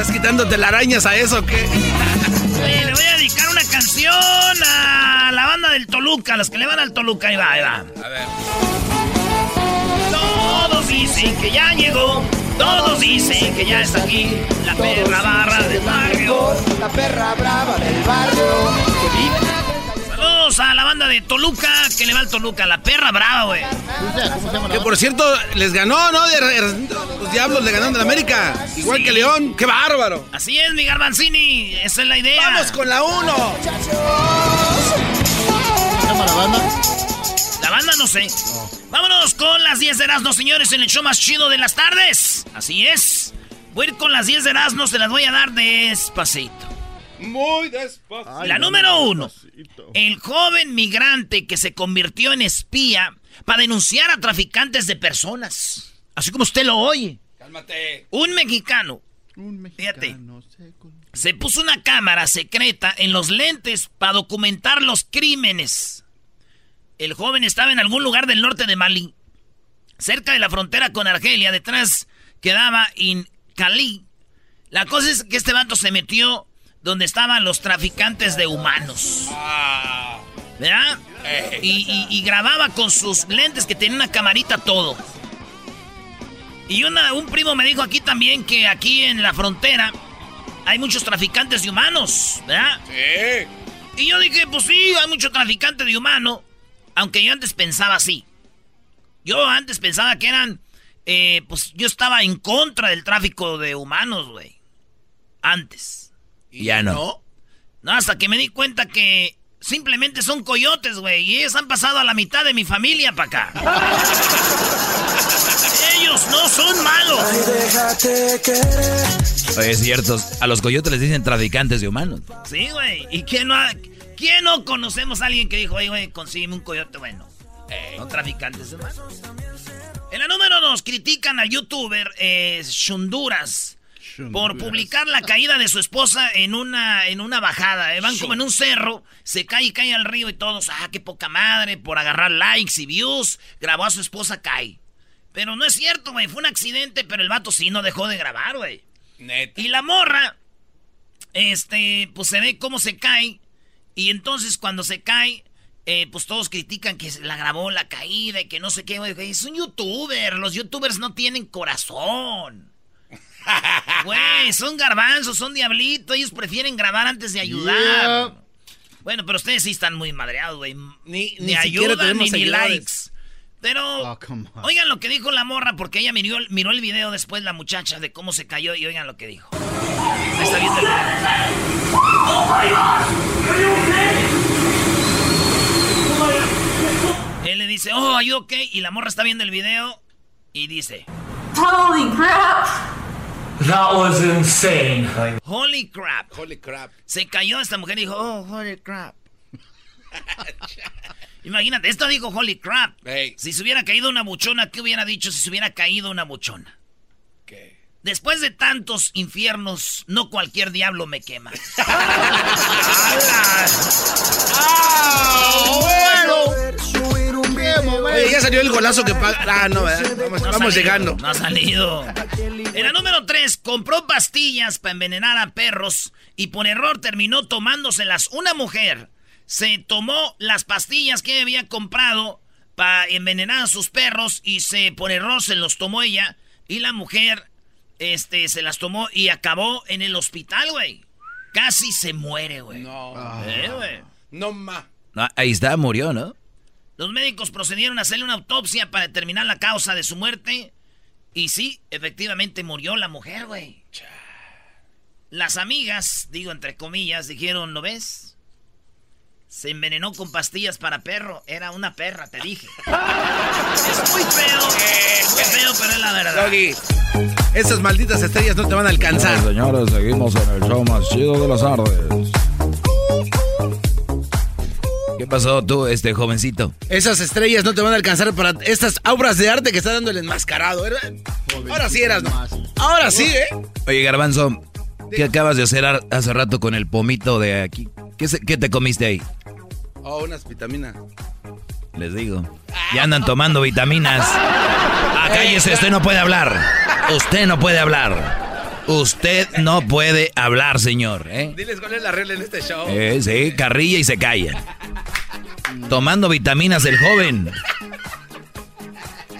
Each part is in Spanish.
¿Estás quitando telarañas a eso o qué? le voy a dedicar una canción a la banda del Toluca, los que le van al Toluca. Ahí va, ahí va. A ver. Todos dicen que ya llegó. Todos dicen que ya está aquí. La perra barra del barrio. La perra brava del barrio. Que vive Saludos a la banda de Toluca, que le va al Toluca, la perra brava, güey. Que por cierto, les ganó, ¿no? Los diablos le ganaron a la América. Igual Sí. que León. ¡Qué bárbaro! Así es, mi Garbanzini. Esa es la idea. ¡Vamos con la 1! la banda? La banda no sé. Vámonos con las 10 de Erasmus, señores, en el show más chido de las tardes. Así es. Voy a ir con las 10 de Erasmus, se las voy a dar despacito. Muy despacio. La número uno. El joven migrante que se convirtió en espía para denunciar a traficantes de personas. Así como usted lo oye. Cálmate. Un mexicano. Fíjate. Se puso una cámara secreta en los lentes para documentar los crímenes. El joven estaba en algún lugar del norte de Mali, cerca de la frontera con Argelia. Detrás quedaba en Cali. La cosa es que este vato se metió donde estaban los traficantes de humanos. ¿Verdad? Y, y- y grababa con sus lentes que tenía una camarita todo. Y una- un primo me dijo aquí también que aquí en la frontera hay muchos traficantes de humanos, ¿verdad? Sí. Y yo dije, pues sí, hay mucho traficante de humano. Aunque yo antes pensaba así. Yo antes pensaba que eran. eh, pues yo estaba en contra del tráfico de humanos, güey. Antes. ¿Y Ya no. No, hasta que me di cuenta que simplemente son coyotes, güey. Y ellos han pasado a la mitad de mi familia para acá. ellos no son malos. Oye, es cierto, a los coyotes les dicen traficantes de humanos. Sí, güey. ¿Y quién no, ha- quién no conocemos a alguien que dijo, oye, güey, consígueme un coyote bueno? No traficantes de humanos. En la número dos, critican al youtuber eh, Shunduras por publicar la caída de su esposa en una, en una bajada. eh. Van como en un cerro, se cae y cae al río y todos, ah, qué poca madre, por agarrar likes y views, grabó a su esposa cae. Pero no es cierto, güey, fue un accidente, pero el vato sí no dejó de grabar, güey. Neta. Y la morra, este, pues se ve cómo se cae. Y entonces cuando se cae, eh, pues todos critican que la grabó la caída y que no sé qué, güey. Es un youtuber. Los youtubers no tienen corazón. Güey, son garbanzos, son diablitos. Ellos prefieren grabar antes de ayudar. Bueno, pero ustedes sí están muy madreados, güey. Ni, Ni, ni ayudan ni, likes. Pero, Oh, oigan lo que dijo la morra, porque ella miró, miró el video después, la muchacha, de cómo se cayó, y oigan lo que dijo. Ahí está viendo el video. Él le dice, oh, are you okay? Y la morra está viendo el video y dice, Holy crap! That was insane. holy crap. Holy crap. Se cayó esta mujer y dijo, oh, holy crap. Imagínate, esto dijo holy crap. Ey. Si se hubiera caído una buchona, ¿qué hubiera dicho si se hubiera caído una buchona? ¿Qué? Después de tantos infiernos, no cualquier diablo me quema. ¡Ah! Oye, ya salió el golazo que paga. Ah, no, ¿verdad? Vamos, No ha vamos salido, llegando. No ha salido. En la número 3, compró pastillas para envenenar a perros y por error terminó tomándoselas. Una mujer se tomó las pastillas que había comprado para envenenar a sus perros y se por error se los tomó ella y la mujer este se las tomó y acabó en el hospital, güey. Casi se muere, güey. No. Eh, güey. No ma. Ah, ahí está, murió, ¿no? Los médicos procedieron a hacerle una autopsia para determinar la causa de su muerte. Y sí, efectivamente murió la mujer, güey. Las amigas, digo entre comillas, dijeron, ¿lo ves? Se envenenó con pastillas para perro. Era una perra, te dije. es muy feo. Muy feo, pero es la verdad. Doggy, esas malditas estrellas no te van a alcanzar. señores, seguimos en el show más chido de las tardes. ¿Qué pasó tú, este jovencito? Esas estrellas no te van a alcanzar para estas obras de arte que está dando el enmascarado. Era- Ahora sí eras, ¿no? Ahora sí, ¿eh? Oye, Garbanzo, ¿qué acabas de hacer hace rato con el pomito de aquí? ¿Qué, se- qué te comiste ahí? Oh, unas vitaminas. Les digo. Ya andan tomando vitaminas. Ah, cállese, usted no puede hablar. Usted no puede hablar. Usted no puede hablar, señor. ¿eh? Diles cuál es la regla en este show. Eh, sí, carrilla y se calla. Tomando vitaminas el joven.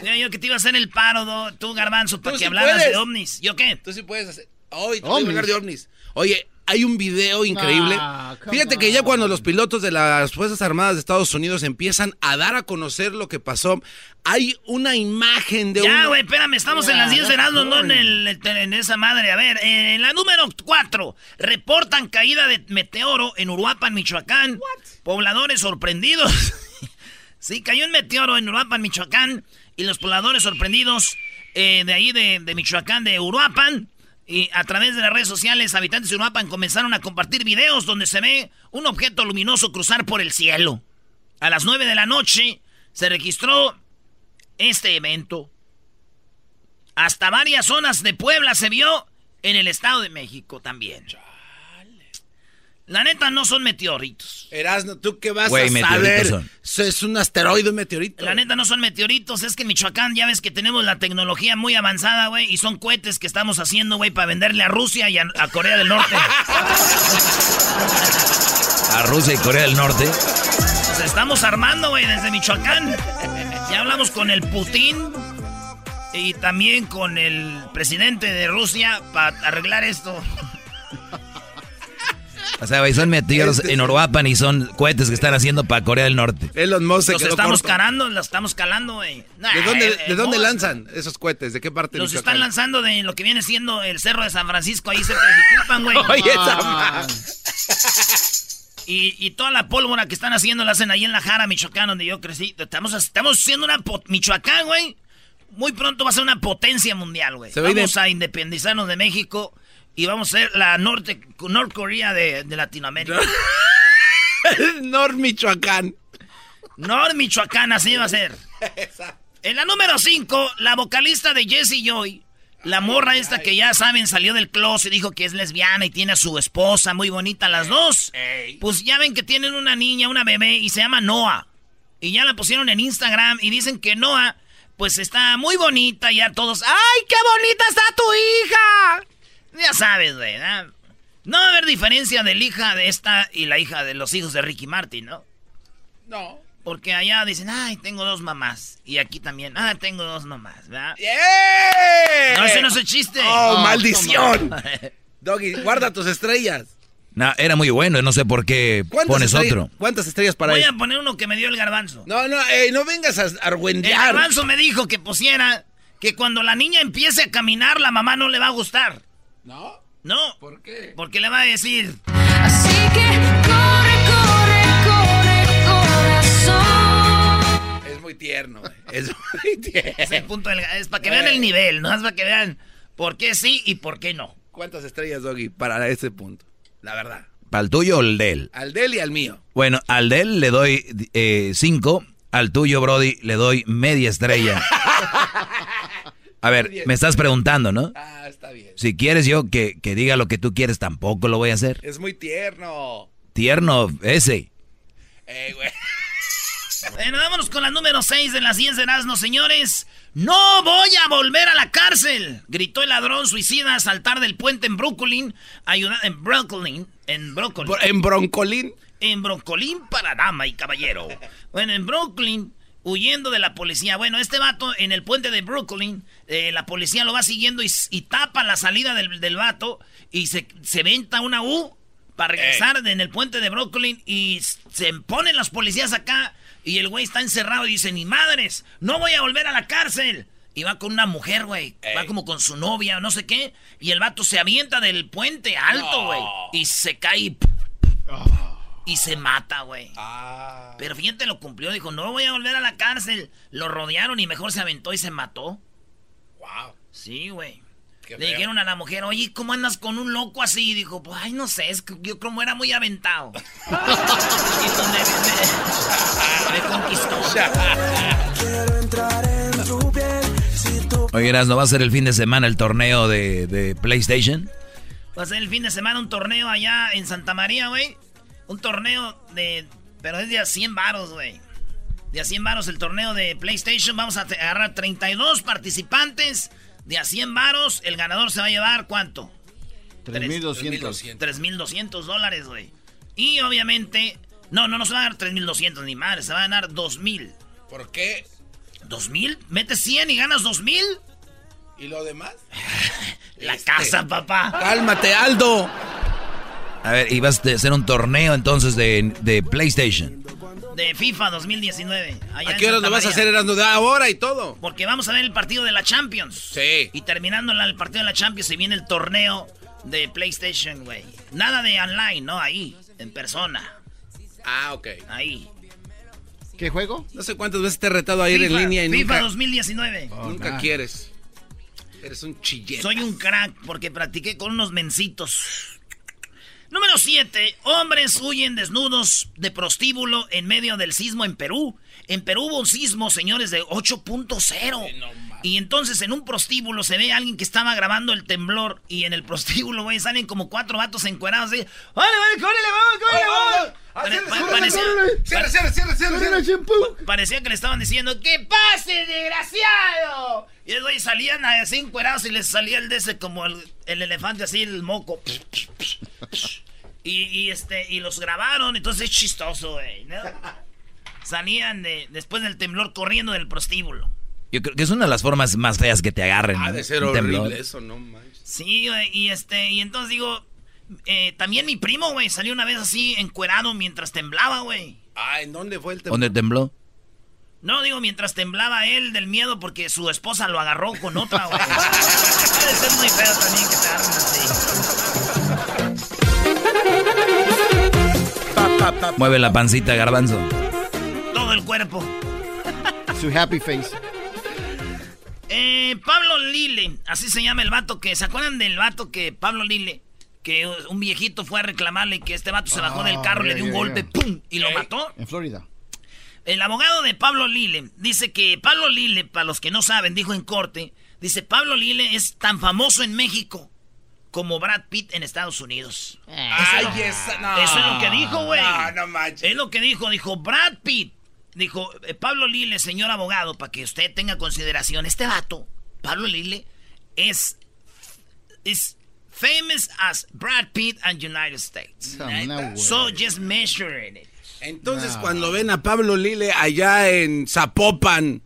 Mira, yo que te iba a hacer el paro, do- tú, Garbanzo, para que sí hablaras puedes. de ovnis. ¿Yo qué? Tú sí puedes hacer. Hoy te voy a Ovnis. hablar de ovnis. Oye, hay un video increíble. Ah, Fíjate que ya cuando los pilotos de las Fuerzas Armadas de Estados Unidos empiezan a dar a conocer lo que pasó, hay una imagen de Ya, güey, espérame, estamos en las 10 de Erasmus, no en, el, en esa madre. A ver, eh, en la número 4, reportan caída de meteoro en Uruapan, Michoacán. Pobladores sorprendidos. sí, cayó un meteoro en Uruapan, Michoacán. Y los pobladores sorprendidos eh, de ahí de, de Michoacán, de Uruapan. Y a través de las redes sociales, habitantes de Uruapan comenzaron a compartir videos donde se ve un objeto luminoso cruzar por el cielo. A las 9 de la noche se registró este evento. Hasta varias zonas de Puebla se vio en el Estado de México también. La neta no son meteoritos. Erasno, ¿tú qué vas Güey, a meteoritos saber? son. Eso Es un asteroide, un meteorito. La neta no son meteoritos, es que en Michoacán ya ves que tenemos la tecnología muy avanzada, güey, y son cohetes que estamos haciendo, güey, para venderle a Rusia y a, a Corea del Norte. A Rusia y Corea del Norte. Nos estamos armando, güey, desde Michoacán. Ya hablamos con el Putin y también con el presidente de Rusia para arreglar esto. O sea, güey, son meteoros Este en sí. Uruapan y son cohetes que están haciendo para Corea del Norte. Elon Musk se Los quedó estamos corto. calando, los estamos calando, güey. Nah, ¿De dónde, eh, de dónde eh, lanzan esos cohetes? ¿De qué parte de Los están lanzando de lo que viene siendo el cerro de San Francisco, ahí cerca de Jiquilpan, güey. Oye, esa Ah, Y, y toda la pólvora que están haciendo la hacen ahí en La Jara, Michoacán, donde yo crecí. Estamos, estamos haciendo una... Michoacán, güey, muy pronto va a ser una potencia mundial, güey. Se ve Vamos de- a independizarnos de México y vamos a ser la norte, North Korea de, de Latinoamérica. Nor Michoacán. Nor Michoacán, así va a ser. En la número 5, la vocalista de Jesse Joy, la morra esta que ya saben salió del closet, dijo que es lesbiana y tiene a su esposa, muy bonita las dos. Pues ya ven que tienen una niña, una bebé y se llama Noah. Y ya la pusieron en Instagram y dicen que Noah pues está muy bonita, ya todos, ¡ay, qué bonita está tu hija! Ya sabes, güey, ¿no? No va a haber diferencia de la hija de esta y la hija de los hijos de Ricky Martin, ¿no? No. Porque allá dicen, ay, tengo dos mamás. Y aquí también, ah, tengo dos mamás, ¿verdad? ¡Yeah! No, ese no es el chiste. ¡Oh, maldición! Doggy, guarda tus estrellas. No, era muy bueno, no sé por qué ¿Cuántas pones estrellas- otro. ¿Cuántas estrellas para Voy a poner uno que me dio el garbanzo. No, no, ey, no vengas a El argüendear. garbanzo me dijo que pusiera que cuando la niña empiece a caminar, la mamá no le va a gustar. ¿No? No. ¿Por qué? Porque le va a decir, Así que corre, corre, corre, corazón. Es muy tierno, güey. Es muy tierno. es el punto del, es para que vean el nivel, no es para que vean por qué sí y por qué no. ¿Cuántas estrellas, Doggy, para ese punto? La verdad. ¿Para el tuyo o el de él? Al de él y al mío. Bueno, al de él le doy eh, cinco, al tuyo, Brody, le doy media estrella. A ver, me estás preguntando, ¿no? Ah, está bien. Si quieres yo que, que diga lo que tú quieres, tampoco lo voy a hacer. Es muy tierno. Tierno ese. Eh, güey. Bueno, vámonos con la número 6 de las 10 de Erasmo, señores. ¡No voy a volver a la cárcel! Gritó el ladrón suicida a saltar del puente en Brooklyn. Ayuda en Brooklyn. En Brooklyn. En Broncolín. En Brooklyn para dama y caballero. Bueno, en Brooklyn, huyendo de la policía. Bueno, este vato en el puente de Brooklyn, eh, la policía lo va siguiendo y, y tapa la salida del, del vato y se, se venta una U para regresar en el puente de Brooklyn y se ponen los policías acá y el güey está encerrado y dice, ni madres, no voy a volver a la cárcel. Y va con una mujer, güey. Va como con su novia o no sé qué. Y el vato se avienta del puente alto, güey. Y se cae y, y se mata, güey. Pero fíjate, lo cumplió. Dijo, no voy a volver a la cárcel. Lo rodearon y mejor se aventó y se mató. Wow. Sí, güey. Le feo. dijeron a la mujer, oye, ¿cómo andas con un loco así? Y dijo, pues, ay, no sé, es que yo como era muy aventado. y pues me, me- me conquistó. Oye, Erasmo, ¿va a ser el fin de semana el torneo de, de PlayStation? Va a ser el fin de semana un torneo allá en Santa María, güey. Un torneo de... Pero es de a 100 varos, güey. De a 100 varos el torneo de PlayStation. Vamos a agarrar 32 participantes. De a 100 varos. El ganador se va a llevar, ¿cuánto? 3.200. 3.200 dólares, güey. Y obviamente... No, no, no se va a dar 3.200 ni madre. Se va a ganar 2.000. ¿Por qué? ¿2.000? Metes 100 y ganas 2.000. ¿Y lo demás? La casa, papá. Cálmate, Aldo. A ver, y vas a hacer un torneo entonces de, de PlayStation. De FIFA 2019. allá ¿A qué hora lo vas a hacer, Erasmo? De ahora y todo. Porque vamos a ver el partido de la Champions. Sí. Y terminando el partido de la Champions se viene el torneo de PlayStation, güey. Nada de online, ¿no? Ahí, en persona. Ah, ok. Ahí. ¿Qué juego? No sé cuántas veces te he retado a ir en línea y FIFA nunca, 2019. nunca nah. quieres. Eres un chillete. Soy un crack porque practiqué con unos mencitos. Número 7. Hombres huyen desnudos de prostíbulo en medio del sismo en Perú. En Perú hubo un sismo, señores, de 8.0. y entonces en un prostíbulo se ve a alguien que estaba grabando el temblor. Y en el prostíbulo, güey, salen como cuatro vatos encuerados así. ¡Vale, vale, córrele, vamos, córrele, vamos! Pare- pa- parecía, que le estaban diciendo ¡Que pase, desgraciado! Y güey salían así encuerados y les salía el de ese como el, el elefante así, el moco. Y, y, este, y los grabaron, entonces es chistoso, güey, ¿no? Salían de, después del temblor corriendo del prostíbulo. Yo creo que es una de las formas más feas que te agarren. Ha ¿no? de ser horrible eso, no manches. Sí, güey, y este, y entonces digo, eh, también mi primo, güey, salió una vez así encuerado mientras temblaba, güey. Ah, ¿en dónde fue el temblor? ¿Dónde tembló? No, digo, mientras temblaba él del miedo porque su esposa lo agarró con otra, güey. Ser muy feo también que te agarren así. Mueve la pancita, garbanzo. Todo el cuerpo. Su happy face. Eh, Pablo Lile, así se llama el vato que... ¿Se acuerdan del vato que Pablo Lile? Que un viejito fue a reclamarle que este vato se bajó del Ah, carro, le ya, dio un golpe. ¡pum! Y lo mató. En Florida. El abogado de Pablo Lile dice que Pablo Lile, para los que no saben, dijo en corte, dice Pablo Lile es tan famoso en México como Brad Pitt en Estados Unidos. Ay, esa, no. Eso es lo que dijo, güey. No, no manches. Es lo que dijo, dijo Brad Pitt. Dijo eh, Pablo Lile, señor abogado, para que usted tenga consideración, este vato, Pablo Lile, es, es famous as Brad Pitt and United States. No. So just measure it. Entonces, cuando ven a Pablo Lile allá en Zapopan,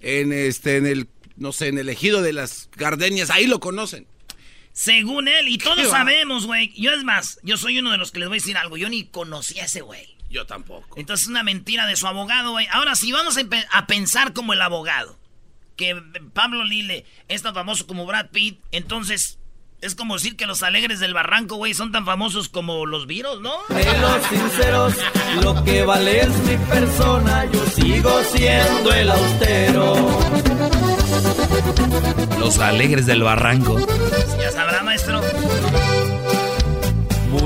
en este, en el, no sé, en el ejido de las gardenias, ahí lo conocen. Según él, y todos sabemos, güey. Yo es más, yo soy uno de los que les voy a decir algo. Yo ni conocí a ese güey. Yo tampoco. Entonces es una mentira de su abogado, güey. Ahora, si vamos a, pensar como el abogado, que Pablo Lile es tan famoso como Brad Pitt, entonces es como decir que los alegres del barranco, güey, son tan famosos como los virus, ¿no? De los sinceros, lo que vale es mi persona, yo sigo siendo el austero. Los alegres del barranco. Ya sabrá, maestro.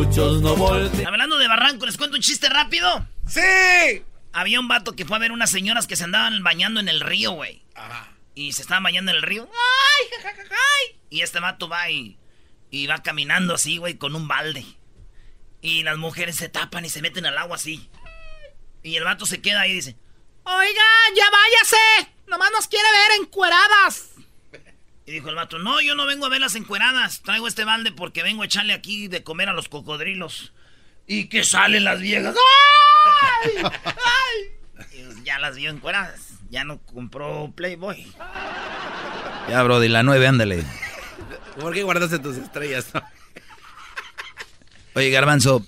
Muchos no voltean. Hablando de barranco, ¿les cuento un chiste rápido? ¡Sí! Había un vato que fue a ver unas señoras que se andaban bañando en el río, güey. Y se estaban bañando en el río. ¡Ay, ja, ja, ja, ja! Y este vato va y, y va caminando así, güey, con un balde. Y las mujeres se tapan y se meten al agua así. Y el vato se queda ahí y dice, oiga, ya váyase. Nomás nos quiere ver encueradas. Y dijo el vato, no, yo no vengo a ver las encueradas. Traigo este balde porque vengo a echarle aquí de comer a los cocodrilos. Y que salen las viejas. ¡Ay! ¡Ay! Y pues ya las vio encueradas. Ya no compró Playboy. Ya, Brody, la nueve, ándale. ¿Por qué guardaste tus estrellas? Oye, Garbanzo,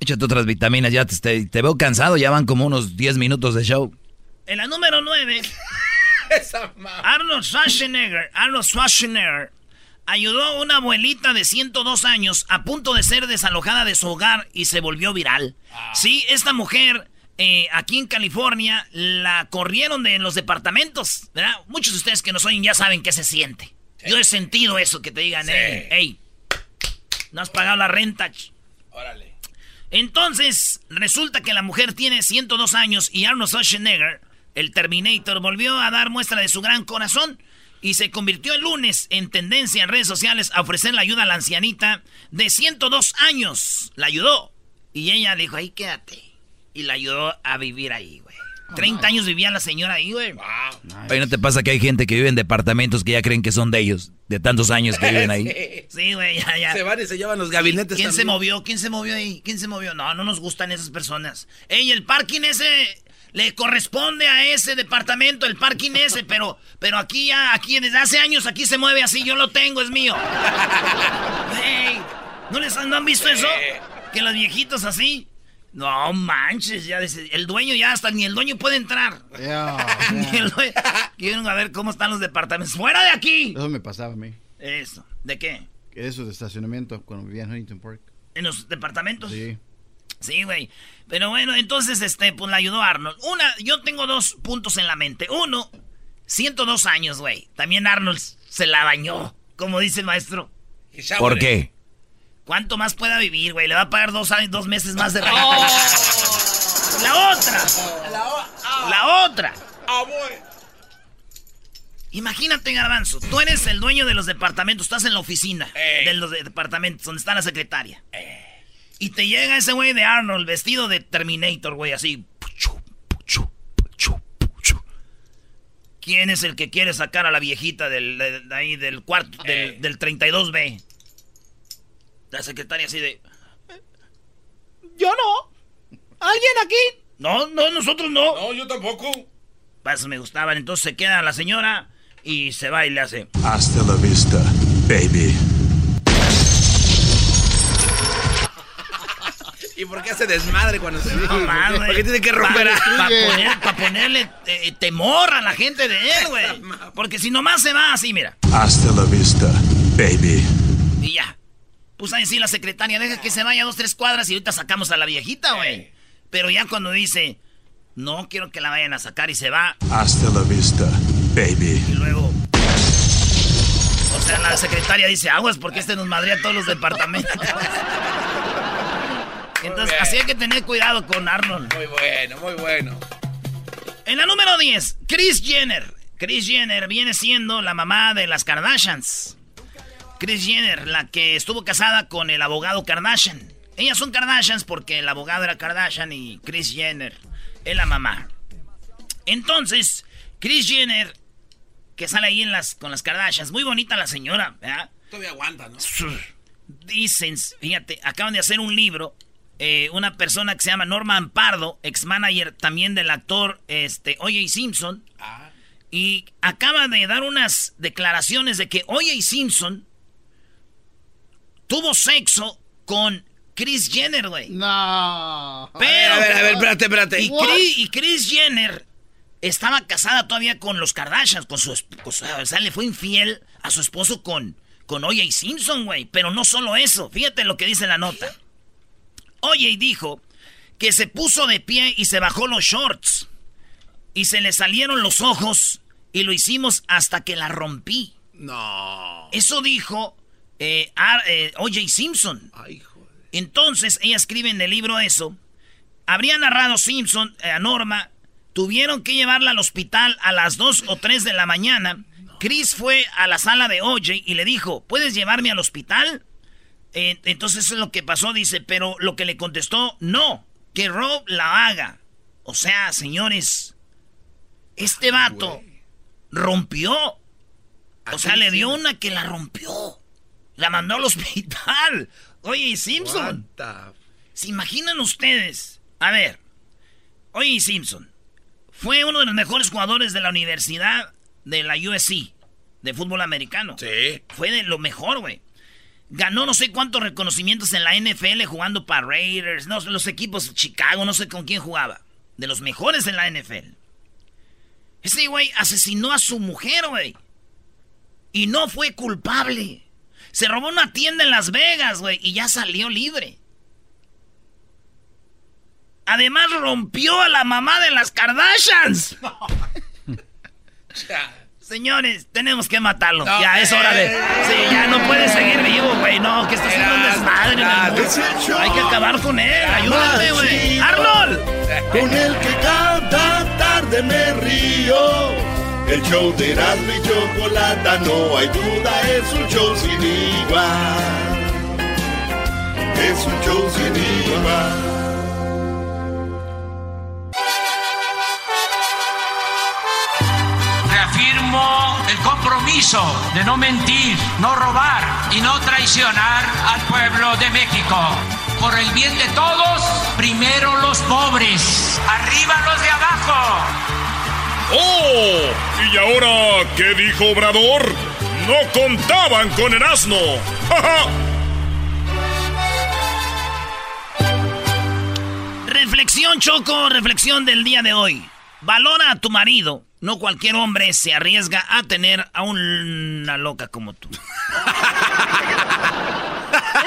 échate otras vitaminas, ya te, te- te veo cansado, ya van como unos 10 minutos de show. En la número 9, Arnold Schwarzenegger, Arnold Schwarzenegger ayudó a una abuelita de 102 años a punto de ser desalojada de su hogar y se volvió viral. Sí, esta mujer eh, aquí en California la corrieron de los departamentos, ¿verdad? Muchos de ustedes que nos oyen ya saben qué se siente. Yo he sentido eso, que te digan, hey, hey, no has pagado la renta. ch". Órale. Entonces, resulta que la mujer tiene 102 años y Arnold Schwarzenegger, el Terminator, volvió a dar muestra de su gran corazón y se convirtió el lunes en tendencia en redes sociales a ofrecer la ayuda a la ancianita de 102 años. La ayudó. Y ella le dijo, ahí quédate. Y la ayudó a vivir ahí, güey. 30 años vivía la señora ahí, güey. Oye, ¿no te pasa que hay gente que vive en departamentos que ya creen que son de ellos, de tantos años que viven ahí? Sí, güey, ya, ya. Se van y se llevan los gabinetes ¿Quién se movió? ¿Quién se movió ahí? ¿Quién se movió? No, no nos gustan esas personas. Ey, el parking ese le corresponde a ese departamento, el parking ese, pero, pero aquí ya, aquí desde hace años aquí se mueve así, yo lo tengo, es mío. ¿no les han, no han visto eso? Que los viejitos así. No manches, ya el dueño ya hasta ni el dueño puede entrar. Ni el dueño- Quieren a ver cómo están los departamentos. ¡Fuera de aquí! Eso me pasaba a mí. Eso. ¿De qué? Eso de estacionamiento cuando vivía en Huntington Park. ¿En los departamentos? Sí. Sí, güey. Pero bueno, entonces, este, pues la ayudó Arnold. Una, yo tengo dos puntos en la mente. Uno, 102 años, güey. También Arnold se la bañó, como dice el maestro. ¿Por qué? ¿Cuánto más pueda vivir, güey? Le va a pagar dos, años, dos meses más de renta. La otra. La otra. Imagínate, Garbanzo, tú eres el dueño de los departamentos, estás en la oficina de los de- departamentos donde está la secretaria. Y te llega ese güey de Arnold vestido de Terminator, güey, así. ¿Quién es el que quiere sacar a la viejita del, de, de ahí del cuarto, del, del 32B? La secretaria así de... Yo no. ¿Alguien aquí? No, no, nosotros no. No, yo tampoco. Pues me gustaban. Entonces se queda la señora y se va y le hace... Hasta la vista, baby. ¿Y por qué hace desmadre cuando se va? No más, güey. ¿Por qué tiene que romper Para a... poner, pa ponerle eh, temor a la gente de él, güey. Porque si nomás se va así, mira. Hasta la vista, baby. Y ya. Pues ahí sí la secretaria deja que se vaya dos, tres cuadras y ahorita sacamos a la viejita, güey. Pero ya cuando dice, no quiero que la vayan a sacar y se va, Hasta la vista, baby. y luego. O sea, la secretaria dice, aguas porque este nos madrea todos los departamentos. Entonces, así hay que tener cuidado con Arnold. Muy bueno, muy bueno. En la número 10, Chris Jenner. Chris Jenner viene siendo la mamá de las Kardashians. Chris Jenner, la que estuvo casada con el abogado Kardashian. Ellas son Kardashians porque el abogado era Kardashian y Chris Jenner es la mamá. Entonces, Chris Jenner, que sale ahí en las, con las Kardashians, muy bonita la señora, ¿verdad? Todavía aguanta, ¿no? Dicen, fíjate, acaban de hacer un libro. Eh, una persona que se llama Norman Pardo, ex manager también del actor este, O.J. Simpson. Y acaba de dar unas declaraciones de que O.J. Simpson tuvo sexo con Chris Jenner, güey. No. Pero. A ver, a ver, espérate, espérate. Y Chris, y Jenner estaba casada todavía con los Kardashians, con su esposo. O sea, le fue infiel a su esposo con, con O.J. Simpson, güey. Pero no solo eso. Fíjate lo que dice la nota. O.J. dijo que se puso de pie y se bajó los shorts. Y se le salieron los ojos. Y lo hicimos hasta que la rompí. No. Eso dijo eh, eh, O.J. Simpson. Entonces, ella escribe en el libro eso. Habría narrado Simpson eh, a Norma. Tuvieron que llevarla al hospital a las 2 o 3 de la mañana. Chris fue a la sala de O.J. y le dijo, ¿puedes llevarme al hospital? Eh, entonces eso es lo que pasó, dice, pero lo que le contestó, no, que Rob la haga. O sea, señores, este vato rompió. O sea, le dio una que la rompió. La mandó al hospital. Oye, Simpson. ¿Se imaginan ustedes? A ver. Oye, Simpson. Fue uno de los mejores jugadores de la universidad de la USC. De fútbol americano. Sí. Fue de lo mejor, güey. Ganó no sé cuántos reconocimientos en la NFL jugando para Raiders, no, los equipos Chicago, no sé con quién jugaba. De los mejores en la NFL. Ese güey asesinó a su mujer, güey. Y no fue culpable. Se robó una tienda en Las Vegas, güey, y ya salió libre. Además rompió a la mamá de las Kardashians. Señores, tenemos que matarlo. No, ya es hora de. eh, Sí, ya no puede seguir vivo, güey. No, que está haciendo un desmadre. Hay que acabar con él. Ayúdame, güey. ¡Arnold! Con el que cada tarde me río. El show de Erasmo y Chocolata, no hay duda, es un show sin igual. Es un show sin igual. El compromiso de no mentir, no robar y no traicionar al pueblo de México. Por el bien de todos, primero los pobres, arriba los de abajo. ¡Oh! ¿Y ahora qué dijo Obrador? No contaban con el asno. ¡Ja, ja! Reflexión, Choco, reflexión del día de hoy. Valora a tu marido. No cualquier hombre se arriesga a tener a una loca como tú.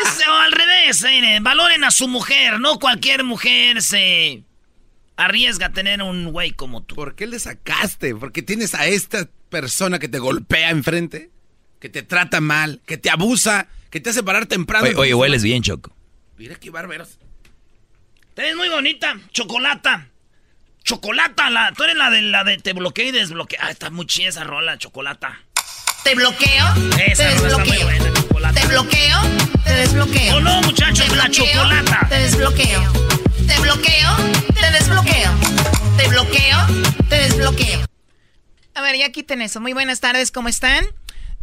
Es- o al revés, eh, valoren a su mujer. No cualquier mujer se arriesga a tener un güey como tú. ¿Por qué le sacaste? Porque tienes a esta persona que te golpea enfrente, que te trata mal, que te abusa, que te hace parar temprano. Oye, oye, hueles bien, Choco. Mira qué bárbaros. Te ves muy bonita, chocolata. Chocolata, la, tú eres la de la de te bloqueo y desbloqueo. Ah, está muy chida esa rola, chocolata. Te bloqueo, Esa te rola está muy desbloqueo. buena, chocolata. Te bloqueo, te desbloqueo. Oh, no, muchachos, la chocolata. Te desbloqueo. Te bloqueo, te desbloqueo. Te bloqueo, te desbloqueo. A ver, ya quiten eso. Muy buenas tardes, ¿cómo están?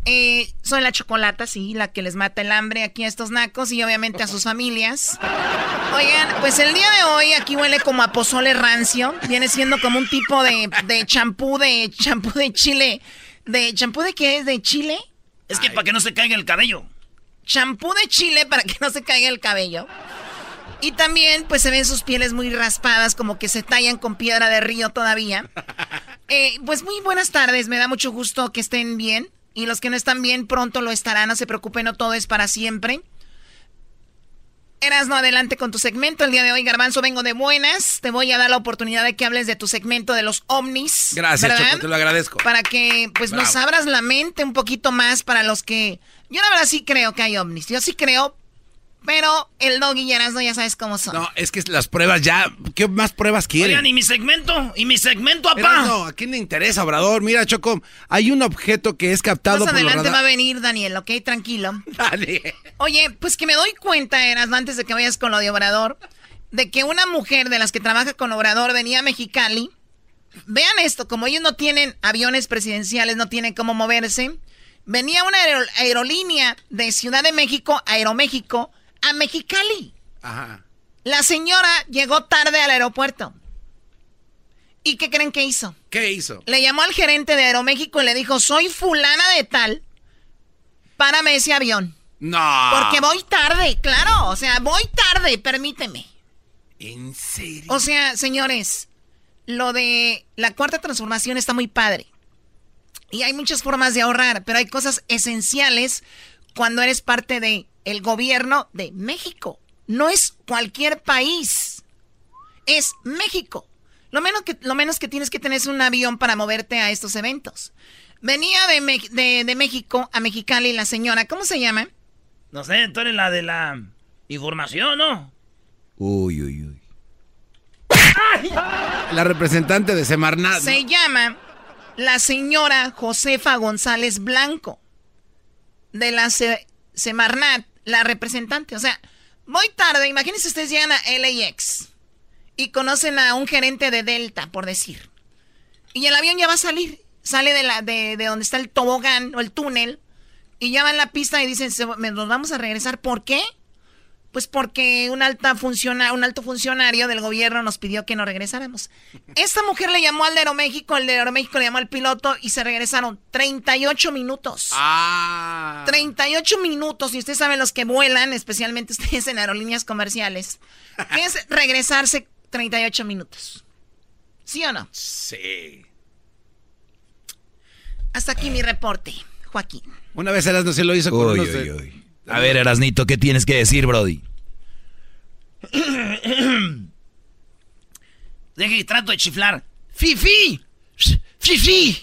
Eh, soy la chocolata, sí, la que les mata el hambre aquí a estos nacos y obviamente a sus familias. Oigan, pues el día de hoy aquí huele como a pozole rancio. Viene siendo como un tipo de de champú de champú de chile. ¿De champú de qué es? ¿De chile? Es que para que no se caiga el cabello. Champú de chile para que no se caiga el cabello. Y también, pues se ven sus pieles muy raspadas, como que se tallan con piedra de río todavía. Eh, pues muy buenas tardes, me da mucho gusto que estén bien. Y los que no están bien pronto lo estarán, no se preocupen, no todo es para siempre. Erasno, adelante con tu segmento. El día de hoy, Garbanzo, vengo de buenas. Te voy a dar la oportunidad de que hables de tu segmento de los ovnis. Gracias. Choco, te lo agradezco. Para que pues nos abras la mente un poquito más para los que... Yo la verdad sí creo que hay ovnis. Yo sí creo, pero el doggy y Erasmo ya sabes cómo son. No, es que las pruebas ya. ¿Qué más pruebas quieren? Oigan, ¿y mi segmento? ¿Y mi segmento, apá? no, ¿a quién le interesa, Obrador? Mira, Choco, hay un objeto que es captado Más por adelante va a venir Daniel, ¿ok? Tranquilo. Dale. Oye, pues que me doy cuenta, Erasmo, antes de que vayas con lo de Obrador, de que una mujer de las que trabaja con Obrador venía a Mexicali. Vean esto, como ellos no tienen aviones presidenciales, no tienen cómo moverse, venía una aero- aerolínea de Ciudad de México, Aeroméxico, a Mexicali. Ajá. La señora llegó tarde al aeropuerto. ¿Y qué creen que hizo? ¿Qué hizo? Le llamó al gerente de Aeroméxico y le dijo, soy fulana de tal, párame ese avión. No. Porque voy tarde, claro, o sea, voy tarde, permíteme. ¿En serio? O sea, señores, lo de la cuarta transformación está muy padre. Y hay muchas formas de ahorrar, pero hay cosas esenciales cuando eres parte de el gobierno de México. No es cualquier país. Es México. Lo menos que, lo menos que tienes que tener es un avión para moverte a estos eventos. Venía de, Me- de- de México a Mexicali la señora, ¿cómo se llama? No sé, tú eres la de la información, ¿no? Uy, uy, uy. La representante de Semarnat. Se llama la señora Josefa González Blanco, de la Se- Semarnat, la representante. O sea, voy tarde, imagínense ustedes llegan a LAX y conocen a un gerente de Delta, por decir. Y el avión ya va a salir. Sale de, la, de, de donde está el tobogán o el túnel. Y ya va en la pista y dicen, "Se- me- nos vamos a regresar. ¿Por qué? Pues porque un, alta funciona, un alto funcionario del gobierno nos pidió que nos regresáramos. Esta mujer le llamó al de Aeroméxico, el de Aeroméxico le llamó al piloto y se regresaron 38 minutos. Ah. 38 minutos. Y ustedes saben los que vuelan, especialmente ustedes en aerolíneas comerciales. ¿Qué es regresarse 38 minutos? ¿Sí o no? Sí. Hasta aquí mi reporte, Joaquín. Una vez Erasmo se lo hizo con Uy, unos uy, de- uy. A ver, Erasnito, ¿qué tienes que decir, Brody? Deje trato de chiflar. ¡Fifi! ¡Fifi!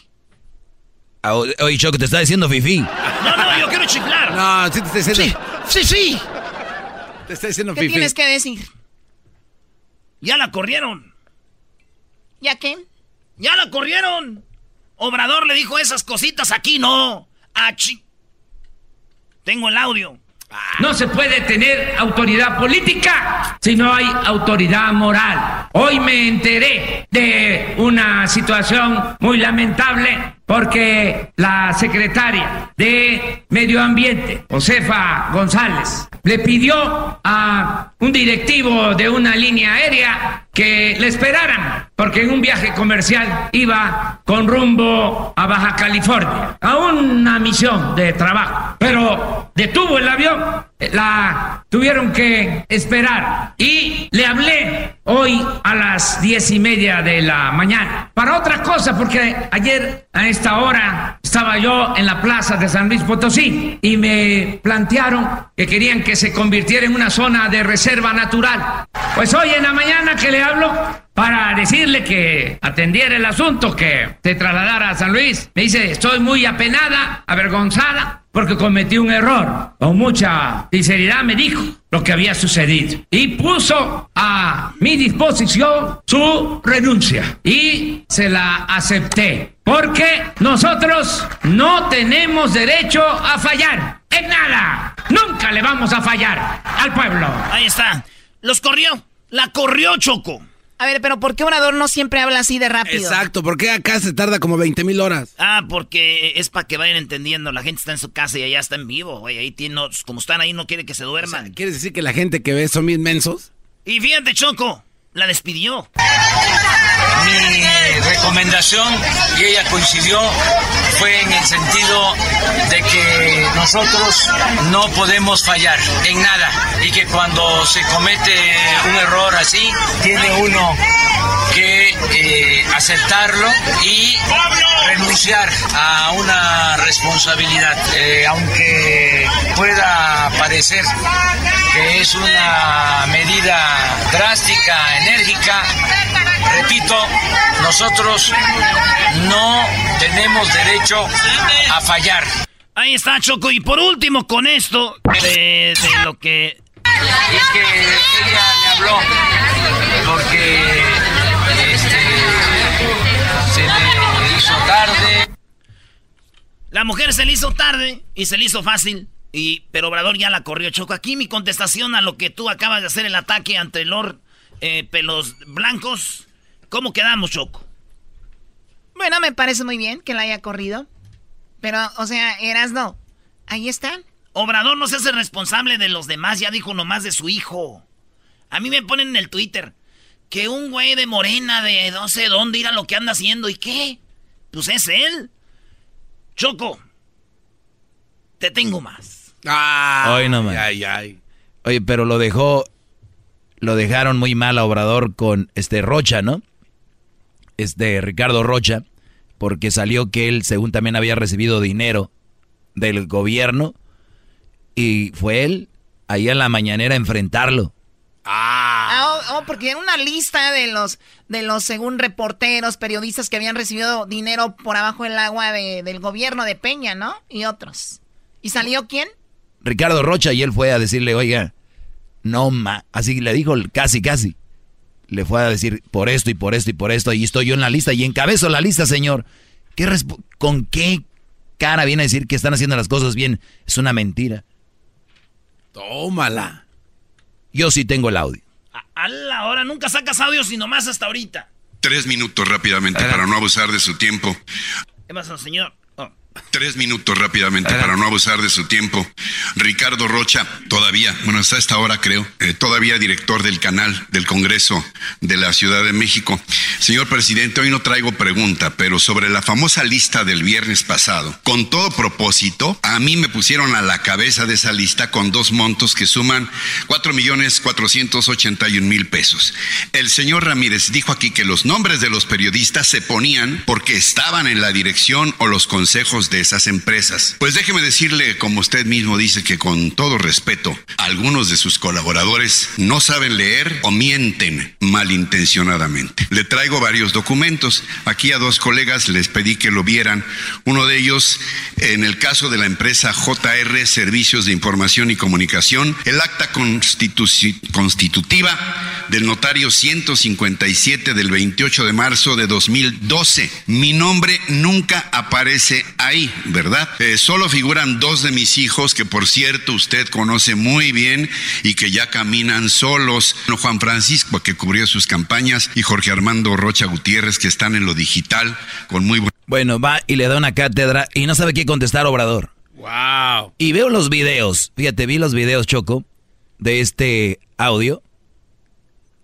Ah, Oye, Choco, te está diciendo Fifi. No, no, yo quiero chiflar. No, sí te está diciendo. ¡Sí, sí! Te está diciendo ¿Qué Fifi. tienes que decir? Ya la corrieron. ¿Ya qué? Ya la corrieron. Obrador le dijo esas cositas aquí, no. Ah, chi- Tengo el audio. No se puede tener autoridad política si no hay autoridad moral. Hoy me enteré de una situación muy lamentable porque la secretaria de Medio Ambiente, Josefa González, le pidió a un directivo de una línea aérea que le esperaran porque en un viaje comercial iba con rumbo a Baja California, a una misión de trabajo. Pero detuvo el avión, la tuvieron que esperar y le hablé hoy a las diez y media de la mañana para otra cosa porque ayer a esta hora estaba yo en la plaza de San Luis Potosí y me plantearon que querían que se convirtiera en una zona de reserva natural. Pues hoy en la mañana que le hablo para decirle que atendiera el asunto, que se trasladara a San Luis. Me dice, estoy muy apenada, avergonzada, porque cometí un error. Con mucha sinceridad me dijo lo que había sucedido. Y puso a mi disposición su renuncia. Y se la acepté. Porque nosotros no tenemos derecho a fallar. En nada. Nunca le vamos a fallar al pueblo. Ahí está. Los corrió. La corrió Choco. A ver, pero ¿por qué Obrador no siempre habla así de rápido? Exacto, ¿por qué acá se tarda como 20 mil horas? Ah, porque es para que vayan entendiendo. La gente está en su casa y allá está en vivo, güey. Ahí tiene, no- como están ahí, no quiere que se duerman. ¿Quieres decir que la gente que ve son bien mensos? Y fíjate, Choco, la despidió. Mi recomendación, y ella coincidió, fue en el sentido de que nosotros no podemos fallar en nada y que cuando se comete un error así, tiene uno que eh, aceptarlo y renunciar a una responsabilidad. Eh, aunque pueda parecer que es una medida drástica, enérgica, repito, nosotros no tenemos derecho a fallar. Ahí está, Choco. Y por último, con esto, de, de lo que... Y que ella le habló porque este, se le hizo tarde. La mujer se le hizo tarde y se le hizo fácil. Y, pero Obrador ya la corrió, Choco. Aquí mi contestación a lo que tú acabas de hacer el ataque ante Lord eh, Pelos Blancos. ¿Cómo quedamos, Choco? Bueno, me parece muy bien que la haya corrido. Pero, o sea, Erasno, ahí está. Obrador no se hace responsable de los demás, ya dijo nomás de su hijo. A mí me ponen en el Twitter que un güey de morena de no sé dónde ir a lo que anda haciendo. ¿Y qué? Pues es él. Choco, te tengo más. Ah, Hoy no más. ay, ay. Oye, pero lo dejó, lo dejaron muy mal a Obrador con este Rocha, ¿no? Este Ricardo Rocha, porque salió que él, según también había recibido dinero del gobierno, y fue él ahí a la mañanera a enfrentarlo. Ah, oh, oh, porque era una lista de los, de los, según reporteros, periodistas que habían recibido dinero por abajo del agua de- del gobierno de Peña, ¿no? Y otros. ¿Y salió quién? Ricardo Rocha y él fue a decirle, oiga, no ma, así le dijo casi, casi. Le fue a decir por esto y por esto y por esto, y estoy yo en la lista y encabezo la lista, señor. ¿Qué ¿Con qué cara viene a decir que están haciendo las cosas bien? Es una mentira. Tómala. Yo sí tengo el audio. A la hora, nunca sacas audio sino más hasta ahorita. Tres minutos rápidamente para no abusar de su tiempo. ¿Qué pasa, señor? Tres minutos rápidamente para no abusar de su tiempo. Ricardo Rocha, todavía, bueno, hasta esta hora creo, eh, todavía director del canal del Congreso de la Ciudad de México. Señor presidente, hoy no traigo pregunta, pero sobre la famosa lista del viernes pasado, con todo propósito, a mí me pusieron a la cabeza de esa lista con dos montos que suman cuatro millones cuatrocientos ochenta y un mil pesos. El señor Ramírez dijo aquí que los nombres de los periodistas se ponían porque estaban en la dirección o los consejos de esas empresas. Pues déjeme decirle, como usted mismo dice, que con todo respeto, algunos de sus colaboradores no saben leer o mienten malintencionadamente. Le traigo varios documentos. Aquí a dos colegas les pedí que lo vieran. Uno de ellos, en el caso de la empresa JR Servicios de Información y Comunicación, el acta constitutiva del notario 157 del 28 de marzo de 2012. Mi nombre nunca aparece ¿verdad? Eh, solo figuran dos de mis hijos que por cierto usted conoce muy bien y que ya caminan solos. Juan Francisco que cubrió sus campañas y Jorge Armando Rocha Gutiérrez que están en lo digital con muy buen... Bueno, va y le da una cátedra y no sabe qué contestar Obrador. Wow. Y veo los videos, fíjate, vi los videos, Choco, de este audio.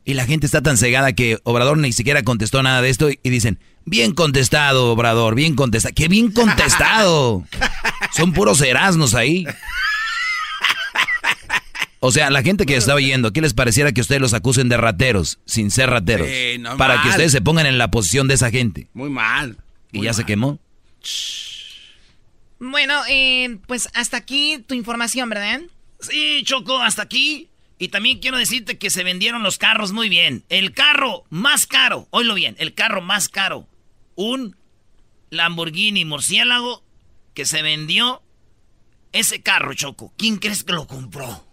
Y la gente está tan cegada que Obrador ni siquiera contestó nada de esto y dicen, bien contestado, Obrador, bien contestado. ¡Qué bien contestado! Son puros erasnos ahí. O sea, la gente que está oyendo, ¿qué les pareciera que ustedes los acusen de rateros, sin ser rateros? Sí, no para que ustedes se pongan en la posición de esa gente. Muy mal. Y ya se quemó. Bueno, eh, pues hasta aquí tu información, ¿verdad? Sí, Choco, hasta aquí. Y también quiero decirte que se vendieron los carros muy bien. El carro más caro, oílo bien, el carro más caro. Un Lamborghini murciélago que se vendió. Ese carro, Choco, ¿quién crees que lo compró?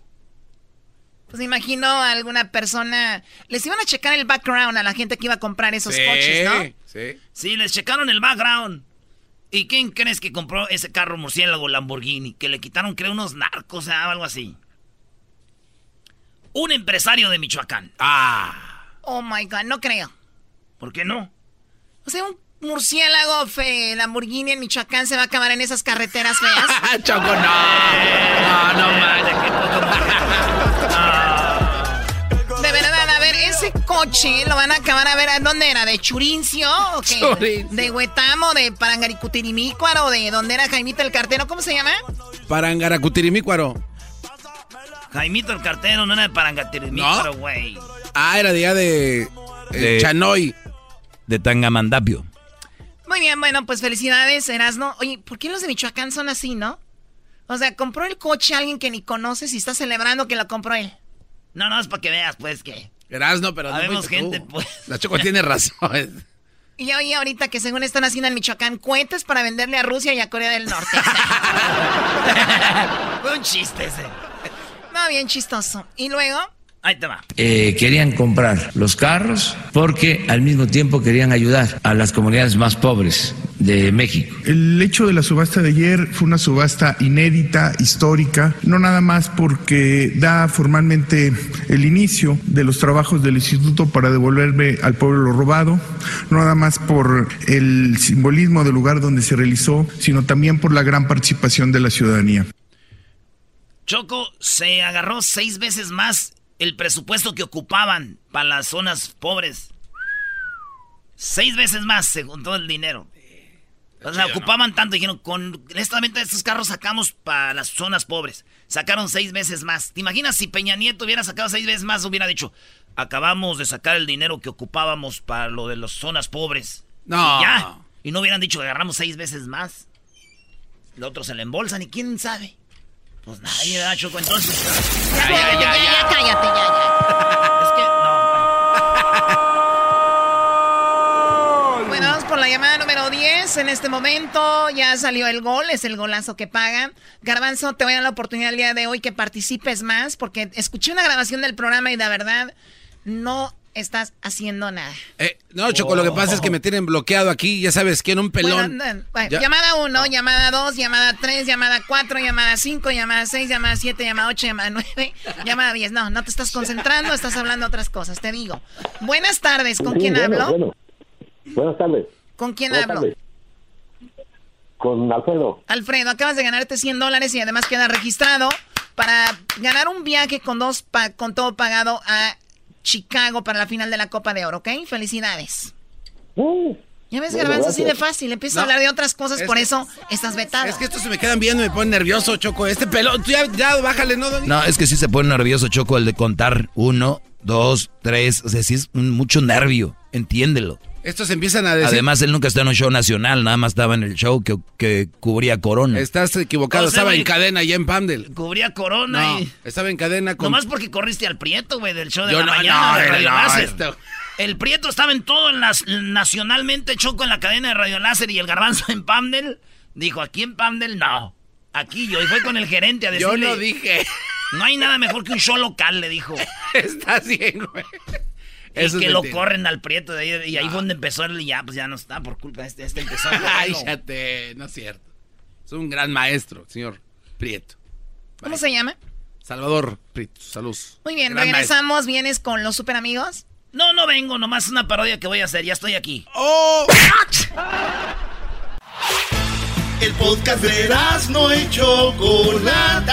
Pues me imagino a alguna persona. Les iban a checar el background a la gente que iba a comprar esos Sí, coches, ¿no? Sí. Sí, les checaron el background. ¿Y quién crees que compró ese carro murciélago Lamborghini? Que le quitaron, creo, unos narcos, o algo así. Un empresario de Michoacán. Ah. Oh my god, no creo. ¿Por qué no? O sea, un murciélago fe, Lamborghini en Michoacán se va a acabar en esas carreteras feas. Choco, no. No, no De verdad, a ver, ese coche lo van a acabar a ver a dónde era, de Churincio o qué? Churincio. De Huetamo, de Parangaricutirimícuaro, de dónde era Jaimito el cartero, ¿cómo se llama? Parangaracutirimícuaro. Jaimito el cartero no era de Parangatirimicuaro, güey. Ah, era día de, eh, De- Chanoy. De Tangamandapio. Muy bien, bueno, pues felicidades, Erasno. Oye, ¿por qué los de Michoacán son así, no? O sea, compró el coche alguien que ni conoces y está celebrando que lo compró él. No, no, es para que veas, pues, que... Erasno, pero no Habemos fuiste gente, tú. pues. La Choco tiene razón. Y ya oí ahorita que según están haciendo en Michoacán cohetes para venderle a Rusia y a Corea del Norte. Fue un chiste ese. No, bien chistoso. Y luego, Ahí te va. Eh, querían comprar los carros porque al mismo tiempo querían ayudar a las comunidades más pobres de México. El hecho de la subasta de ayer fue una subasta inédita, histórica, no nada más porque da formalmente el inicio de los trabajos del instituto para devolverme al pueblo lo robado, no nada más por el simbolismo del lugar donde se realizó, sino también por la gran participación de la ciudadanía. Choco se agarró seis veces más el presupuesto que ocupaban para las zonas pobres. Seis veces más se juntó el dinero. O sea, ocupaban tanto, dijeron, con esta venta de estos carros sacamos para las zonas pobres. Sacaron seis veces más. ¿Te imaginas si Peña Nieto hubiera sacado seis veces más? Hubiera dicho, acabamos de sacar el dinero que ocupábamos para lo de las zonas pobres. No. Y ya. Y no hubieran dicho que agarramos seis veces más. Los otros se le embolsan y quién sabe. Pues nadie, ¿verdad, Choco? Entonces. ya, ya, ya, ya, cállate, ya, ya. Es que Bueno, vamos por la llamada número 10. En este momento ya salió el gol, es el golazo que paga. Garbanzo, te voy a dar la oportunidad el día de hoy que participes más, porque escuché una grabación del programa y la verdad no estás haciendo nada. Eh, no, Choco, lo que pasa es que me tienen bloqueado aquí, ya sabes quién, un pelón. Bueno, no, bueno, Ya- Llamada 1, llamada 2, llamada 3, llamada 4, llamada 5, llamada 6, llamada 7, llamada 8, llamada 9, llamada 10. No, no te estás concentrando, estás hablando otras cosas, te digo. Buenas tardes, ¿con Sí, quién bueno, hablo? bueno. Buenas tardes. ¿Con quién Buenas hablo? tardes. Con Alfredo. Alfredo, acabas de ganarte 100 dólares y además queda registrado para ganar un viaje con dos pa- con todo pagado a Chicago para la final de la Copa de Oro, ¿ok? Felicidades. Ya ves, Garbanzo, así de fácil. Empieza a hablar de otras cosas, es por que- eso estás vetado. Es que estos se me quedan viendo y me ponen nervioso, Choco. Este pelón, tú ya, ya bájale, ¿no, Doni? No, es que sí se pone nervioso, Choco, el de contar uno, dos, tres. O sea, sí es mucho nervio. Entiéndelo. Estos empiezan a decir... Además, él nunca está en un show nacional, nada más estaba en el show que, que cubría Corona. Estás equivocado, O sea, estaba en cadena allá en Pamdel. Cubría Corona No, y... estaba en cadena con... Nomás porque corriste al Prieto, güey, del show de Yo la no, mañana no, de no, Radio no, Láser. esto- El Prieto estaba en todo, en las, nacionalmente choco en la cadena de Radio Láser y el Garbanzo en Pamdel. Dijo, aquí en Pamdel, no. Aquí yo. Y fue con el gerente a Yo decirle... no dije. No hay nada mejor que un show local, le dijo. Estás bien, güey. Y Eso que es lo mentira. corren al Prieto de ahí. Y ahí fue donde empezó él y ya, pues ya no está por culpa de este. Este empezó Ay, te... No es cierto. Es un gran maestro, señor Prieto. ¿Cómo se llama? Salvador Prieto, salud. Muy bien, Gran regresamos. ¿Vienes con los super amigos? No, no vengo, nomás una parodia que voy a hacer. Ya estoy aquí. ¡Oh! El podcast de no y Chocolata.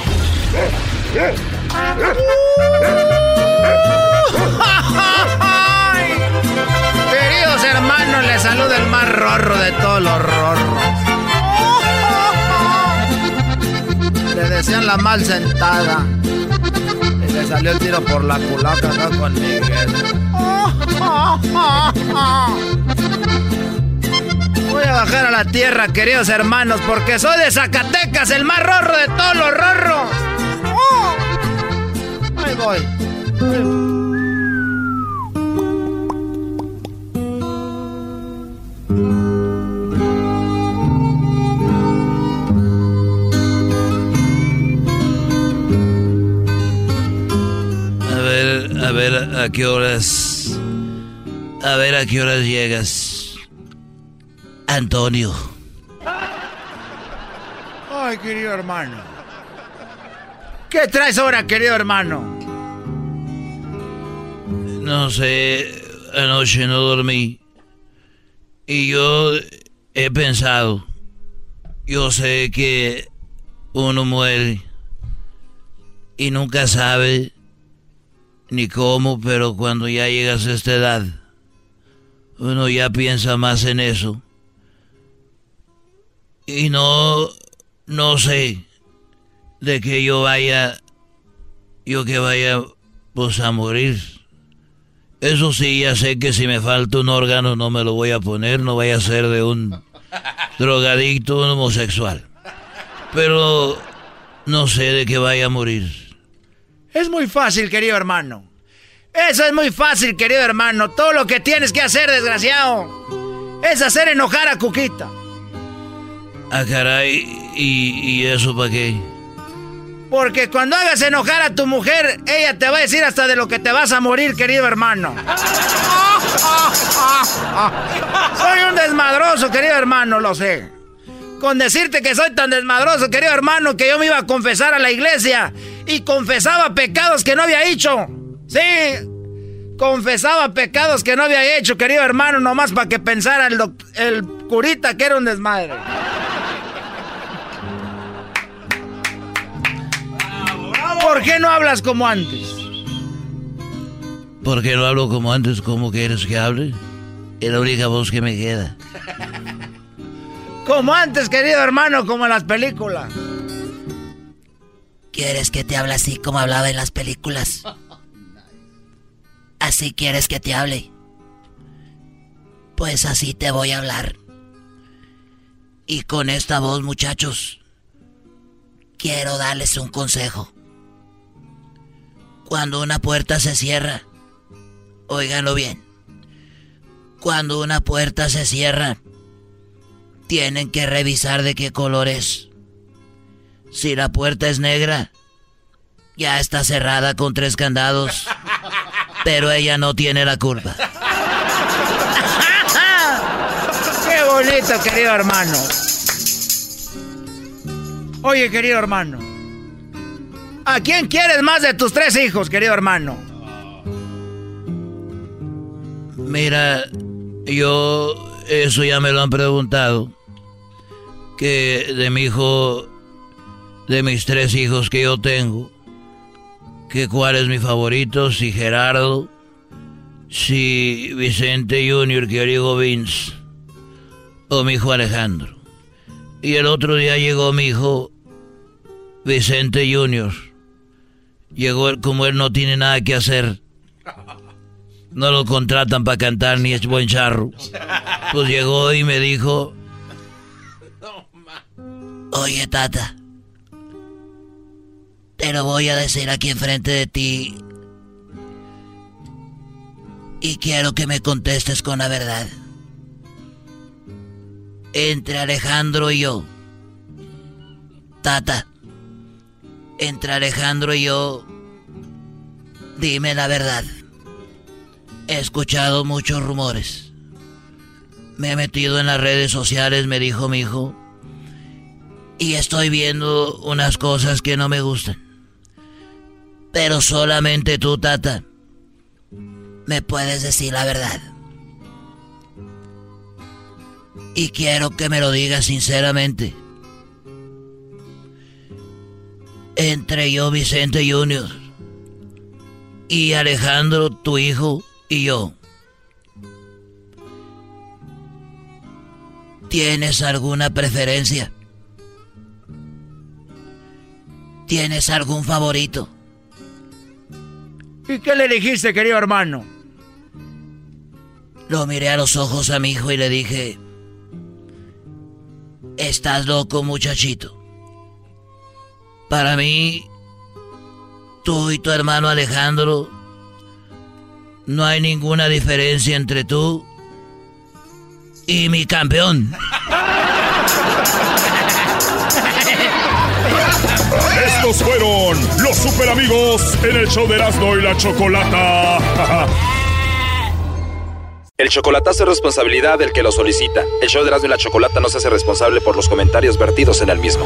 Queridos hermanos, les saluda el más rorro de todos los rorros. Le decían la mal sentada. Y le salió el tiro por la culaca acá con Miguel. Voy a bajar a la tierra, queridos hermanos, porque soy de Zacatecas, el más rorro de todos los rorros. Ahí voy. A ver, a ver, a qué horas. A ver, a qué horas llegas. Antonio. Ay, querido hermano. ¿Qué traes ahora, querido hermano? No sé, anoche no dormí. Y yo he pensado, yo sé que uno muere y nunca sabe ni cómo, pero cuando ya llegas a esta edad, uno ya piensa más en eso. Y no, no sé de que yo vaya, yo que vaya, pues a morir. Eso sí, ya sé que si me falta un órgano no me lo voy a poner, no vaya a ser de un drogadicto, un homosexual. Pero no sé de qué vaya a morir. Es muy fácil, querido hermano. Eso es muy fácil, querido hermano. Todo lo que tienes que hacer, desgraciado, es hacer enojar a Cuquita. Ah, caray, ¿y, y eso para qué? Porque cuando hagas enojar a tu mujer, ella te va a decir hasta de lo que te vas a morir, querido hermano. Soy un desmadroso, querido hermano, lo sé. Con decirte que soy tan desmadroso, querido hermano, que yo me iba a confesar a la iglesia y confesaba pecados que no había hecho. Sí, confesaba pecados que no había hecho, querido hermano, nomás para que pensara el, curita que era un desmadre. ¿Por qué no hablas como antes? ¿Por qué no hablo como antes? ¿Cómo quieres que hable? Es la única voz que me queda. Como antes, querido hermano, como en las películas. ¿Quieres que te hable así como hablaba en las películas? ¿Así quieres que te hable? Pues así te voy a hablar. Y con esta voz, muchachos, quiero darles un consejo. Cuando una puerta se cierra, óiganlo bien. Cuando una puerta se cierra, tienen que revisar de qué color es. Si la puerta es negra, ya está cerrada con tres candados, pero ella no tiene la culpa. ¡Qué bonito, querido hermano! Oye, querido hermano. ¿A quién quieres más de tus tres hijos, querido hermano? Mira, yo eso ya me lo han preguntado. Que de mi hijo, de mis tres hijos que yo tengo, que cuál es mi favorito, si Gerardo, si Vicente Junior, que yo Vince, o mi hijo Alejandro. Y el otro día llegó mi hijo Vicente Junior. Llegó él, como él no tiene nada que hacer. No lo contratan para cantar ni es buen charro. Pues llegó y me dijo, Oye, tata. Te lo voy a decir aquí enfrente de ti. Y quiero que me contestes con la verdad. Entre Alejandro y yo. Tata. Entre Alejandro y yo. Dime la verdad. He escuchado muchos rumores. Me he metido en las redes sociales, me dijo mi hijo. Y estoy viendo unas cosas que no me gustan. Pero solamente tú, tata, me puedes decir la verdad. Y quiero que me lo digas sinceramente. Entre yo, Vicente Junior, y Alejandro, tu hijo, y yo. ¿Tienes alguna preferencia? ¿Tienes algún favorito? ¿Y qué le dijiste, querido hermano? Lo miré a los ojos a mi hijo y le dije, estás loco muchachito. Para mí, tú y tu hermano Alejandro, no hay ninguna diferencia entre tú y mi campeón. Estos fueron los super amigos en el show de Erasmo y la Chocolata. El chocolatazo es responsabilidad del que lo solicita. El show de Erasmo y la Chocolata no se hace responsable por los comentarios vertidos en el mismo.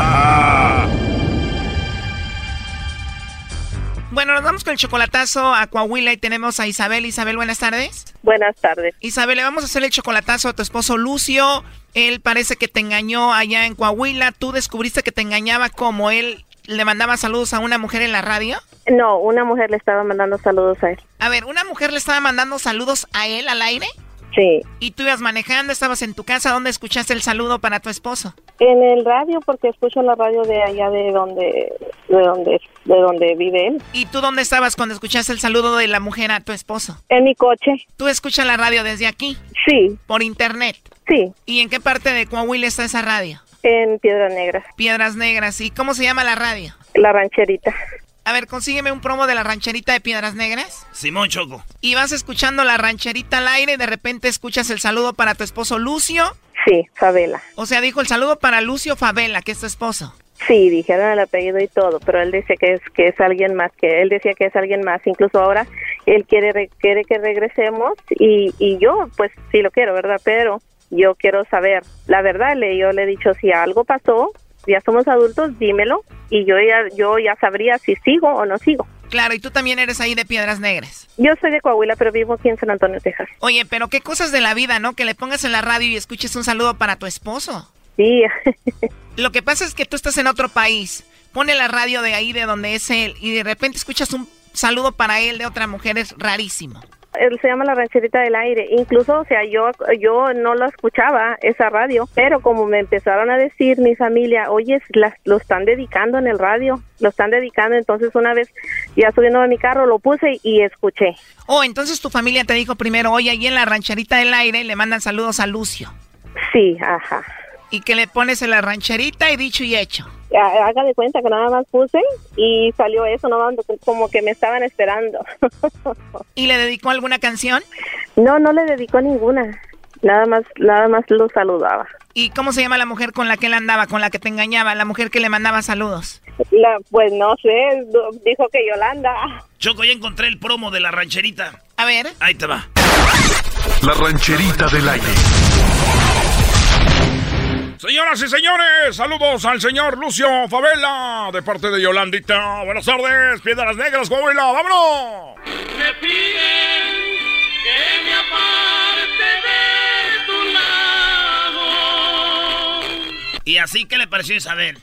Bueno, nos vamos con el chocolatazo a Coahuila y tenemos a Isabel. Isabel, buenas tardes. Buenas tardes. Isabel, le vamos a hacer el chocolatazo a tu esposo Lucio. Él parece que te engañó allá en Coahuila. ¿Tú descubriste que te engañaba como él le mandaba saludos a una mujer en la radio? No, una mujer le estaba mandando saludos a él. A ver, ¿una mujer le estaba mandando saludos a él al aire? Sí. ¿Y tú ibas manejando, estabas en tu casa? ¿Dónde escuchaste el saludo para tu esposo? En el radio, porque escucho la radio de allá de donde, de donde, de donde vive él. ¿Y tú dónde estabas cuando escuchaste el saludo de la mujer a tu esposo? En mi coche. ¿Tú escuchas la radio desde aquí? Sí. ¿Por internet? Sí. ¿Y en qué parte de Coahuila está esa radio? En Piedras Negras. Piedras Negras. ¿Y cómo se llama la radio? La rancherita. A ver, consígueme un promo de la rancherita de Piedras Negras. Simón Choco. Y vas escuchando la rancherita al aire y de repente escuchas el saludo para tu esposo Lucio. Sí, Favela. O sea, dijo el saludo para Lucio Favela, que es tu esposo. Sí, dijeron el apellido y todo, pero él dice que es que es alguien más, que él decía que es alguien más. Incluso ahora él quiere re- quiere que regresemos y, y yo, pues sí lo quiero, ¿verdad? Pero yo quiero saber la verdad. Le yo le he dicho si algo pasó, ya somos adultos, dímelo y yo ya yo ya sabría si sigo o no sigo. Claro, y tú también eres ahí de Piedras Negras. Yo soy de Coahuila, pero vivo aquí en San Antonio, Texas. Oye, pero qué cosas de la vida, ¿no? Que le pongas en la radio y escuches un saludo para tu esposo. Sí. Lo que pasa es que tú estás en otro país. pone la radio de ahí de donde es él y de repente escuchas un saludo para él de otra mujer, es rarísimo. Él se llama La Rancherita del Aire. Incluso, o sea, yo, yo no lo escuchaba, esa radio, pero como me empezaron a decir mi familia, oye, las- lo están dedicando en el radio, lo están dedicando. Entonces, una vez ya subiendo a mi carro, lo puse y escuché. Oh, entonces tu familia te dijo primero, oye, ahí en la rancherita del aire le mandan saludos a Lucio. Sí, ajá. Y que le pones en la rancherita y dicho y hecho. Haga de cuenta que nada más puse y salió eso, no como que me estaban esperando. ¿Y le dedicó alguna canción? No, no le dedicó ninguna. Nada más, nada más lo saludaba. ¿Y cómo se llama la mujer con la que él andaba, con la que te engañaba, la mujer que le mandaba saludos? La, pues no sé, dijo que Yolanda. Choco, ya encontré el promo de la rancherita. A ver. Ahí te va. La rancherita del aire. Señoras y señores, saludos al señor Lucio Favela de parte de Yolandita. Buenas tardes, Piedras Negras, Coahuila, vámonos. Me piden que me aparte de tu lado. ¿Y así qué le pareció Isabel?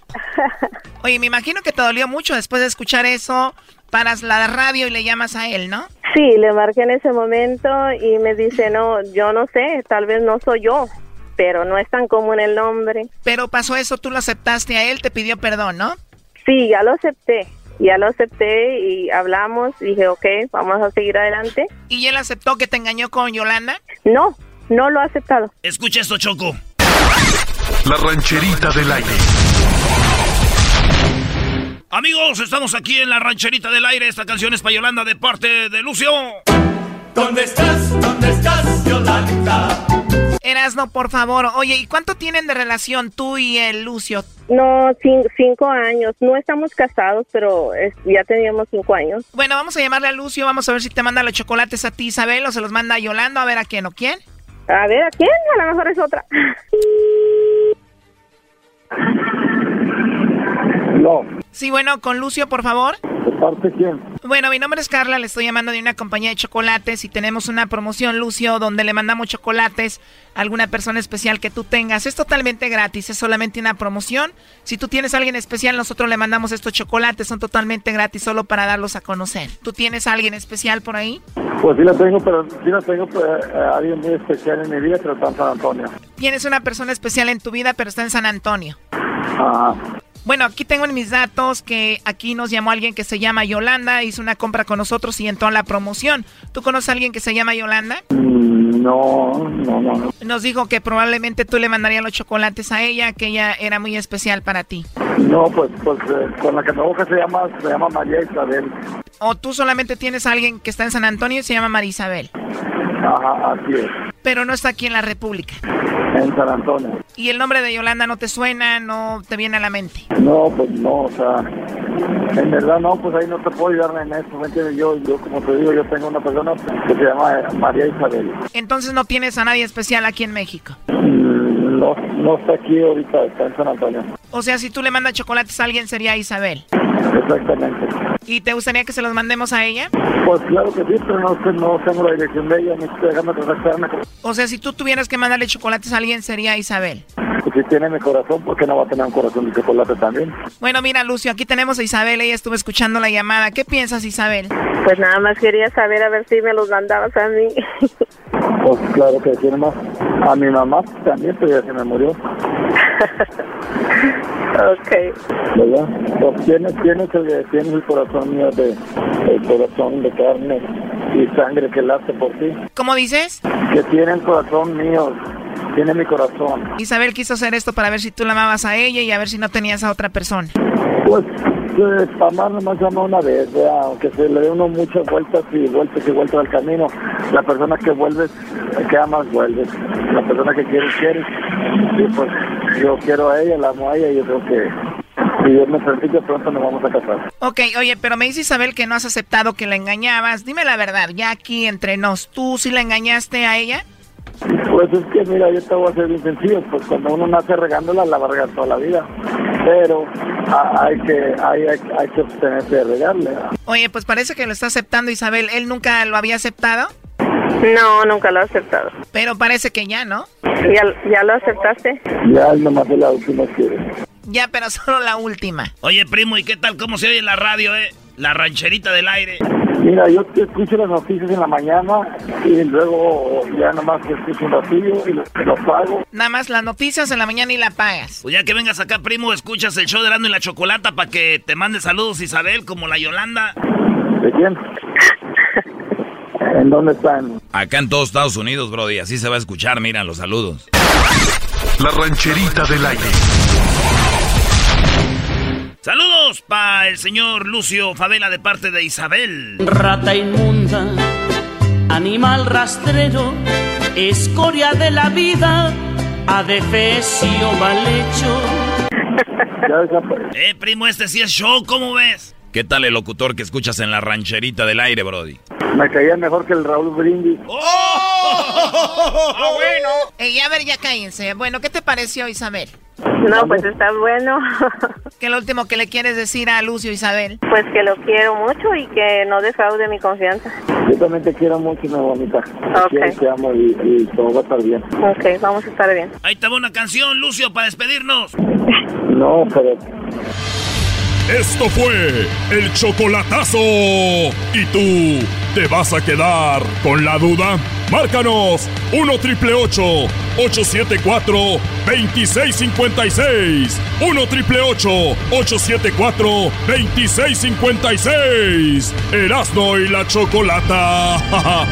Oye, me imagino que te dolió mucho después de escuchar eso. Paras la radio y le llamas a él, ¿no? Sí, le marqué en ese momento y me dice, no, yo no sé, tal vez no soy yo, pero no es tan común el nombre. Pero pasó eso, tú lo aceptaste a él, te pidió perdón, ¿no? Sí, ya lo acepté, ya lo acepté y hablamos, dije, ok, vamos a seguir adelante. ¿Y él aceptó que te engañó con Yolanda? No, no lo ha aceptado. Escucha esto, Choco. La rancherita del aire. Amigos, estamos aquí en la rancherita del aire. Esta canción es para Yolanda de parte de Lucio. ¿Dónde estás? ¿Dónde estás, Yolanda? Erasno, por favor. Oye, ¿y cuánto tienen de relación tú y el Lucio? No, cin- cinco años, no estamos casados, pero es- ya teníamos cinco años. Bueno, vamos a llamarle a Lucio, vamos a ver si te manda los chocolates a ti, Isabel, o se los manda a Yolanda, a ver a quién o quién. A ver, ¿a quién? A lo mejor es otra. No. Sí, bueno, con Lucio, por favor. ¿De parte quién? Bueno, mi nombre es Carla, le estoy llamando de una compañía de chocolates y tenemos una promoción, Lucio, donde le mandamos chocolates a alguna persona especial que tú tengas. Es totalmente gratis, es solamente una promoción. Si tú tienes a alguien especial, nosotros le mandamos estos chocolates, son totalmente gratis, solo para darlos a conocer. ¿Tú tienes a alguien especial por ahí? Pues sí la tengo, pero sí la tengo pues, a alguien muy especial en mi vida, pero está en San Antonio. Tienes una persona especial en tu vida, pero está en San Antonio. Ajá. Bueno, aquí tengo en mis datos que aquí nos llamó alguien que se llama Yolanda, hizo una compra con nosotros y entró a la promoción. ¿Tú conoces a alguien que se llama Yolanda? Mm, No, no, no. no. Nos dijo que probablemente tú le mandarías los chocolates a ella, que ella era muy especial para ti. No, pues, pues eh, con la que busca se llama, se llama María Isabel. O tú solamente tienes a alguien que está en San Antonio y se llama Marisabel, Ajá, así es. pero no está aquí en la República. En San Antonio. ¿Y el nombre de Yolanda no te suena, no te viene a la mente? No, pues no, o sea, en verdad no, pues ahí no te puedo ayudar en eso, ¿me entiendes? Yo, yo, como te digo, yo tengo una persona que se llama María Isabel. Entonces no tienes a nadie especial aquí en México. Mm, No, no está aquí ahorita, está en San Antonio. O sea, si tú le mandas chocolates a alguien sería Isabel. Exactamente. ¿Y te gustaría que se los mandemos a ella? Pues claro que sí, pero no, sé, no tengo la dirección de ella, ni estoy dejando contactarme. con- O sea, si tú tuvieras que mandarle chocolates a alguien sería Isabel. Pues si tiene mi corazón, ¿por qué no va a tener un corazón de chocolate también? Bueno, mira, Lucio, aquí tenemos a Isabel, ella estuvo escuchando la llamada. ¿Qué piensas, Isabel? Pues nada más quería saber a ver si me los mandabas a mí. Pues claro que tiene más. A mi mamá también, pero ya se me murió. ok. ¿Verdad? Pues tienes, tienes, el, tienes el corazón mío de, el corazón de carne y sangre que late por ti. ¿Cómo dices? Que tiene el corazón mío, tiene mi corazón. Isabel quiso hacer esto para ver si tú la amabas a ella y a ver si no tenías a otra persona. Pues, eh, amar nomás llama una vez, ¿verdad? aunque se le dé uno muchas vueltas y vueltas y vueltas al camino. La persona que vuelves, el que amas, vuelves. La persona que quieres, quieres. Y pues yo quiero a ella, la amo a ella y yo creo que si Dios me permite, pronto nos vamos a casar. Ok, oye, pero me dice Isabel que no has aceptado que la engañabas. Dime la verdad, ya aquí entre nos, ¿tú sí la engañaste a ella? Pues es que, mira, yo te voy a ser bien sencillo, pues cuando uno nace regándola, la va a regar toda la vida. Pero a- hay que hay, hay, hay que de regarle. Oye, pues parece que lo está aceptando Isabel. ¿Él nunca lo había aceptado? No, nunca lo he aceptado. Pero parece que ya, ¿no? ¿Ya, ya lo aceptaste? Ya él nomás es la última que... Ya, pero solo la última. Oye, primo, ¿y qué tal? ¿Cómo se oye en la radio, eh? La rancherita del aire. Mira, yo escucho las noticias en la mañana y luego ya nomás escucho un ratillo y lo, lo pago. Nada más las noticias en la mañana y la pagas. Pues ya que vengas acá, primo, escuchas el show de Erasmo y la Chocolata para que te mande saludos Isabel, como la Yolanda. ¿De quién? ¿En dónde están? Acá en todos Estados Unidos, Brody. Así se va a escuchar, mira, los saludos. La rancherita del aire. Saludos para el señor Lucio Favela de parte de Isabel. Rata inmunda, animal rastrero, escoria de la vida, adefesio mal hecho. Eh, primo, este sí es show, ¿cómo ves? ¿Qué tal el locutor que escuchas en la rancherita del aire, Brody? Me caía mejor que el Raúl Brindis. ¡Ah, bueno! Eh, a ver, ya cállense. Bueno, ¿qué te pareció, Isabel? No, pues está bueno. ¿Qué es lo último que le quieres decir a Lucio, Isabel? Pues que lo quiero mucho y que no defraude mi confianza. Yo también te quiero mucho, mi bonita. Te quiero, te amo y, y todo va a estar bien. Ok, vamos a estar bien. Ahí estaba una canción, Lucio, para despedirnos. No, pero Esto fue el chocolatazo. ¿Y tú te vas a quedar con la duda? Márcanos 1 triple 874 2656. 1 triple 874 2656. Erasno y la chocolata.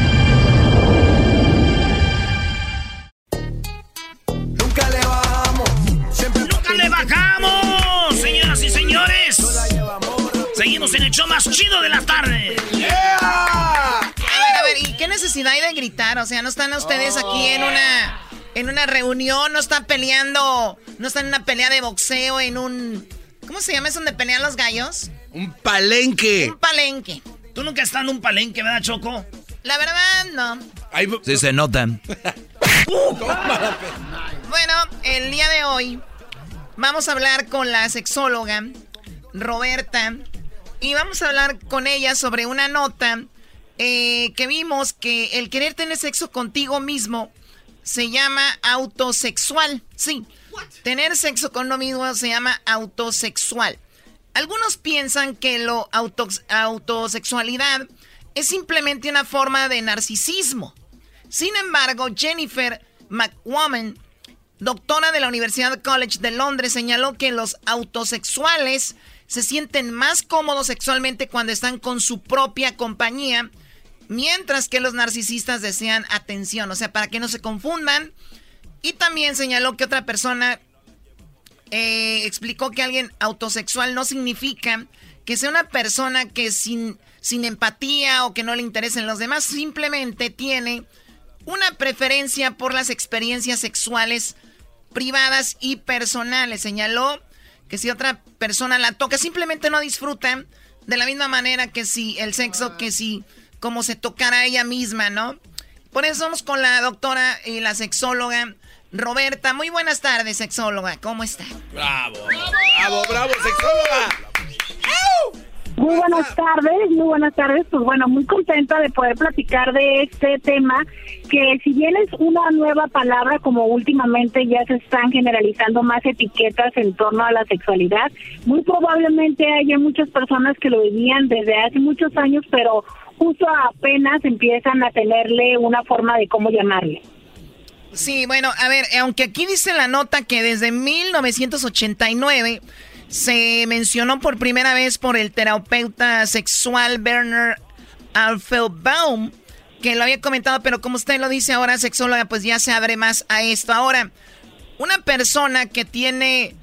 Nunca le bajamos, siempre ¡Nunca le bajamos! Señoras y señores. Seguimos en el show más chido de la tarde. A ver, a ver, ¿y qué necesidad hay de gritar? O sea, no están ustedes aquí en una en una reunión, no están peleando, no están en una pelea de boxeo, en un ¿Cómo se llama eso donde pelean los gallos? Un palenque. Un palenque. Tú nunca has estado en un palenque, ¿verdad, Choco? La verdad, no. Sí se notan. Bueno, el día de hoy vamos a hablar con la sexóloga Roberta y vamos a hablar con ella sobre una nota eh, que vimos que el querer tener sexo contigo mismo se llama autosexual. Sí, tener sexo con uno mismo se llama autosexual. Algunos piensan que lo auto- autosexualidad es simplemente una forma de narcisismo. Sin embargo, Jennifer McWoman, doctora de la Universidad College de Londres, señaló que los autosexuales se sienten más cómodos sexualmente cuando están con su propia compañía, mientras que los narcisistas desean atención, o sea, para que no se confundan. Y también señaló que otra persona eh, explicó que alguien autosexual no significa que sea una persona que sin, sin empatía o que no le interesen los demás, simplemente tiene una preferencia por las experiencias sexuales privadas y personales. Señaló que si otra persona la toca, simplemente no disfruta de la misma manera que si el sexo, que si como se tocara ella misma, ¿no? Por eso vamos con la doctora y la sexóloga Roberta. Muy buenas tardes, sexóloga. ¿Cómo está? Bravo, bravo, bravo, sexóloga. Muy buenas tardes, muy buenas tardes. Pues bueno, muy contenta de poder platicar de este tema, que si bien es una nueva palabra, como últimamente ya se están generalizando más etiquetas en torno a la sexualidad, muy probablemente haya muchas personas que lo vivían desde hace muchos años, pero justo apenas empiezan a tenerle una forma de cómo llamarle. Sí, bueno, a ver, aunque aquí dice la nota que desde 1989 se mencionó por primera vez por el terapeuta sexual Werner Alfelbaum, que lo había comentado, pero como usted lo dice ahora, sexóloga, pues ya se abre más a esto. Ahora, una persona que tiene,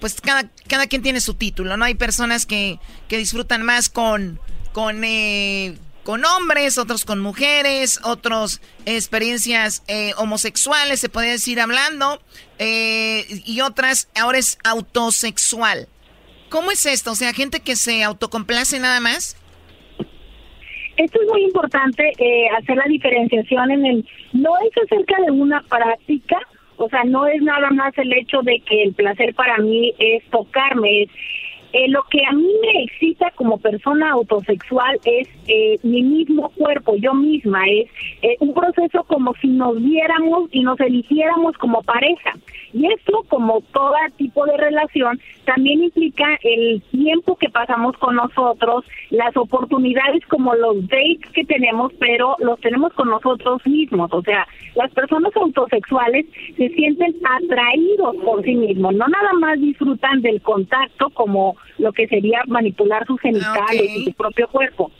pues cada, cada quien tiene su título, ¿no? Hay personas que, que disfrutan más con, con, eh, con hombres, otros con mujeres, otros experiencias eh, homosexuales, se puede decir hablando, eh, y otras, ahora es autosexual. ¿Cómo es esto? O sea, gente que se autocomplace nada más. Esto es muy importante eh, hacer la diferenciación en el no es acerca de una práctica, o sea, no es nada más el hecho de que el placer para mí es tocarme, es Eh, lo que a mí me excita como persona autosexual es eh, mi mismo cuerpo, yo misma, es eh, un proceso como si nos viéramos y nos eligiéramos como pareja. Y esto, como todo tipo de relación, también implica el tiempo que pasamos con nosotros, las oportunidades como los dates que tenemos, pero los tenemos con nosotros mismos. O sea, las personas autosexuales se sienten atraídos por sí mismos, no nada más disfrutan del contacto como lo que sería manipular sus genitales y su propio cuerpo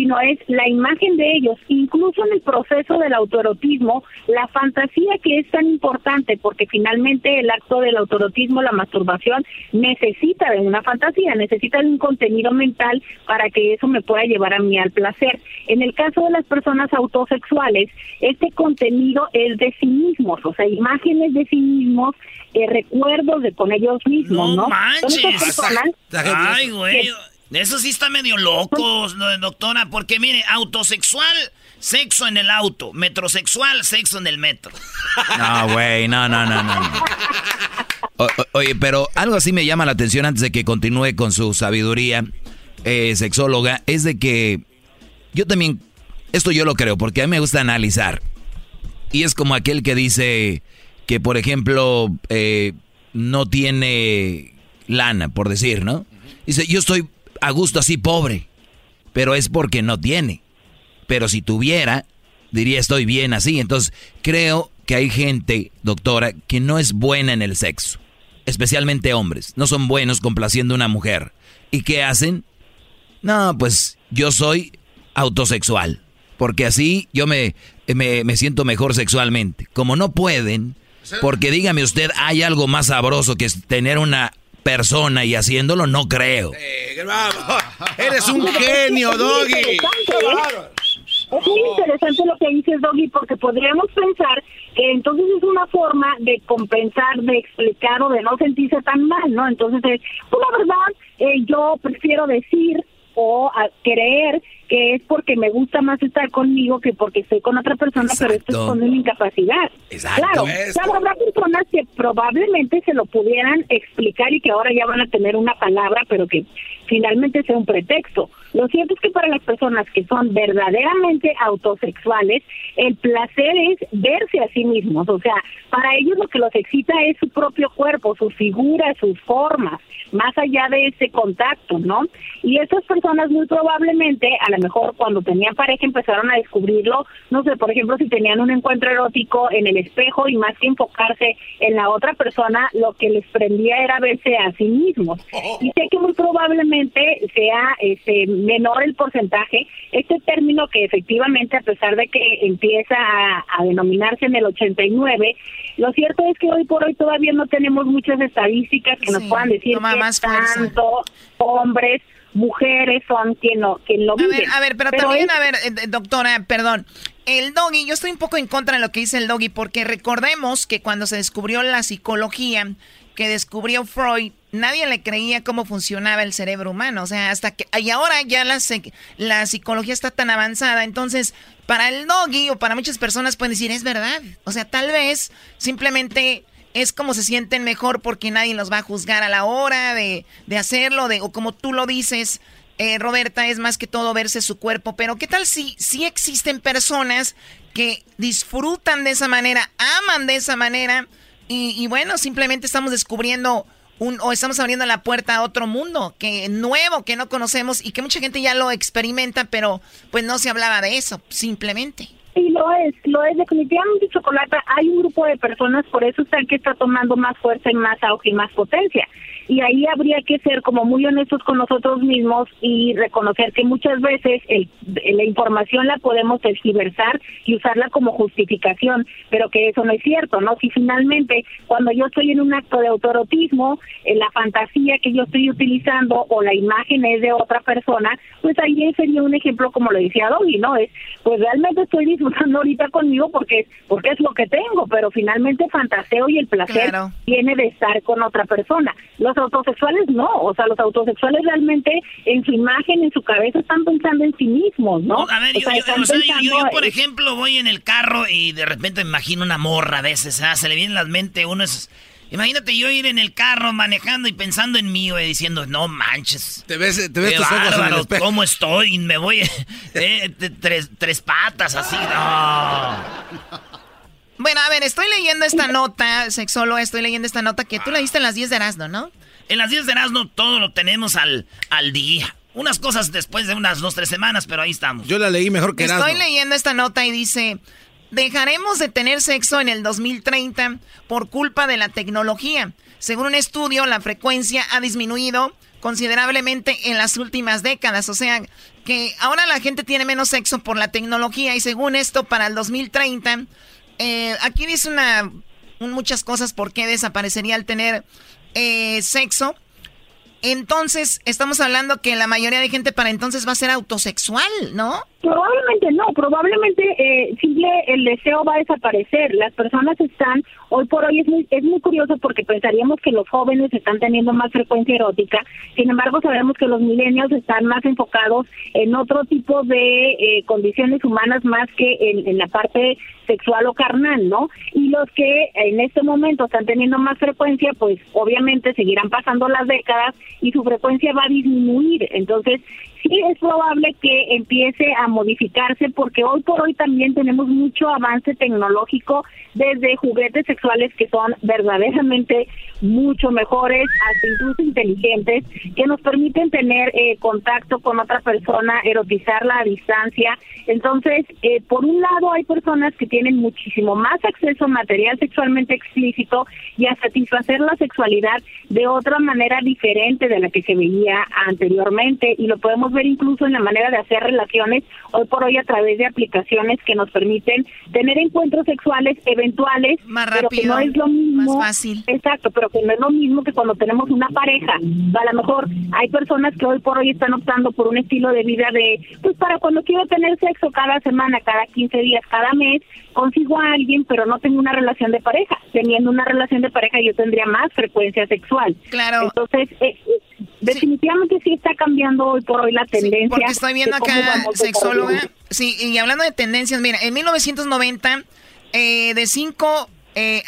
sino es la imagen de ellos, incluso en el proceso del autoerotismo, la fantasía que es tan importante, porque finalmente el acto del autoerotismo, la masturbación, necesita de una fantasía, necesita de un contenido mental para que eso me pueda llevar a mí al placer. En el caso de las personas autosexuales, este contenido es de sí mismos, o sea, imágenes de sí mismos, eh, recuerdos de con ellos mismos, ¿no? Manches. Ay, güey. Eso sí está medio loco, doctora, porque mire, autosexual, sexo en el auto, metrosexual, sexo en el metro. No, güey, no, no, no, no. oye, pero algo así me llama la atención antes de que continúe con su sabiduría eh, sexóloga, es de que yo también, esto yo lo creo, porque a mí me gusta analizar. Y es como aquel que dice que, por ejemplo, eh, no tiene lana, por decir, ¿no? Dice, yo estoy a gusto así pobre, pero es porque no tiene. Pero si tuviera, diría estoy bien así. Entonces, creo que hay gente, doctora, que no es buena en el sexo. Especialmente hombres. No son buenos complaciendo a una mujer. ¿Y qué hacen? No, pues yo soy autosexual. Porque así yo me, me, me siento mejor sexualmente. Como no pueden, porque dígame usted, ¿hay algo más sabroso que tener una persona y haciéndolo, no creo. Eres un genio, Doggy. Es muy interesante lo que dices, Doggy, porque podríamos pensar que entonces es una forma de compensar, de explicar o de no sentirse tan mal, ¿no? Entonces, pues la verdad, eh, yo prefiero decir o a creer que es porque me gusta más estar conmigo que porque estoy con otra persona, pero esto es con una incapacidad. Exacto. Claro, claro, habrá personas que probablemente se lo pudieran explicar y que ahora ya van a tener una palabra, pero que finalmente sea un pretexto. Lo cierto es que para las personas que son verdaderamente autosexuales, el placer es verse a sí mismos. O sea, para ellos lo que los excita es su propio cuerpo, sus figuras, sus formas, más allá de ese contacto, ¿no? Y esas personas muy probablemente, a lo mejor cuando tenían pareja empezaron a descubrirlo, no sé, por ejemplo, si tenían un encuentro erótico en el espejo y más que enfocarse en la otra persona, lo que les prendía era verse a sí mismos. Y sé que muy probablemente sea ese menor el porcentaje, este término que efectivamente a pesar de que empieza a, denominarse en el 89, lo cierto es que hoy por hoy todavía no tenemos muchas estadísticas que nos puedan decir que tanto hombres mujeres son quien lo, quien lo viven. A ver, pero, también, a ver, eh, doctora, perdón. El doggy, yo estoy un poco en contra de lo que dice el doggy, porque recordemos que cuando se descubrió la psicología, que descubrió Freud, nadie le creía cómo funcionaba el cerebro humano. O sea, hasta que. Y ahora ya la, la psicología está tan avanzada. Entonces, para el doggy o para muchas personas pueden decir, es verdad. O sea, tal vez simplemente es como se sienten mejor porque nadie los va a juzgar a la hora de, de hacerlo, de, o como tú lo dices, eh, Roberta, es más que todo verse su cuerpo. Pero ¿qué tal si, si existen personas que disfrutan de esa manera, aman de esa manera? Y, y bueno, simplemente estamos descubriendo un, o estamos abriendo la puerta a otro mundo que nuevo que no conocemos y que mucha gente ya lo experimenta, pero pues no se hablaba de eso, simplemente. Sí, lo es, lo es definitivamente chocolate. Hay un grupo de personas, por eso están que está tomando más fuerza y más auge y más potencia. Y ahí habría que ser como muy honestos con nosotros mismos y reconocer que muchas veces el, la información la podemos tergiversar y usarla como justificación, pero que eso no es cierto, ¿no? Si finalmente cuando yo estoy en un acto de autorotismo, en la fantasía que yo estoy utilizando o la imagen es de otra persona, pues ahí sería un ejemplo como lo decía Doggy, ¿no? Es, pues realmente estoy disfrutando ahorita conmigo porque, porque es lo que tengo, pero finalmente fantaseo y el placer viene de estar con otra persona. Los autosexuales no, o sea, los autosexuales realmente en su imagen, en su cabeza están pensando en sí mismos, ¿no? a ver, yo, por ejemplo voy en el carro y de repente me imagino una morra a veces, se le viene a la mente uno es Imagínate yo ir en el carro manejando y pensando en mí, güey, diciendo, no manches. Te ves, te ves Qué tus ojos en el espejo. ¿Cómo estoy? Me voy eh, tres, tres patas así. No. Bueno, a ver, estoy leyendo esta nota, sexólogo, estoy leyendo esta nota que tú leíste en las 10 de Erasmo, ¿no? En las 10 de Erasmo todo lo tenemos al, al día. Unas cosas después de unas dos, tres semanas, pero ahí estamos. Yo la leí mejor que Estoy Erasmo. leyendo esta nota y dice, dejaremos de tener sexo en el 2030 por culpa de la tecnología. Según un estudio, la frecuencia ha disminuido considerablemente en las últimas décadas. O sea, que ahora la gente tiene menos sexo por la tecnología y según esto, para el 2030, eh, aquí dice una, un- muchas cosas por qué desaparecería el tener eh, sexo. Entonces, estamos hablando que la mayoría de gente para entonces va a ser autosexual, ¿no? Probablemente no, probablemente eh, el deseo va a desaparecer. Las personas están, hoy por hoy es muy, es muy curioso porque pensaríamos que los jóvenes están teniendo más frecuencia erótica, sin embargo sabemos que los milenios están más enfocados en otro tipo de eh, condiciones humanas más que en, en la parte sexual o carnal, ¿no? Y los que en este momento están teniendo más frecuencia, pues obviamente seguirán pasando las décadas y su frecuencia va a disminuir. Entonces, sí es probable que empiece a modificarse porque hoy por hoy también tenemos mucho avance tecnológico desde juguetes sexuales que son verdaderamente mucho mejores, hasta incluso inteligentes, que nos permiten tener eh, contacto con otra persona, erotizarla a distancia. Entonces, eh, por un lado hay personas que tienen muchísimo más acceso a material sexualmente explícito y a satisfacer la sexualidad de otra manera diferente de la que se veía anteriormente y lo podemos ver incluso en la manera de hacer relaciones hoy por hoy a través de aplicaciones que nos permiten tener encuentros sexuales eventuales Más pero que rápido, no es lo mismo más fácil. exacto pero que no es lo mismo que cuando tenemos una pareja a lo mejor hay personas que hoy por hoy están optando por un estilo de vida de pues para cuando quiero tener sexo cada semana cada 15 días cada mes consigo a alguien pero no tengo una relación de pareja teniendo una relación de pareja yo tendría más frecuencia sexual Claro. entonces eh, definitivamente sí está cambiando hoy por hoy la tendencia Porque estoy viendo acá, sexóloga. Sí, y hablando de tendencias, mira, en 1990, eh, de 5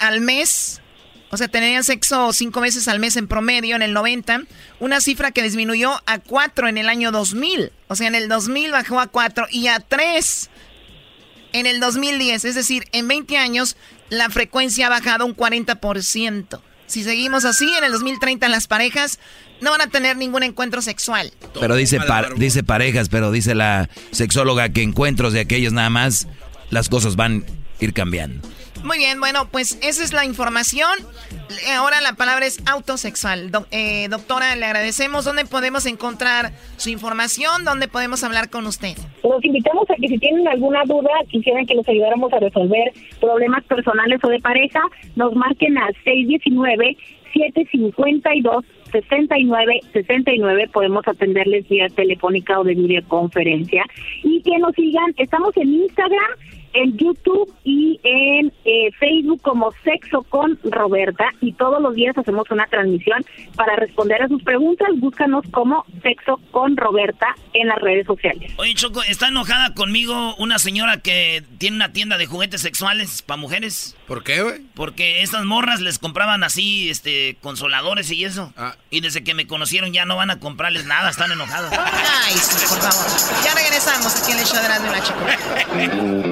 al mes, o sea, tenían sexo 5 veces al mes en promedio en el 90, una cifra que disminuyó a 4 en el año 2000. O sea, en el 2000 bajó a 4 y a 3 en el 2010. Es decir, en 20 años la frecuencia ha bajado un 40%. Si seguimos así, en el 2030 las parejas no van a tener ningún encuentro sexual. Pero dice, par- dice parejas, pero dice la sexóloga que encuentros de aquellos nada más, las cosas van a ir cambiando. Muy bien, bueno, pues esa es la información. Ahora la palabra es autosexual. Doc- eh, doctora, le agradecemos. ¿Dónde podemos encontrar su información? ¿Dónde podemos hablar con usted? Los invitamos a que si tienen alguna duda, quisieran que los ayudáramos a resolver problemas personales o de pareja, nos marquen al 619-752-6969. Podemos atenderles vía telefónica o de videoconferencia. Y que nos sigan, estamos en Instagram, en YouTube y en eh, Facebook como Sexo con Roberta. Y todos los días hacemos una transmisión para responder a sus preguntas. Búscanos como Sexo con Roberta en las redes sociales. Oye, Choco, ¿está enojada conmigo una señora que tiene una tienda de juguetes sexuales para mujeres? ¿Por qué, güey? Porque estas morras les compraban así, este, consoladores y eso. Ah. Y desde que me conocieron ya no van a comprarles nada, están enojadas. Ay, sí, por favor. Ya regresamos aquí en el show de la.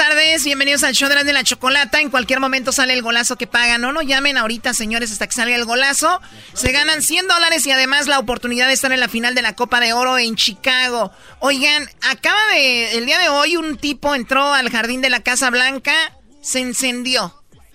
tardes, bienvenidos al show de la Chocolata. En cualquier momento sale el golazo que pagan. No nos llamen ahorita, señores, hasta que salga el golazo. Se ganan 100 dólares y además la oportunidad de estar en la final de la Copa de Oro en Chicago. Oigan, acaba de, el día de hoy un tipo entró al jardín de la Casa Blanca, se encendió.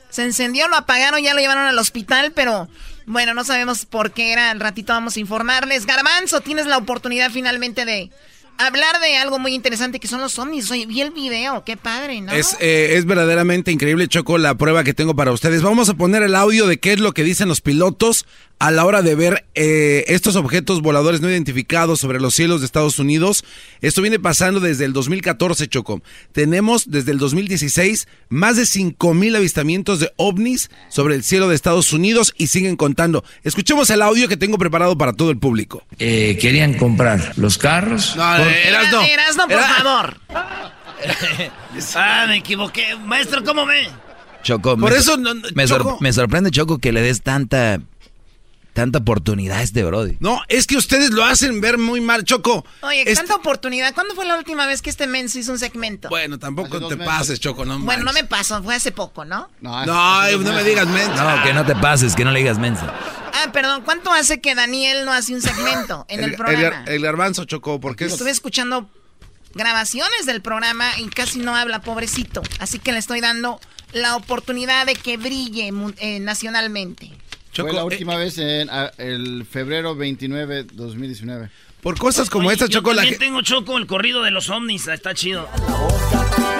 Se encendió, lo apagaron, ya lo llevaron al hospital, pero bueno, no sabemos por qué era. Al ratito vamos a informarles. Garbanzo, tienes la oportunidad finalmente de hablar de algo muy interesante que son los ovnis. Oye, vi el video, qué padre, ¿no? Es, eh, es verdaderamente increíble, Choco, la prueba que tengo para ustedes. Vamos a poner el audio de qué es lo que dicen los pilotos a la hora de ver eh, estos objetos voladores no identificados sobre los cielos de Estados Unidos. Esto viene pasando desde el 2014, Choco. Tenemos desde el 2016 más de 5 mil avistamientos de ovnis sobre el cielo de Estados Unidos y siguen contando. Escuchemos el audio que tengo preparado para todo el público. Eh, querían comprar los carros. No, eh, eras no. Eras no, por favor. ah, me equivoqué. Maestro, ¿cómo ve? Choco, Por me, eso no- me, sor- Choco. me sorprende, Choco, que le des tanta, tanta oportunidad este Brody. No, es que ustedes lo hacen ver muy mal, Choco. Oye, Este- tanta oportunidad. ¿Cuándo fue la última vez que este menso hizo un segmento? Bueno, tampoco te pases, Choco, no Bueno, no me pasó, fue hace poco, ¿no? No, no me digas mensa. No, que no te pases, que no le digas mensa. Ah, perdón, ¿cuánto hace que Daniel no hace un segmento en el, el, programa? el garbanzo, Choco, porque es... Estuve escuchando grabaciones del programa y casi no habla, pobrecito. Así que le estoy dando la oportunidad de que brille mu- eh, nacionalmente. Fue la eh, última vez en el febrero 29, 2019. Por cosas como Oye, esta, Choco, la también tengo Choco el corrido de los ovnis, está chido.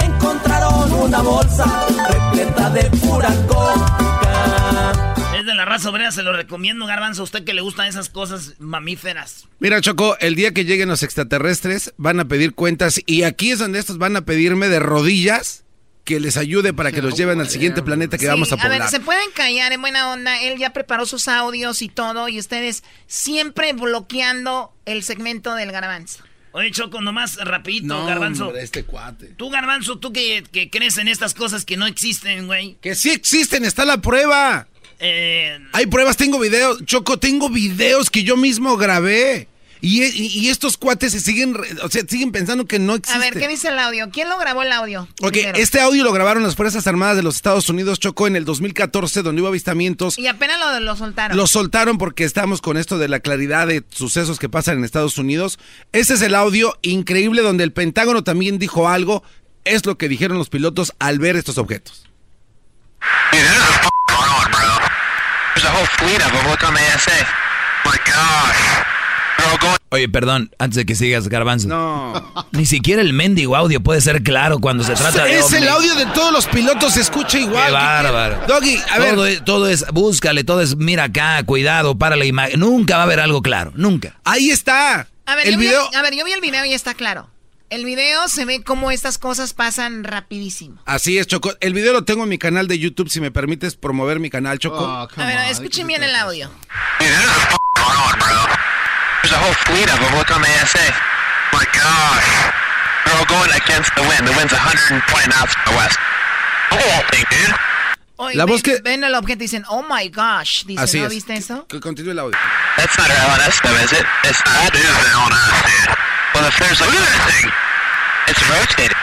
Encontraron una bolsa repleta de pura coca. Es de la raza obrera, se lo recomiendo, Garbanzo, a usted que le gustan esas cosas mamíferas. Mira, Choco, el día que lleguen los extraterrestres van a pedir cuentas y aquí es donde estos van a pedirme de rodillas que les ayude para que los lleven al siguiente planeta que Sí, vamos a ver, poblar. se pueden callar en buena onda. Él ya preparó sus audios y todo y ustedes siempre bloqueando el segmento del garbanzo. Oye, Choco, nomás rapidito, No, Garbanzo. hombre, este cuate. Tú, Garbanzo, tú que, que crees en estas cosas que no existen, güey. Que sí existen, está la prueba. Eh, Hay pruebas, tengo videos. Choco, tengo videos que yo mismo grabé. Y, y- estos cuates se siguen, o sea, siguen pensando que no A existe. ver, ¿qué dice el audio? ¿Quién lo grabó el audio? Ok, primero? este audio lo grabaron las Fuerzas Armadas de los Estados Unidos, Choco, en el 2014, donde hubo avistamientos. Y apenas lo, lo soltaron. Lo soltaron porque estamos con esto de la claridad de sucesos que pasan en Estados Unidos. Ese es el audio increíble donde el Pentágono también dijo algo. Es lo que dijeron los pilotos al ver estos objetos. Oye, perdón, antes de que sigas, Garbanzo. No. Ni siquiera el mendigo audio puede ser claro cuando se trata de Es el audio de todos los pilotos, se escucha igual. Qué bárbaro. Doggy, a ver. Todo es, todo es, búscale, todo es, mira acá, cuidado, para la imagen. Nunca va a haber algo claro, nunca. Ahí está. A ver, el yo vi video. a ver, yo vi el video y está claro. El video se ve cómo estas cosas pasan rapidísimo. Así es, Choco. El video lo tengo en mi canal de YouTube, si me permites promover mi canal, Choco. a ver, escuchen bien el audio. There's a whole fleet of them. Look on the ASA. My gosh. They're all going against the wind. The wind's 120 knots to the west. Look at that thing, dude. Oye, La ven, voz que- ven el objeto y dicen, oh my gosh. Dicen, Así ¿no es. viste eso? Que continúe el audio. That's not our LNS, though, is it? It's not. That is the LNS, dude. Well, if there's like... Look at that thing. It's rotating.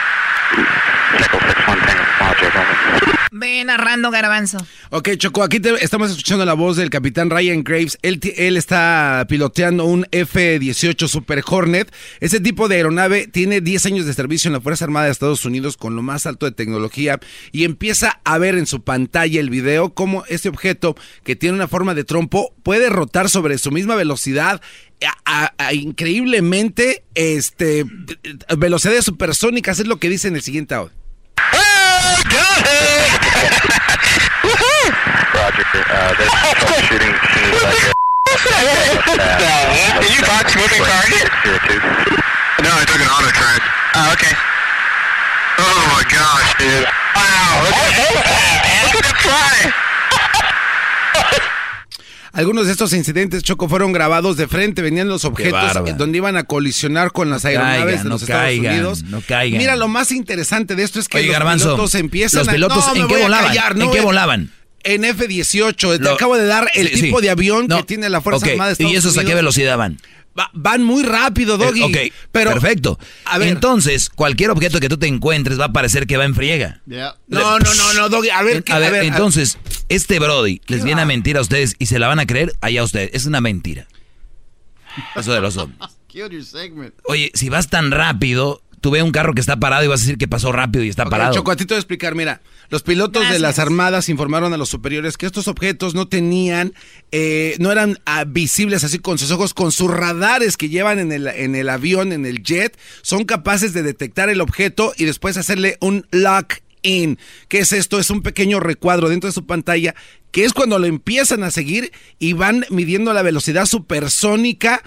Ve narrando garbanzo. Ok, Choco, aquí te- estamos escuchando la voz del capitán Ryan Graves. Él, está piloteando un F-18 Super Hornet. Ese tipo de aeronave tiene 10 años de servicio en la Fuerza Armada de Estados Unidos con lo más alto de tecnología y empieza a ver en su pantalla el video cómo este objeto que tiene una forma de trompo puede rotar sobre su misma velocidad a- a- a- increíblemente este velocidades supersónicas es lo que dice en el siguiente audio. Roger. Uh, there's troubleshooting. Did you box moving target? No, I took an auto track. Oh, okay. Oh my gosh, dude. Wow, look at that, Look at it fly. Algunos de estos incidentes, Choco, fueron grabados de frente, venían los objetos donde iban a colisionar con las No aeronaves caigan, de no los Estados caigan, Unidos. no caigan. Mira, lo más interesante de esto es que Oye, los Garbanzo, pilotos empiezan los a- No, ¿en qué volaban? callar, no ¿En qué volaban? En F-18, te Lo- acabo de dar el Sí, tipo sí. de avión No. que tiene la Fuerza Armada de Estados ¿Y esos a qué Unidos. velocidad van? Va- van muy rápido, Doggy. Eh, ok, pero, perfecto. A ver. Entonces, cualquier objeto que tú te encuentres va a parecer que va en friega. Yeah. No, no, no, no, Doggy. A ver, A ver, a ver, entonces, este Brody les viene a mentir a ustedes y se la van a creer allá a ustedes. Es una mentira. Eso de los hombres. Oye, si vas tan rápido, tú ves un carro que está parado y vas a decir que pasó rápido y está parado. Choco, a ti te voy a explicar. Mira, los pilotos de las armadas informaron a los superiores que estos objetos no tenían, eh, no eran ah, visibles así con sus ojos, con sus radares que llevan en el, en el avión, en el jet, son capaces de detectar el objeto y después hacerle un lock in. ¿Qué es esto? Es un pequeño recuadro dentro de su pantalla que es cuando lo empiezan a seguir y van midiendo la velocidad supersónica.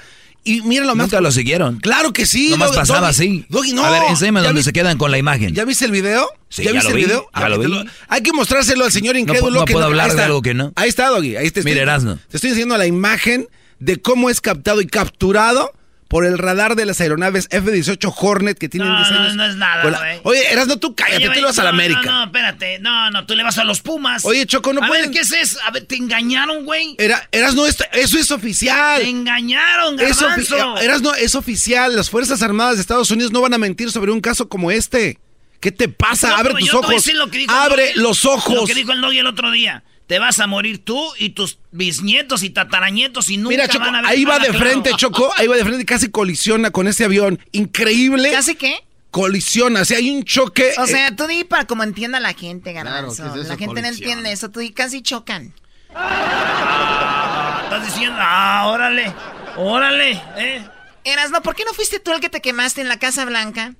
Y mira lo más. Nunca lo siguieron. Claro que sí. Nomás Doggy, pasaba Doggy. así. Doggy, no. A ver, enséñame ¿Ya donde vi- se quedan con la imagen. ¿Ya viste el video? Sí, ¿Ya ya viste lo el vi, video? ya lo. Hay que mostrárselo al señor No incrédulo. pu- no que puedo hablar de está. algo que no. Ahí está, Doggy. Ahí te estoy, Mira, Erasno. Te estoy diciendo la imagen de cómo es captado y capturado por el radar de las aeronaves F-18 Hornet que tienen No, 10 no, años. no es nada, la- güey. Oye, Erasno, tú cállate, Oye, tú le vas a la no, América. No, no, espérate. No, no, tú le vas a los Pumas. Oye, Choco, no a pueden- ver, ¿qué es eso? A ver, ¿te engañaron, güey? Era, Erasno, esto- eso es oficial. Te engañaron, Es garbanzo. ofi- Erasno, es oficial. Las Fuerzas Armadas de Estados Unidos no van a mentir sobre un caso como este. ¿Qué te pasa? No, Abre tus ojos. decir lo que dijo el Abre los ojos. Lo que dijo el Doggy el otro día. Te vas a morir tú y tus bisnietos y tataranietos y nunca Mira, Choco, van a ver ahí va de claro. frente, Choco. Ahí va de frente y casi colisiona con ese avión. Increíble. ¿Casi qué? Colisiona. O sea, hay un choque. O eh, sea, tú di para como entienda la gente, garbanzo. Claro, ¿qué es eso, la gente no entiende eso. Tú di casi chocan. Ah, Estás diciendo, ah, órale, órale, eh. Eras, no, ¿por qué no fuiste tú el que te quemaste en la Casa Blanca?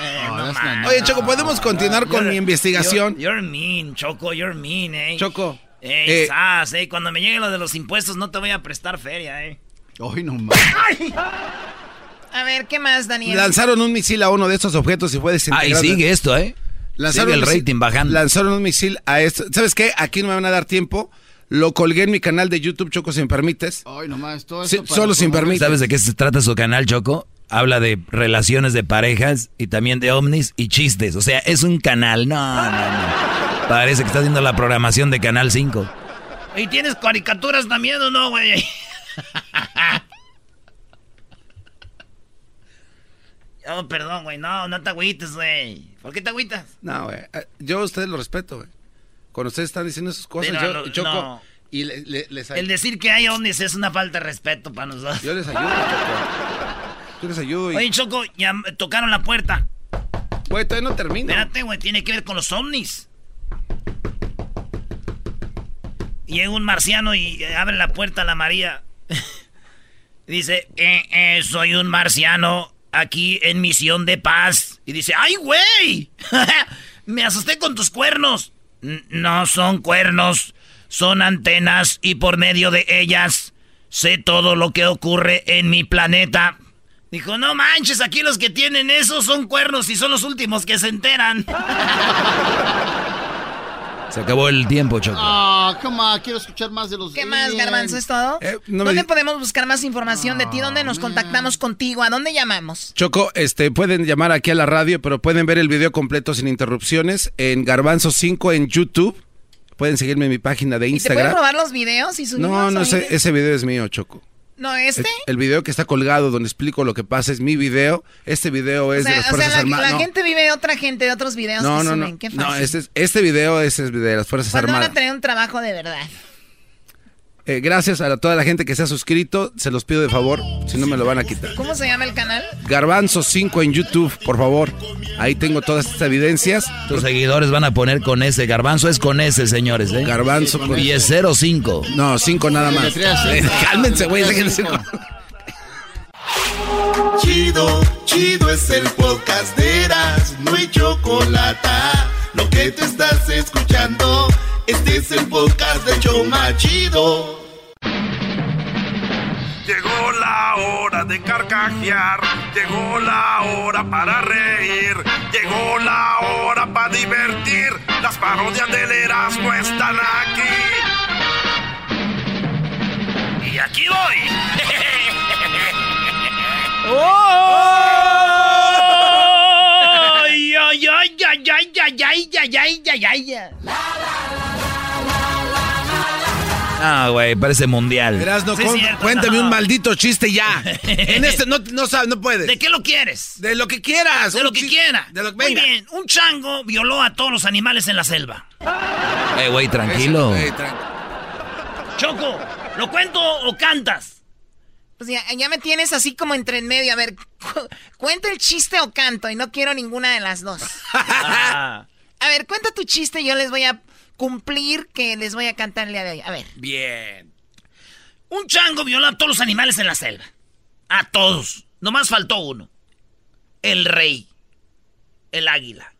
Eh, No, no Oye, Choco, ¿podemos continuar con mi investigación? You're, you're mean, Choco, you're mean, eh. Choco. Eh, eh, sas, eh, cuando me llegue lo de los impuestos no te voy a prestar feria, eh. Hoy no más. A ver, ¿qué más, Daniel? Lanzaron un misil a uno de estos objetos y fue desintegrado. Ah, y sigue esto, ¿eh? Lanzaron Sigue el un misil- rating bajando. Lanzaron un misil a esto. ¿Sabes qué? Aquí no me van a dar tiempo. Lo colgué en mi canal de YouTube, Choco, si me permites. Hoy nomás, todo Sí, esto para solo sin permiso. ¿Sabes de qué se trata su canal, Choco? Habla de relaciones de parejas y también de ovnis y chistes. O sea, es un canal. No, no, no. Parece que está haciendo la programación de Canal 5. ¿Y tienes caricaturas también o no, güey? Oh, perdón, güey, no, no te agüites, güey. ¿Por qué te agüitas? No, güey. eh, Yo a ustedes lo respeto, güey. Cuando ustedes están diciendo esas cosas, Pero yo lo- Choco. no. Y le- le- les, El decir que hay ovnis es una falta de respeto para nosotros. yo les ayudo, Choco. Yo les ayudo y. Oye, Choco, ya tocaron la puerta. Güey, todavía no termino. Espérate, güey, tiene que ver con los ovnis. Llega un marciano y eh, abre la puerta a la María. dice, eh, eh, soy un marciano aquí en misión de paz. Y dice, ¡ay, güey! Me asusté con tus cuernos. "N- No son cuernos, son antenas y por medio de ellas sé todo lo que ocurre en mi planeta. Dijo, no manches, aquí los que tienen eso son cuernos y son los últimos que se enteran. Se acabó el tiempo, Choco. Ah, come on, quiero escuchar más de los ¿Qué más. Garbanzo? ¿Es todo? Eh, no ¿Dónde podemos buscar más información de ti? ¿Dónde nos contactamos contigo? ¿A dónde llamamos? Choco, este, pueden llamar aquí a la radio, pero pueden ver el video completo sin interrupciones en Garbanzo 5 en YouTube. Pueden seguirme en mi página de ¿Y te pueden Instagram. robar los videos y subirlos? No, no, ese, ese video es mío, Choco. ¿No, este? El, el video que está colgado donde explico lo que pasa es mi video. Este video O es de sea, las o sea, Fuerzas la, Armadas. la No, gente vive de otra gente, de otros videos no, que no, suben. no. Qué No, fácil. este, es- este video es de las Fuerzas ¿Cuándo van Armadas. a tener un trabajo de verdad? Eh, gracias a toda la gente que se ha suscrito. Se los pido de favor, si no me lo van a quitar. ¿Cómo se llama el canal? Garbanzo 5 en YouTube, por favor. Ahí tengo todas estas evidencias. Tus seguidores van a poner con ese. Garbanzo es con ese, señores, ¿eh? Garbanzo con Y es 05. No, 5 nada más. Sí. Cálmense, güey. déjense- Chido, chido es el podcast de Eras, no hay chocolate. Lo que te estás escuchando, este es el podcast de Choma Chido. Llegó la hora de carcajear, llegó la hora para reír, llegó la hora para divertir. Las parodias del Erasmo están aquí. Y aquí voy. ¡Ay, ay, ay, ay, ay, ay, ay, ay, ay, ay, ay, ay! Ah, güey, parece mundial. Erasno, Sí, con- cierto, cuéntame no. un maldito chiste ya. En este no, no sabes, no puedes. ¿De qué lo quieres? De lo que quieras. De lo que quiera. de lo- Muy venga. bien, un chango violó a todos los animales en la selva. Eh, güey, tranquilo. Ey, tranqui- Choco, ¿lo cuento o cantas? Pues ya, ya me tienes así como entre en medio. A ver, cu- cuenta el chiste o canto y no quiero ninguna de las dos. Ah, A ver, cuenta tu chiste y yo les voy a cumplir que les voy a cantar el día de hoy. A ver. bien. Un chango violó a todos los animales en la selva. A todos. Nomás faltó uno. El rey. El águila.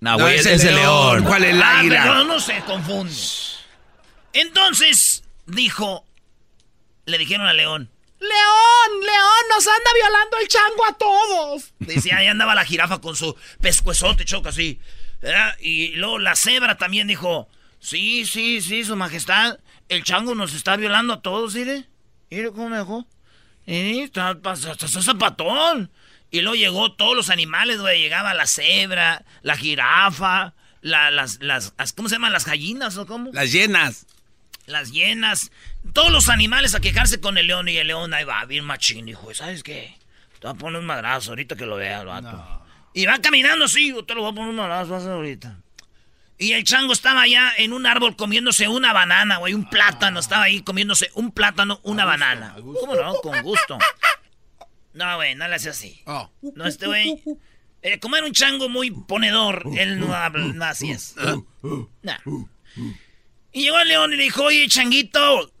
No, güey, es, el león. ¿Cuál es el Ah, águila? pero no se confunde. Entonces, dijo, le dijeron al león, León, León, nos anda violando el chango a todos. Decía, ahí andaba la jirafa con su pescuezote choca así. ¿verdad? Y luego la cebra también dijo, sí, sí, sí, su majestad, el chango nos está violando a todos, mire. Mire cómo me dejó. Y está, zapatón. Y luego llegó todos los animales, güey. Llegaba la cebra, la jirafa, la- las, las, las- ¿cómo se llaman? Las gallinas o cómo? Las llenas. las hienas, todos los animales a quejarse con el león y el león ahí va, bien machín, dijo, ¿sabes qué? Te voy a poner un madrazo ahorita que lo vea el vato. Y va caminando así, yo te lo voy a poner un madrazo a ahorita. Y el chango estaba allá en un árbol comiéndose una banana, güey, un plátano, estaba ahí comiéndose un plátano, una banana. ¿Cómo no? Con gusto. No, güey, no le hace así. No, este güey, eh, como era un chango muy ponedor, él no habla, no así es. Nah. Y llegó el león y le dijo, oye, changuito,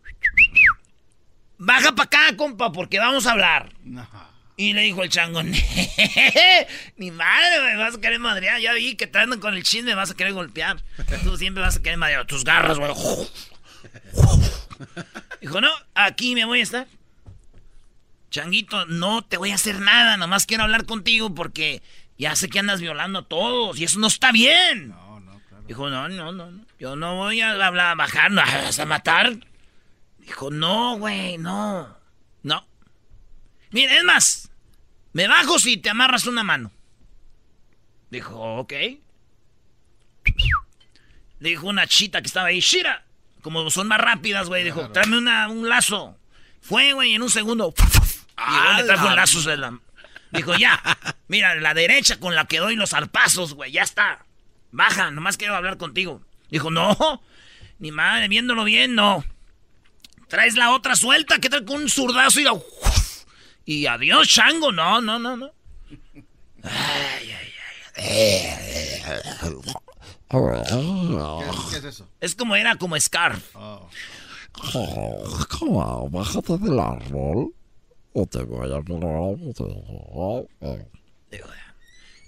baja para acá, compa, porque vamos a hablar. Y le dijo el chango, ni madre, me vas a querer madrear. Ya vi que te andan con el chisme, me vas a querer golpear. Tú siempre vas a querer madrear. Tus garras, güey. Dijo, no, aquí me voy a estar. Changuito, no te voy a hacer nada, nomás quiero hablar contigo porque ya sé que andas violando a todos y eso no está bien. Dijo, no, no, no, no. Yo no voy a hablar, bajar, no, vas a matar. Dijo, no, güey, no. No. Mira, es más, me bajo si te amarras una mano. Dijo, ok. Le dijo una chita que estaba ahí, Shira. Como son más rápidas, güey, dijo, tráeme una, un lazo. Fue, güey, en un segundo. Y luego le trajo el lazo de la... Dijo, ya, mira, la derecha con la que doy los zarpazos, güey, ya está. Baja, nomás quiero hablar contigo. Dijo, no, ni madre, viéndolo bien, no. Traes la otra suelta, que tal con un zurdazo y la... Y adiós, chango, no, no, no, no. ¿Qué es eso? Es como era como Scarf. ¿Cómo? Bájate del árbol o te voy a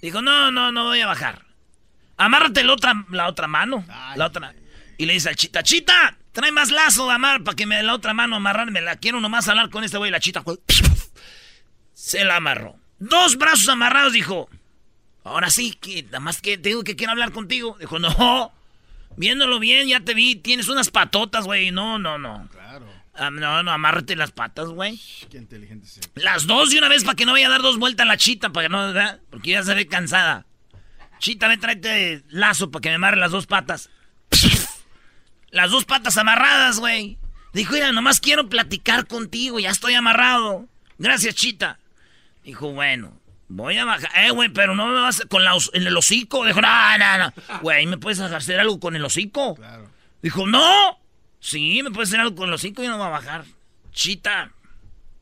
Dijo, no, no, no voy a bajar. Amárrate la otra, la otra mano. La otra. Y le dice al chita, chita, trae más lazo de amar para que me dé la otra mano amarrarme. La quiero nomás hablar con este güey. La chita se la amarró. Dos brazos amarrados, dijo. Ahora sí, que nada más que te digo que quiero hablar contigo. Dijo, no. Viéndolo bien, ya te vi. Tienes unas patotas, güey. No, no, no. Claro. Ah, no, no, amárrate las patas, güey. Qué inteligente es. Las dos de una vez para que no vaya a dar dos vueltas a la chita, para que no, ¿verdad? Porque ya se ve cansada. Chita, ve, tráete lazo para que me amarre las dos patas. Las dos patas amarradas, güey. Dijo, mira, nomás quiero platicar contigo, ya estoy amarrado. Gracias, Chita. Dijo, bueno, voy a bajar. Eh, güey, pero no me vas a- con la, en el hocico. Dijo, no, no, no. Güey, ¿me puedes hacer algo con el hocico? Dijo, no. Sí, me puedes hacer algo con el hocico y no va a bajar. Chita.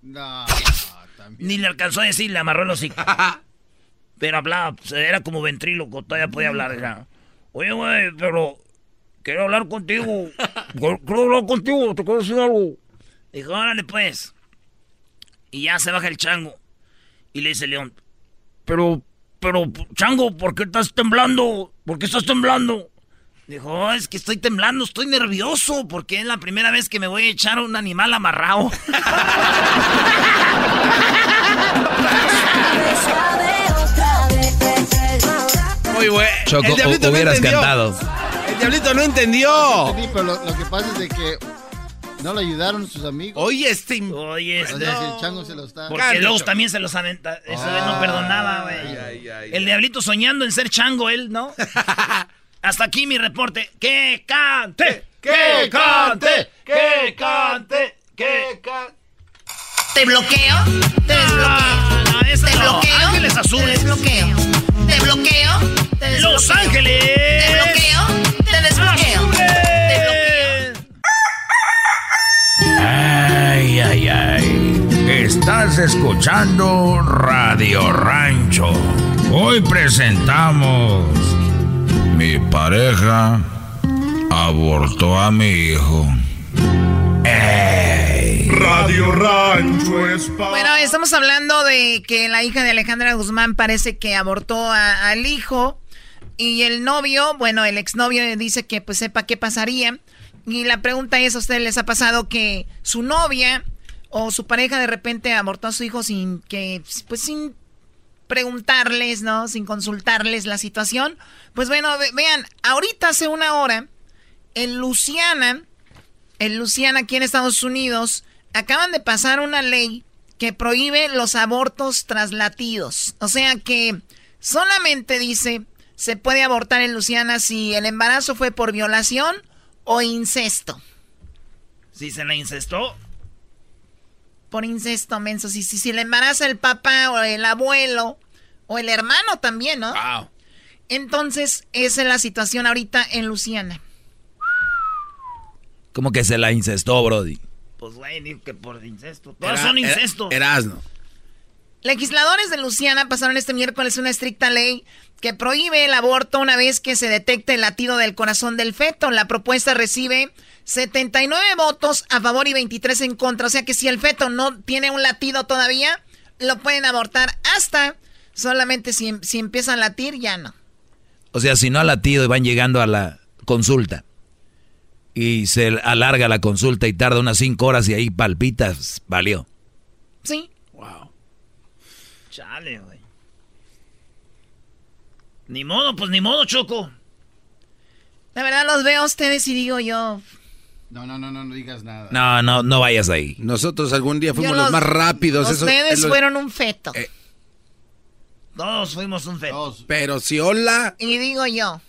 No, Ni le alcanzó a decir, le amarró el hocico. pero hablaba, pues, era como ventríloco, todavía podía hablar. Era, Oye, güey, pero quiero hablar contigo. Quiero hablar contigo, te quiero decir algo. Dijo, órale pues. Y ya se baja el chango. Y le dice el león, pero, pero, chango, ¿por qué estás temblando? ¿Por qué estás temblando? Dijo, "Oh, es que estoy temblando, estoy nervioso, porque es la primera vez que me voy a echar a un animal amarrado. Muy bueno. Choco, El diablito hu- no hubieras entendió. cantado. El diablito no entendió. Sí, pero lo, lo que pasa es de que no le ayudaron sus amigos. Oye, este. Oye, O este. sea, si el chango se lo está. Porque luego también se los aventa. Esa vez no perdonaba, güey. El diablito soñando en ser chango, él, ¿no? Hasta aquí mi reporte. ¡Que cante! ¡Que cante! ¡Que cante! ¡Que cante! ¿Te bloqueo? Te desbloqueo. ¿Te bloqueo? Ángeles Azules. Te desbloqueo. ¿Te bloqueo? Te desbloqueo. ¡Los Ángeles! ¿Te bloqueo? Te desbloqueo. Ay, ay, ay. Estás escuchando Radio Rancho. Hoy presentamos. Mi pareja abortó a mi hijo. Ey. Radio Rancho es Bueno, estamos hablando de que la hija de Alejandra Guzmán parece que abortó a- al hijo. Y el novio, bueno, el exnovio dice que pues sepa qué pasaría. Y la pregunta es, ¿a ustedes les ha pasado que su novia o su pareja de repente abortó a su hijo sin que, pues sin preguntarles, ¿no? Sin consultarles la situación. Pues bueno, vean, ahorita hace una hora, en Luciana, en Luciana aquí en Estados Unidos, acaban de pasar una ley que prohíbe los abortos traslatidos. O sea que solamente dice se puede abortar en Luciana si el embarazo fue por violación o incesto. Si se la incestó. Por incesto, menso. Si, si, si le embaraza el papá o el abuelo o el hermano también, ¿no? Wow. Entonces, esa es la situación ahorita en Luciana. ¿Cómo que se la incestó, Brody? Pues, güey, que por incesto. Todos son incestos. Erasno. Legisladores de Luciana pasaron este miércoles una estricta ley que prohíbe el aborto una vez que se detecte el latido del corazón del feto. La propuesta recibe 79 votos a favor y 23 en contra. O sea que si el feto no tiene un latido todavía, lo pueden abortar hasta solamente si, si empieza a latir, ya no. O sea, si no ha latido y van llegando a la consulta y se alarga la consulta y tarda unas 5 horas y ahí palpitas, valió. Sí. Chale, güey. Ni modo, pues ni modo, Choco. La verdad los veo a ustedes y digo yo. No, no, no, no, no digas nada. No, no, no vayas ahí. Nosotros algún día fuimos los, más rápidos. Ustedes fueron un feto. Eh. Todos fuimos un feto. Pero si hola. Y digo yo.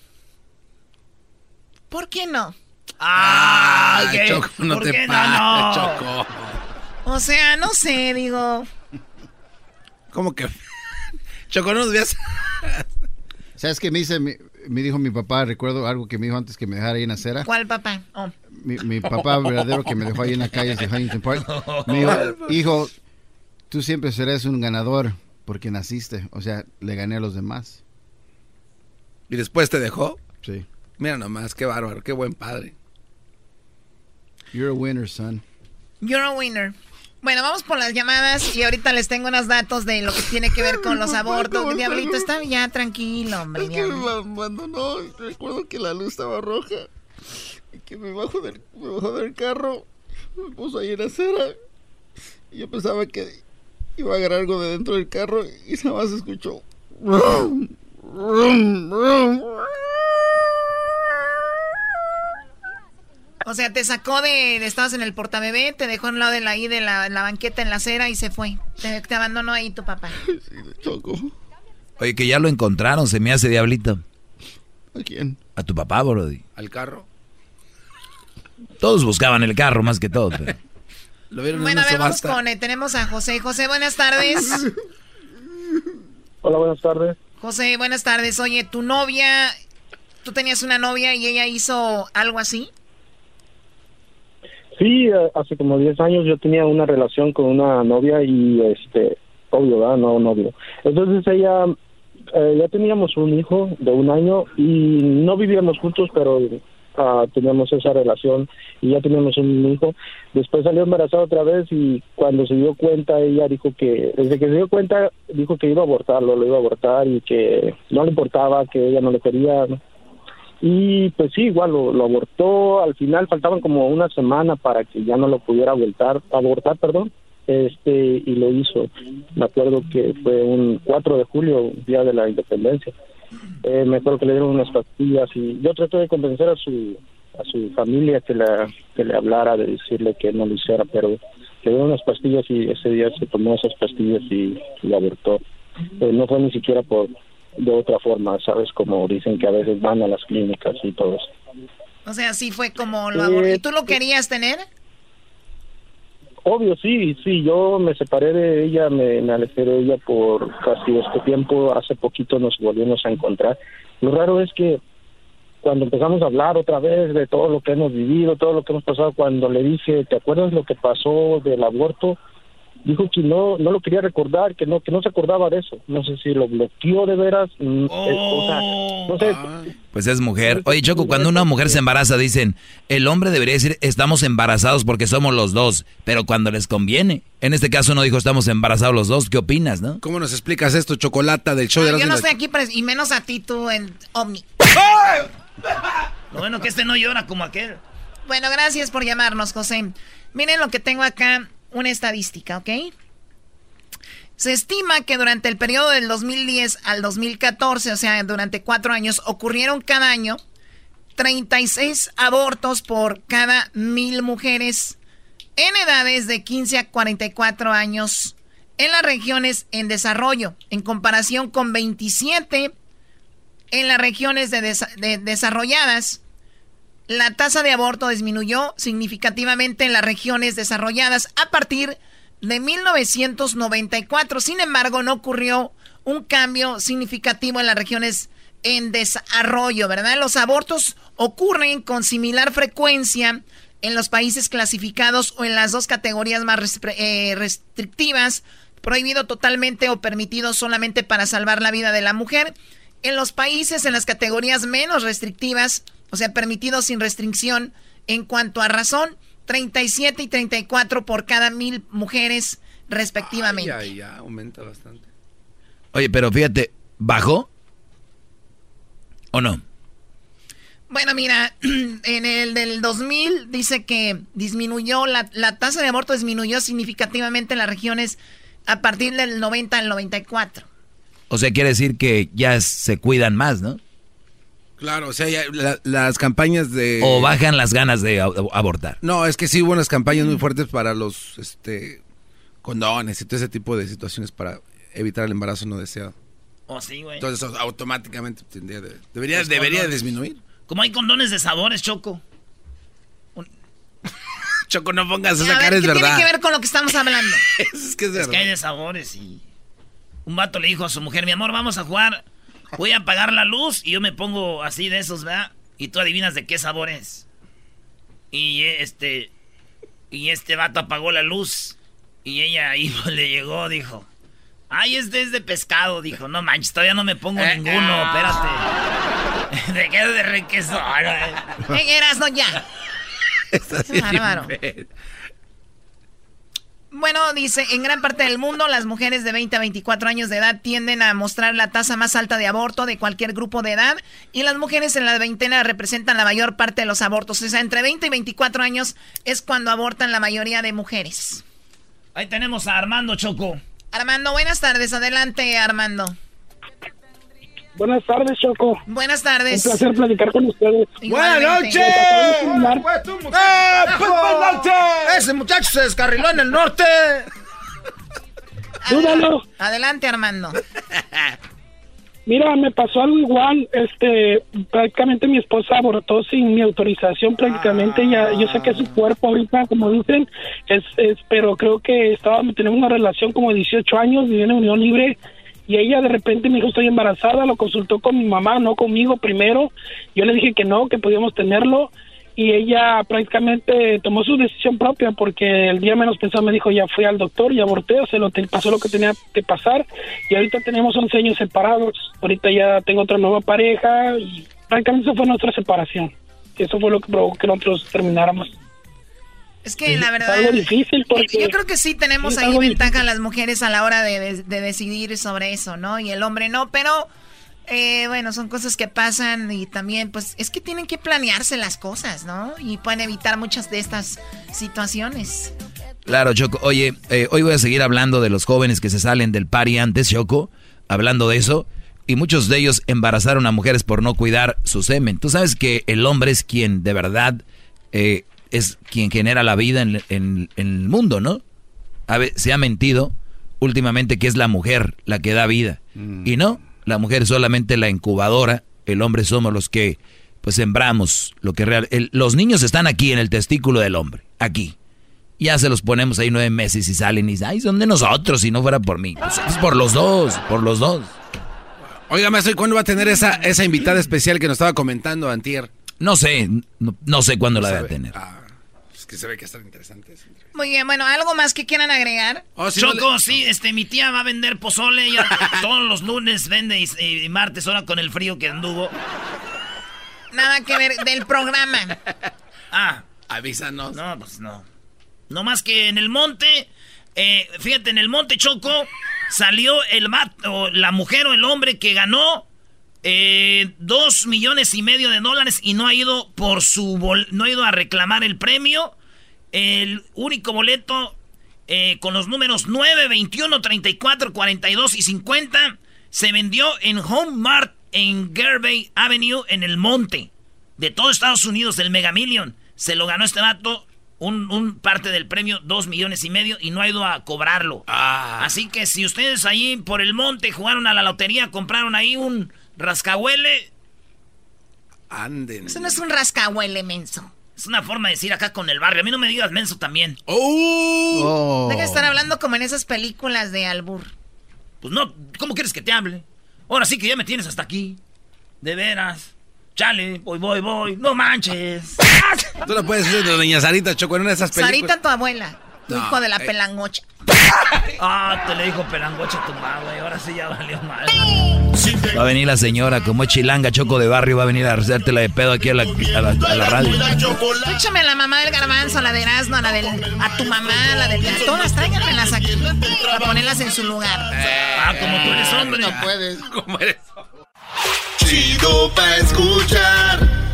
¿Por qué no? Ah, Choco, no te pases, Choco. O sea, no sé, digo. ¿Cómo que? Choco, no nos veas. ¿Sabes qué me dice? Me, dijo mi papá, recuerdo algo que me dijo antes que me dejara ahí en la acera. ¿Cuál papá? Oh. Mi, papá verdadero que me dejó ahí en la calle de Huntington Park. Me dijo, hijo, tú siempre serás un ganador porque naciste. O sea, le gané a los demás. ¿Y después te dejó? Sí. Mira nomás, qué bárbaro, qué buen padre. You're a winner, son. You're a winner. Bueno, vamos por las llamadas y ahorita les tengo unos datos de lo que tiene que ver con los abortos. Diablito, está ya tranquilo, hombre. Es que me abandonó. Recuerdo que la luz estaba roja. Y que me bajó del, me bajó del carro. Me puso ahí en la acera. Y yo pensaba que iba a agarrar algo de dentro del carro. Y nada más escuchó. O sea, te sacó de, estabas en el portabebé, te dejó en lado de la, ahí de la, banqueta en la acera y se fue. Te, abandonó ahí tu papá. Sí, choco. Oye, que ya lo encontraron, se me hace diablito. ¿A quién? A tu papá, Brody. ¿Al carro? Todos buscaban el carro más que todo. Lo vieron bueno, a ver, vamos con, eh, tenemos a José. José, buenas tardes. Hola, buenas tardes. José, buenas tardes. Oye, tu novia, tú tenías una novia y ella hizo algo así. Sí, eh, hace como 10 años yo tenía una relación con una novia y, este, obvio, ¿verdad? No, novio. Entonces ella, eh, ya teníamos un hijo de un año y no vivíamos juntos, pero uh, teníamos esa relación y ya teníamos un hijo. Después salió embarazada otra vez y cuando se dio cuenta, ella dijo que, desde que se dio cuenta, dijo que iba a abortarlo, lo iba a abortar y que no le importaba, que ella no le quería. Y pues sí, igual lo, abortó, al final faltaban como una semana para que ya no lo pudiera abortar, abortar, perdón, este y lo hizo. Me acuerdo que fue un 4 de julio, día de la independencia. Eh, me acuerdo que le dieron unas pastillas y yo traté de convencer a su a su familia que, la, que le hablara, de decirle que no lo hiciera, pero le dieron unas pastillas y ese día se tomó esas pastillas y, lo abortó. Eh, no fue ni siquiera por de otra forma, ¿sabes? Como dicen que a veces van a las clínicas y todo eso. O sea, sí fue como lo ¿Y tú lo querías tener? Obvio, sí, sí, yo me separé de ella, me, me alejé de ella por casi este tiempo, hace poquito nos volvimos a encontrar. Lo raro es que cuando empezamos a hablar otra vez de todo lo que hemos vivido, todo lo que hemos pasado, cuando le dije, ¿te acuerdas lo que pasó del aborto? Dijo que no no lo quería recordar, que no que no se acordaba de eso. No sé si lo bloqueó de veras, mm, eh, o sea, no sé. Pues es mujer. Oye, Choco, cuando una mujer se embaraza dicen, el hombre debería decir, estamos embarazados porque somos los dos, pero cuando les conviene. En este caso no dijo, estamos embarazados los dos. ¿Qué opinas, no? ¿Cómo nos explicas esto, Chocolata, del show Ah, de yo las no estoy aquí, y menos a ti tú en Omni. Lo bueno que este no llora como aquel. Bueno, gracias por llamarnos, José. Miren lo que tengo acá, una estadística, ¿ok? Se estima que durante el periodo del 2010 al 2014, o sea, durante cuatro años, ocurrieron cada año 36 abortos por cada mil mujeres en edades de 15 a 44 años en las regiones en desarrollo, en comparación con 27 en las regiones de de- desarrolladas. La tasa de aborto disminuyó significativamente en las regiones desarrolladas a partir de 1994. Sin embargo, no ocurrió un cambio significativo en las regiones en desarrollo, ¿verdad? Los abortos ocurren con similar frecuencia en los países clasificados o en las dos categorías más eh, restrictivas, prohibido totalmente o permitido solamente para salvar la vida de la mujer. En los países en las categorías menos restrictivas, o sea, permitido sin restricción en cuanto a razón, 37 y 34 por cada mil mujeres respectivamente. Ay, ya, aumenta bastante. Oye, pero fíjate, ¿bajó? ¿O no? Bueno, mira, en el del 2000 dice que disminuyó, la, la tasa de aborto disminuyó significativamente en las regiones a partir del 90 al 94. O sea, quiere decir que ya se cuidan más, ¿no? Claro, o sea, ya la- las campañas de... O bajan las ganas de ab- abortar. No, es que sí hubo unas campañas muy fuertes para los este condones y todo ese tipo de situaciones para evitar el embarazo no deseado. Oh, sí, güey. Entonces eso automáticamente tendría de- debería, Los debería condones. disminuir. Como hay condones de sabores, Choco. Choco, no pongas A esa cara, ¿qué es tiene verdad. que ver con lo que estamos hablando? es que es Es verdad. que hay de sabores y... Un vato le dijo a su mujer, mi amor, vamos a jugar. Voy a apagar la luz y yo me pongo así de esos, ¿verdad? Y tú adivinas de qué sabor es. Y eh, este... Y este vato apagó la luz. Y ella ahí le llegó, dijo... Ay, este es de pescado, dijo. No manches, todavía no me pongo Eh, ninguno, ah. espérate. ¿De qué de requesón? Eh, Erasno, ya. Qué bárbaro. Bueno, dice, en gran parte del mundo las mujeres de 20 a 24 años de edad tienden a mostrar la tasa más alta de aborto de cualquier grupo de edad y las mujeres en la veintena representan la mayor parte de los abortos. O sea, entre 20 y 24 años es cuando abortan la mayoría de mujeres. Ahí tenemos a Armando Choco. Armando, buenas tardes. Adelante, Armando. Buenas tardes, Choco. Buenas tardes. Un placer platicar con ustedes. Igualmente. ¡Buenas ¡Eh, pues, buenas noches! Ese muchacho se descarriló en el norte. Dúdalo. Adelante, Armando. Mira, me pasó algo igual. Este, prácticamente mi esposa abortó sin mi autorización. Prácticamente ya, yo sé que su cuerpo ahorita, como dicen, es, es pero creo que estaba, tenemos una relación como de 18 años, viviendo en unión libre. Y ella de repente me dijo, estoy embarazada, lo consultó con mi mamá, no conmigo primero. Yo le dije que no, que podíamos tenerlo. Y ella prácticamente tomó su decisión propia porque el día menos pensado me dijo, ya fui al doctor y aborté, o lo pasó lo que tenía que pasar. Y ahorita tenemos 11 años separados. Ahorita ya tengo otra nueva pareja y prácticamente esa fue nuestra separación. Eso fue lo que provocó que nosotros termináramos. Es que la Es verdad. algo difícil porque- yo, creo que sí tenemos es ahí ventaja las mujeres a la hora de, de- de decidir sobre eso, ¿no? Y el hombre no, pero eh, bueno, son cosas que pasan y también, pues, es que tienen que planearse las cosas, ¿no? Y pueden evitar muchas de estas situaciones. Claro, Choco. Oye, eh, hoy voy a seguir hablando de los jóvenes que se salen del party antes, Choco, hablando de eso. Y muchos de ellos embarazaron a mujeres por no cuidar su semen. Tú sabes que el hombre es quien de verdad eh, es quien genera la vida en, en- en el mundo, ¿no? A ver, se ha mentido últimamente que es la mujer la que da vida. Y no, la mujer es solamente la incubadora, el hombre somos los que pues sembramos lo que real. el- los niños están aquí en el testículo del hombre, aquí. Ya se los ponemos ahí nueve meses y salen y dicen, ay, son de nosotros si no fuera por mí. Pues es por los dos, por los dos. Oiga, maestro, ¿y cuándo va a tener esa, esa invitada especial que nos estaba comentando Antier? No sé, no, no sé cuándo la voy a tener. Que se ve que están interesantes. Muy bien, bueno, ¿algo más que quieran agregar? Oh, Choco, sí, este, mi tía va a vender pozole, ella todos los lunes vende y, martes, ahora con el frío que anduvo. Nada que ver del programa. Ah. Avísanos. No, pues no. No más que en el monte, eh, fíjate, en el monte Choco salió el o la mujer o el hombre que ganó eh, dos millones y medio de dólares y no ha ido por su no ha ido a reclamar el premio. El único boleto eh, con los números 9, 21, 34, 42 y 50 se vendió en Home Mart en Gervay Avenue en el monte de todo Estados Unidos del Mega Million. Se lo ganó este dato un, parte del premio, dos millones y medio, y no ha ido a cobrarlo. Ah. Así que si ustedes ahí por el monte jugaron a la lotería, compraron ahí un rascahuele. Anden. Eso no es un rascahuele, menso. Es una forma de decir acá con el barrio. A mí no me digas menso también. ¡Oh! Deja de estar hablando como en esas películas de Albur. Pues no, ¿cómo quieres que te hable? Ahora sí que ya me tienes hasta aquí. De veras. Chale, voy, voy, voy. No manches. Tú lo puedes decir de doña Sarita Choco en una de esas películas. Sarita, tu abuela. Tu hijo de la eh. pelangocha. Ah, te le dijo pelangocha a tu mamá, Ahora sí ya valió mal. Va a venir la señora, como chilanga, choco de barrio, va a venir a hacértela de pedo aquí a la, a la, a la radio. Échame a la mamá del garbanzo, a la de Erasmo, a la del, a tu mamá, a la del... Todas tráiganmelas aquí para ponerlas en su lugar. ah, como tú eres hombre. No puedes. Como eres Chido pa' escuchar.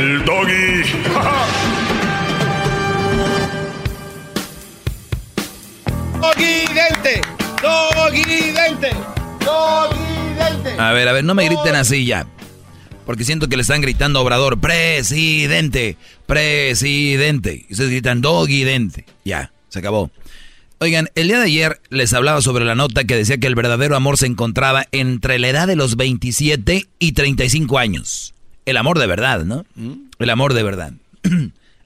el doggy. doggy dente, doggy dente, doggy dente. A ver, a ver, no me griten así ya. Porque siento que le están gritando Obrador, presidente, presidente. Y ustedes gritan doggy dente. Ya, se acabó. Oigan, el día de ayer les hablaba sobre la nota que decía que el verdadero amor se encontraba entre la edad de los 27 y 35 años. El amor de verdad, ¿no? Mm. El amor de verdad.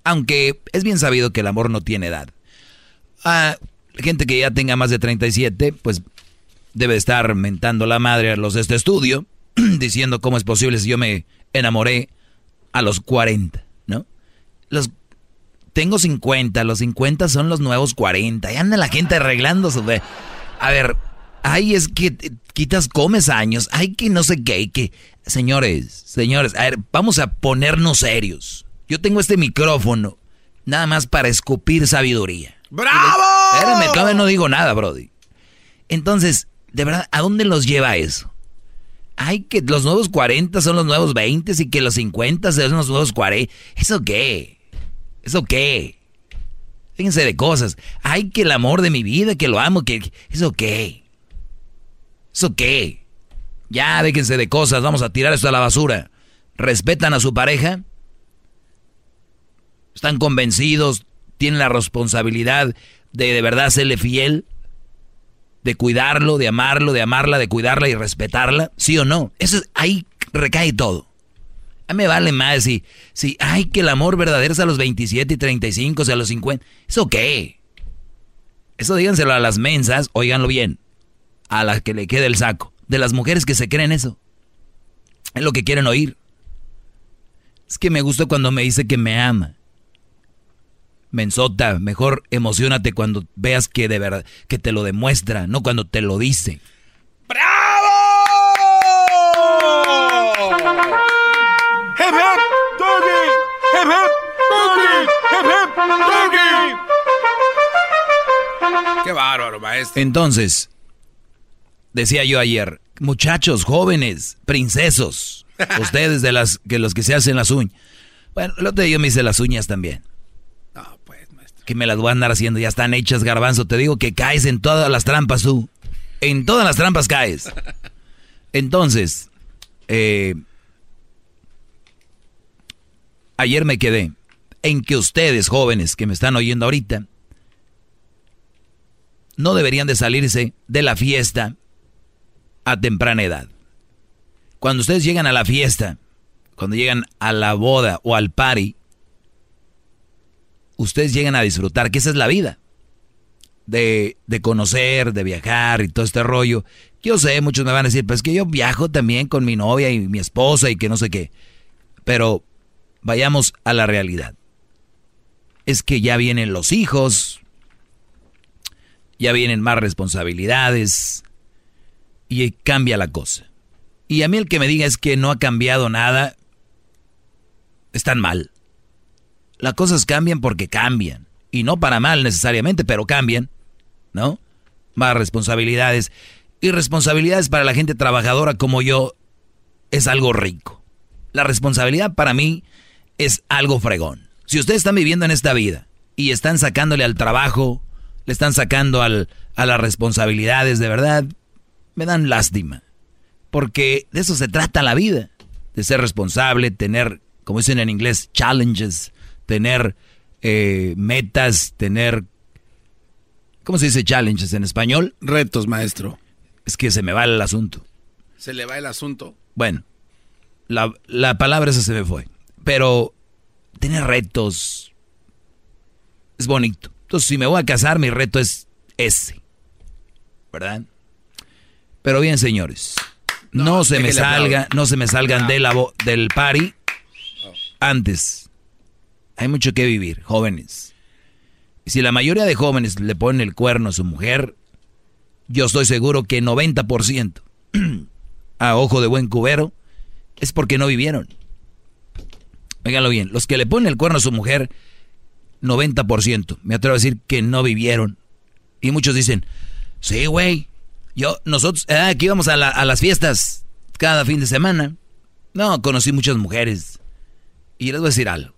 Aunque es bien sabido que el amor no tiene edad. Ah, gente que ya tenga más de 37, pues debe estar mentando la madre a los de este estudio, diciendo cómo es posible si yo me enamoré a los 40, ¿no? Los tengo 50, los 50 son los nuevos 40. Y anda la gente arreglando su... A ver, ay, es que quitas, comes años, ay, que no sé qué, que... Señores, señores, a ver, vamos a ponernos serios. Yo tengo este micrófono nada más para escupir sabiduría. ¡Bravo! Espérame, todavía no digo nada, Brody. Entonces, de verdad, ¿a dónde los lleva eso? Ay, que los nuevos 40 son los nuevos 20 y que los 50 son los nuevos 40. ¿Eso qué? ¿Eso qué? Fíjense de cosas. Ay, que el amor de mi vida, que lo amo, que... ¿Eso qué? ¿Eso qué? Ya, déjense de cosas, vamos a tirar esto a la basura. ¿Respetan a su pareja? ¿Están convencidos? ¿Tienen la responsabilidad de de verdad serle fiel? ¿De cuidarlo, de amarlo, de amarla, de cuidarla y respetarla? ¿Sí o no? Eso, ahí recae todo. A mí me vale más si, si, ay, que el amor verdadero es a los 27 y 35, o sea, a los 50. ¿Eso qué? Eso díganselo a las mensas, oiganlo bien, a las que le quede el saco. De las mujeres que se creen eso. Es lo que quieren oír. Es que me gusta cuando me dice que me ama. Mensota, mejor emocionate cuando veas que de verdad, que te lo demuestra, no cuando te lo dice. Qué bárbaro, maestro. Entonces, decía yo ayer, muchachos, jóvenes, princesos, ustedes de las que los que se hacen las uñas. Bueno, el otro día yo me hice las uñas también. No, pues, maestro. Que me las voy a andar haciendo, ya están hechas, garbanzo. Te digo que caes en todas las trampas tú. En todas las trampas caes. Entonces, eh, ayer me quedé en que ustedes, jóvenes que me están oyendo ahorita, no deberían de salirse de la fiesta a temprana edad. Cuando ustedes llegan a la fiesta, cuando llegan a la boda o al party, ustedes llegan a disfrutar, que esa es la vida. De, de, conocer, de viajar y todo este rollo. Yo sé, muchos me van a decir, pues que yo viajo también con mi novia y mi esposa y que no sé qué. Pero vayamos a la realidad. Es que ya vienen los hijos, ya vienen más responsabilidades y cambia la cosa. Y a mí el que me diga es que no ha cambiado nada, están mal. Las cosas cambian porque cambian. Y no para mal necesariamente, pero cambian, ¿no? Más responsabilidades. Y responsabilidades para la gente trabajadora como yo es algo rico. La responsabilidad para mí es algo fregón. Si ustedes están viviendo en esta vida y están sacándole al trabajo, le están sacando al, a las responsabilidades de verdad, me dan lástima. Porque de eso se trata la vida. De ser responsable, tener, como dicen en inglés, challenges, tener eh, metas, tener... ¿Cómo se dice challenges en español? Retos, maestro. Es que se me va el asunto. ¿Se le va el asunto? Bueno, la, la palabra esa se me fue. Pero tener retos es bonito. Entonces, si me voy a casar, mi reto es ese. ¿Verdad? Pero bien, señores, no, se me salga, no se me salgan de la, del party antes. Hay mucho que vivir, jóvenes. Y si la mayoría de jóvenes le ponen el cuerno a su mujer, yo estoy seguro que 90% a ojo de buen cubero es porque no vivieron. Óiganlo bien, los que le ponen el cuerno a su mujer, 90%, me atrevo a decir que no vivieron. Y muchos dicen, sí, güey, yo, nosotros, eh, aquí íbamos a, a las fiestas cada fin de semana. No, conocí muchas mujeres. Y les voy a decir algo.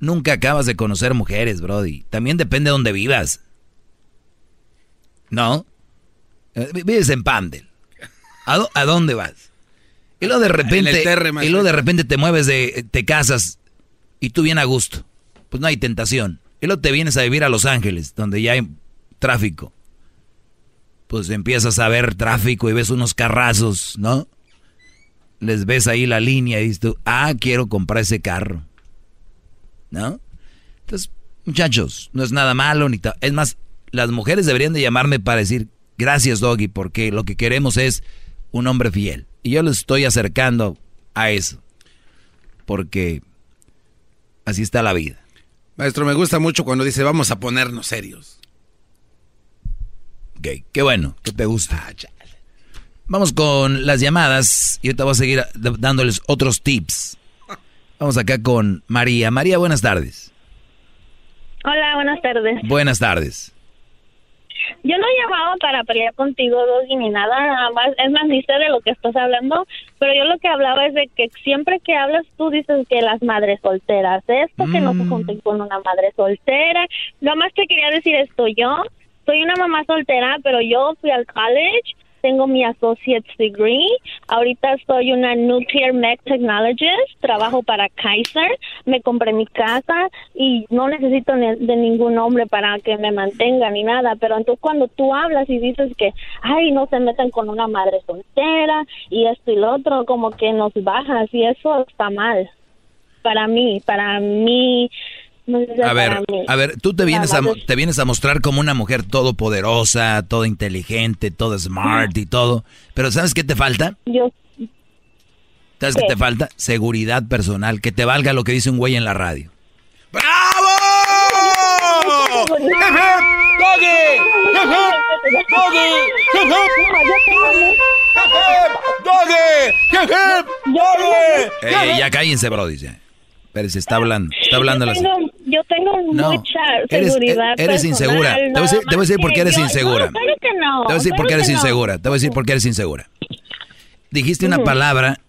Nunca acabas de conocer mujeres, Brody. También depende de dónde vivas. ¿No? Eh, vives en Pandel. ¿A, dónde vas? Y luego de repente, y luego de repente te mueves de, te casas y tú vienes a gusto. Pues no hay tentación. Y luego te vienes a vivir a Los Ángeles, donde ya hay tráfico. Pues empiezas a ver tráfico y ves unos carrazos, ¿no? Les ves ahí la línea y dices tú, ah, quiero comprar ese carro. ¿No? Entonces, muchachos, no es nada malo ni Es más, las mujeres deberían de llamarme para decir, gracias Doggy, porque lo que queremos es un hombre fiel. Y yo les estoy acercando a eso. Porque así está la vida. Maestro, me gusta mucho cuando dice vamos a ponernos serios. Ok, qué bueno, que te gusta. Ah, vamos con las llamadas y ahorita voy a seguir dándoles otros tips. Vamos acá con María. María, buenas tardes. Hola, buenas tardes. Buenas tardes. Yo no he llamado para pelear contigo, Doggy, ni nada, nada más. Es más, ni sé de lo que estás hablando, pero yo lo que hablaba es de que siempre que hablas tú dices que las madres solteras, esto, que no se mm. junten con una madre soltera. Nada más te quería decir esto, yo soy una mamá soltera, pero yo fui al college tengo mi associate's degree. Ahorita soy una nuclear mech technologist, trabajo para Kaiser, me compré mi casa y no necesito de ningún hombre para que me mantenga ni nada, pero entonces cuando tú hablas y dices que, ay, no se metan con una madre soltera y esto y lo otro, como que nos bajas y eso está mal. Para mí, para mí a ver, a ver, tú te vienes a, te vienes a mostrar como una mujer todopoderosa, toda inteligente, todo smart y todo, pero ¿sabes qué te falta? Yo. ¿Sabes qué, te falta? Seguridad personal, que te valga lo que dice un güey en la radio. ¡Bravo! ¡Doggy! ¡Doggy! ya cállense, bro, dice. Pero se está hablando, está hablando yo tengo, yo tengo mucha seguridad. Eres, insegura. te, voy a decir, por qué eres insegura. te voy a decir por qué eres insegura. Te voy a decir por qué eres insegura. Dijiste una palabra,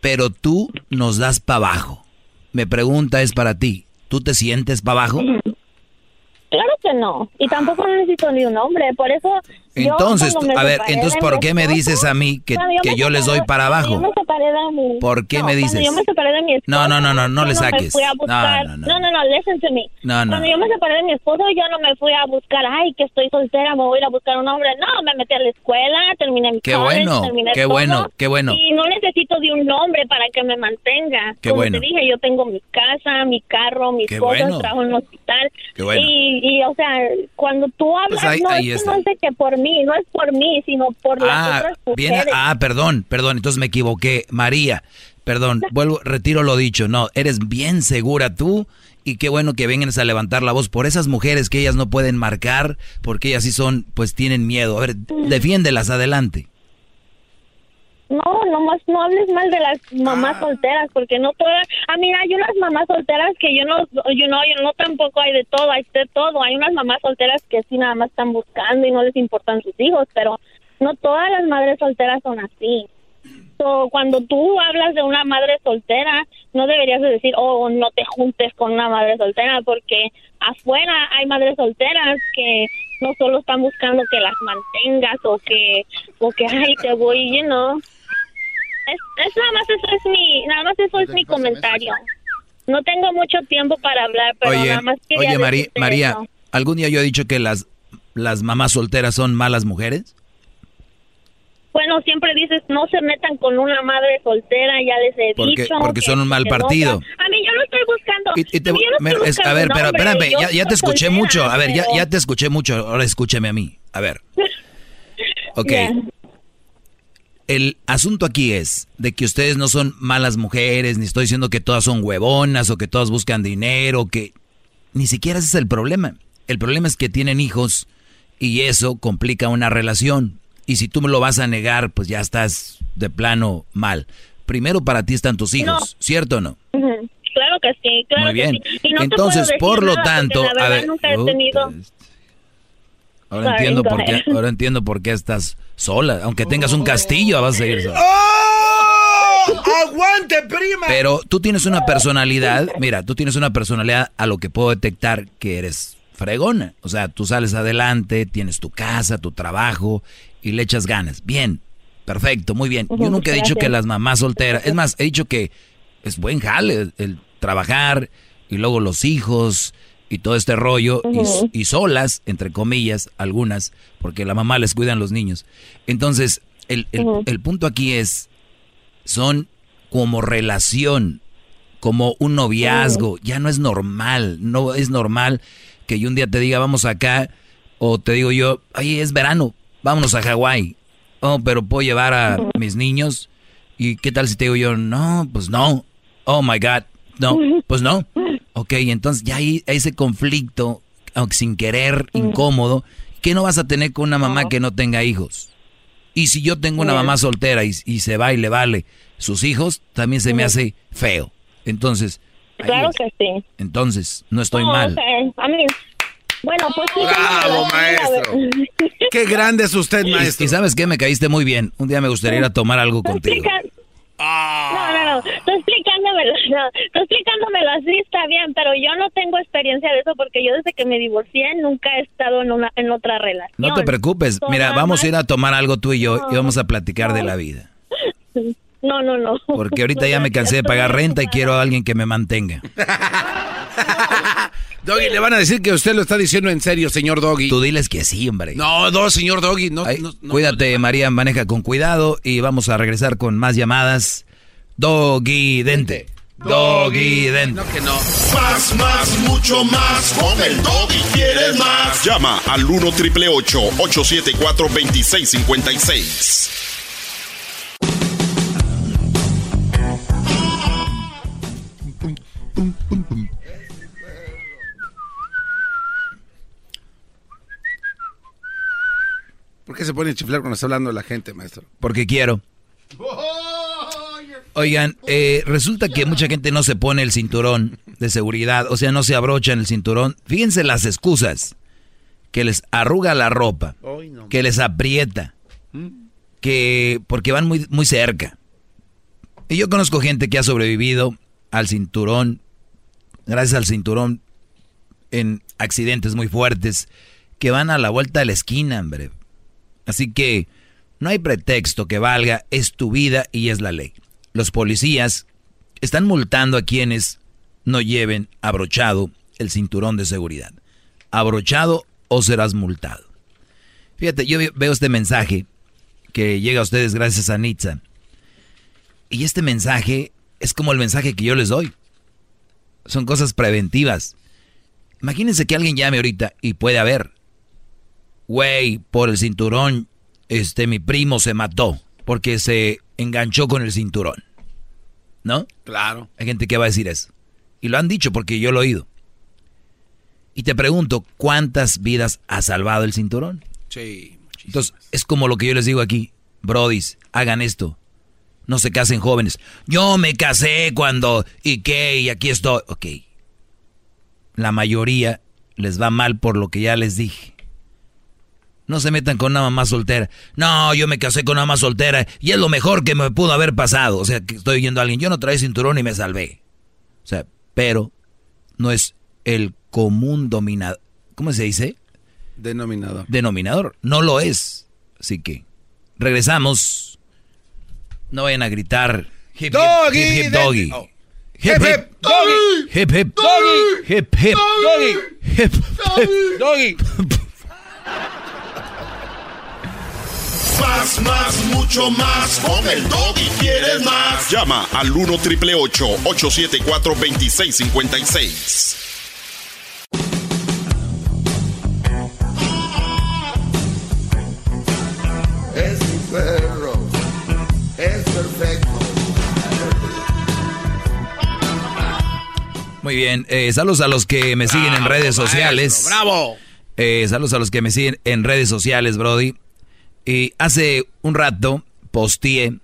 pero tú nos das para abajo. Mi pregunta es para ti. ¿Tú te sientes para abajo? Claro que no. Y tampoco necesito ni un hombre. Por eso. Entonces, a ver, entonces, ¿por qué me dices a mí que, que yo les doy para abajo? Yo separé de mi... ¿Por qué me dices? Cuando yo me separé de mi esposo... No, no, no, no, no le me saques. No, no, no, no. no, no, listen to me. No, no. Cuando yo me separé de mi esposo, yo no me fui a buscar, ay, que estoy soltera, me voy a ir a buscar un hombre. No, me metí a la escuela, terminé mi Qué college, bueno, terminé qué todo, bueno, qué bueno. Y no necesito de un hombre para que me mantenga. Qué Como bueno. te dije, yo tengo mi casa, mi carro, mis Qué cosas, bueno. trabajo en un hospital. Qué bueno. Y, y, o sea, cuando tú hablas, Pues ahí- no, ahí está. no es de que por mí, no es por mí, sino por las Ah, otras viene, mujeres. ah, perdón, perdón, entonces me equivoqué. María, perdón, vuelvo, retiro lo dicho. No, eres bien segura tú y qué bueno que vengas a levantar la voz por esas mujeres que ellas no pueden marcar porque ellas sí son, pues tienen miedo. A ver, defiéndelas, adelante. No, nomás no hables mal de las mamás solteras, porque no todas. Ah, mira, hay unas mamás solteras que yo no, yo no, yo no tampoco hay de todo, hay de todo. Hay unas mamás solteras que sí nada más están buscando y no les importan sus hijos, pero no todas las madres solteras son así. So, cuando tú hablas de una madre soltera, no deberías de decir, oh, no te juntes con una madre soltera, porque afuera hay madres solteras que no solo están buscando que las mantengas o que, o que, ay, te voy, you know. Es, es nada más eso es mi, nada más eso es mi comentario. No tengo mucho tiempo para hablar, pero Oye, nada más quería oye María, eso. ¿algún día yo he dicho que las, las mamás solteras son malas mujeres? Bueno, siempre dices, no se metan con una madre soltera, ya les he Porque- dicho. porque que- son un mal partido. a mí yo no estoy buscando. Y- y te- a mí yo no me- estoy es- a ver, pero hombre, espérame, ya, ya te escuché soltera, mucho. A ver, ya, pero- ya te escuché mucho. Ahora escúchame a mí. A ver. Ok. El asunto aquí es de que ustedes no son malas mujeres, ni estoy diciendo que todas son huevonas o que todas buscan dinero, que ni siquiera ese es el problema. El problema es que tienen hijos y eso complica una relación. Y si tú me lo vas a negar, pues ya estás de plano mal. Primero para ti están tus hijos, No. ¿cierto o no? Claro que sí, claro Muy bien. que sí. Y no te Entonces, por lo nada, tanto, la a verdad ver, nunca he puta, tenido... Ahora Sorry, entiendo por qué, ahora entiendo por qué estás sola. Aunque tengas un castillo, vas a seguir sola. ¡Oh! ¡Aguante, prima! Pero tú tienes una personalidad, mira, tú tienes una personalidad a lo que puedo detectar que eres fregona. O sea, tú sales adelante, tienes tu casa, tu trabajo y le echas ganas. Bien, perfecto, muy bien. Yo nunca he dicho gracias. que las mamás solteras, es más, he dicho que es buen jale el, el trabajar y luego los hijos y todo este rollo y- solas, entre comillas, algunas, porque la mamá les cuidan los niños. Entonces, el, el punto aquí es, son como relación, como un noviazgo, ya no es normal, no es normal que yo un día te diga vamos acá o te digo yo, oye, es verano, vámonos a Hawái. Oh, pero puedo llevar a mis niños y qué tal si te digo yo, no, pues no. Oh my god, no, pues no. Ok, entonces ya hay ese conflicto, aunque sin querer, incómodo, que no vas a tener con una mamá que no tenga hijos. Y si yo tengo una mamá soltera y, y se va y le vale sus hijos, también se me hace feo. Entonces, Claro que sí. entonces, no estoy No, mal. o sea, a mí, bueno, pues sí. Bravo, maestro. Qué grande es usted, maestro. Y, y sabes qué, me caíste muy bien. Un día me gustaría ir a tomar algo contigo. Explica- No, no, no, tú explicándomelo, no, tú explicándomelo así está bien, pero yo no tengo experiencia de eso porque yo desde que me divorcié nunca he estado en una en otra relación. No te preocupes. Mira, vamos a ir a tomar algo tú y yo y vamos a platicar de la vida. No, no, no. Porque ahorita ya me cansé de pagar renta y quiero a alguien que me mantenga. Doggy, le van a decir que usted lo está diciendo en serio, señor Doggy. Tú diles que sí, hombre. No, no, señor Doggy, no. Ay, no, no. Cuídate, María, maneja con cuidado y vamos a regresar con más llamadas. Doggy Dente. Doggy Dente. No, que no. Más, más, mucho más. Con el doggy quieres más. Llama al 1 triple 874 2656. ¿Por qué se pone a chiflar cuando está hablando la gente, maestro? Porque quiero. Oigan, eh, resulta que mucha gente no se pone el cinturón de seguridad, o sea, no se abrochan el cinturón. Fíjense las excusas. Que les arruga la ropa, que les aprieta, que porque van muy, muy cerca. Y yo conozco gente que ha sobrevivido al cinturón, gracias al cinturón, en accidentes muy fuertes, que van a la vuelta de la esquina, hombre. Así que no hay pretexto que valga, es tu vida y es la ley. los policías están multando a quienes no lleven abrochado el cinturón de seguridad. Abrochado o serás multado. Fíjate, yo veo este mensaje que llega a ustedes gracias a Nitza. Y este mensaje es como el mensaje que yo les doy. Son cosas preventivas. Imagínense que alguien llame ahorita y puede haber, güey, por el cinturón, este, mi primo se mató porque se enganchó con el cinturón. ¿No? Claro. Hay gente que va a decir eso. Y lo han dicho porque yo lo he oído. Y te pregunto, ¿cuántas vidas ha salvado el cinturón? Sí. Entonces, es como lo que yo les digo aquí. Brodis, hagan esto. No se casen jóvenes. Yo me casé cuando... ¿Y qué? Y aquí estoy. Ok. La mayoría les va mal por lo que ya les dije. No se metan con una mamá soltera. No, yo me casé con una mamá soltera y es lo mejor que me pudo haber pasado. O sea, que estoy oyendo a alguien. Yo no traía cinturón y me salvé. O sea, pero no es el común dominador. ¿Cómo se dice? Denominador. Denominador. No lo es. Así que regresamos. No vayan a gritar. Hip, Doggy, hip, hip, doggy. oh. Hip, hip, doggy. Hip, hip, Doggy. Hip, hip, Doggy. Hip, hip. Doggy. Más, más, mucho más. Con el doggy quieres más. Llama al 1 triple 874 2656. Es mi perro. Es perfecto. Muy bien, eh, saludos a los que me siguen en redes sociales. ¡Bravo! Eh, saludos a los que me siguen en redes sociales, Brody. Y hace un rato posteé,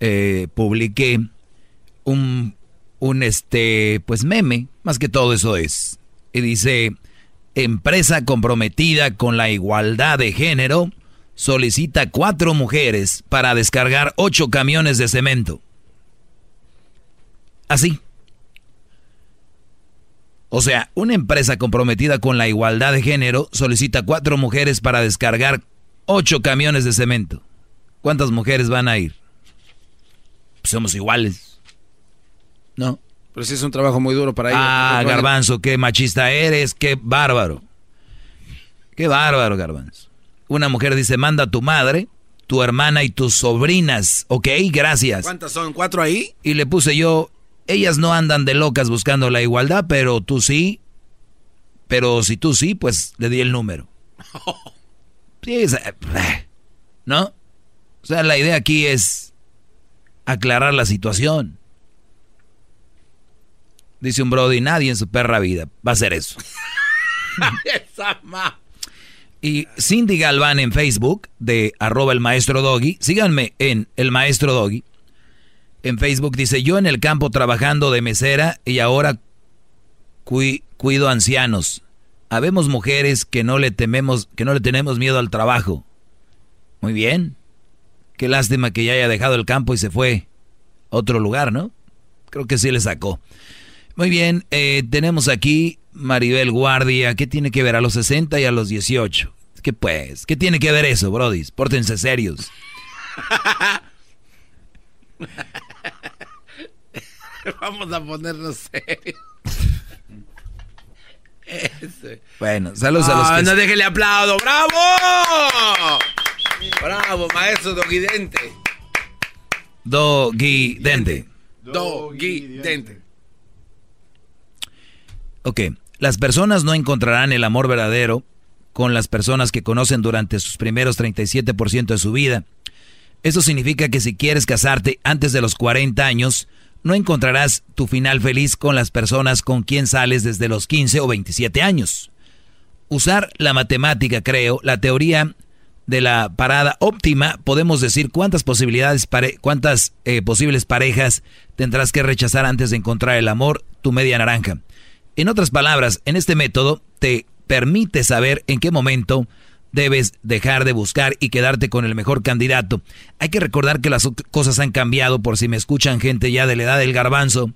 eh, publiqué un, un este, pues meme, más que todo eso es. Y dice, empresa comprometida con la igualdad de género solicita cuatro mujeres para descargar ocho camiones de cemento. Así. O sea, una empresa comprometida con la igualdad de género solicita cuatro mujeres para descargar ocho camiones de cemento. ¿Cuántas mujeres van a ir? Pues somos iguales. ¿No? Pero sí es un trabajo muy duro para ellos. Ah, Garbanzo, qué machista eres, qué bárbaro. Qué bárbaro, Garbanzo. Una mujer dice, manda a tu madre, tu hermana y tus sobrinas. Ok, gracias. ¿Cuántas son? ¿Cuatro ahí? Y le puse yo, ellas no andan de locas buscando la igualdad, pero tú sí. Pero si tú sí, pues le di el número. Eh, ¿no? O sea, la idea aquí es aclarar la situación. Dice un Brody, nadie en su perra vida va a hacer eso. Y Cindy Galván en Facebook, de arroba el maestro Doggy. Síganme en el maestro Doggy. En Facebook dice, yo en el campo trabajando de mesera y ahora cui- cuido ancianos. Habemos mujeres que no le tememos, que no le tenemos miedo al trabajo. Muy bien. Qué lástima que ya haya dejado el campo y se fue a otro lugar, ¿no? Creo que sí le sacó. Muy bien, eh, tenemos aquí Maribel Guardia. ¿Qué tiene que ver a los 60 y a los 18? ¿Qué pues? ¿Qué tiene que ver eso, brodis? Pórtense serios. Vamos a ponernos serios. Bueno, saludos a los Ah, que... no déjele aplaudo. ¡Bravo! Bravo, maestro Dogidente. Doggy Dente. Dogidente. Ok, las personas no encontrarán el amor verdadero con las personas que conocen durante sus primeros 37% de su vida. Eso significa que si quieres casarte antes de los 40 años, no encontrarás tu final feliz con las personas con quien sales desde los 15 o 27 años. Usar la matemática, creo, la teoría de la parada óptima, podemos decir cuántas posibilidades, cuántas eh, posibles parejas tendrás que rechazar antes de encontrar el amor, tu media naranja. En otras palabras, en este método te permite saber en qué momento debes dejar de buscar y quedarte con el mejor candidato. Hay que recordar que las cosas han cambiado por si me escuchan gente ya de la edad del garbanzo,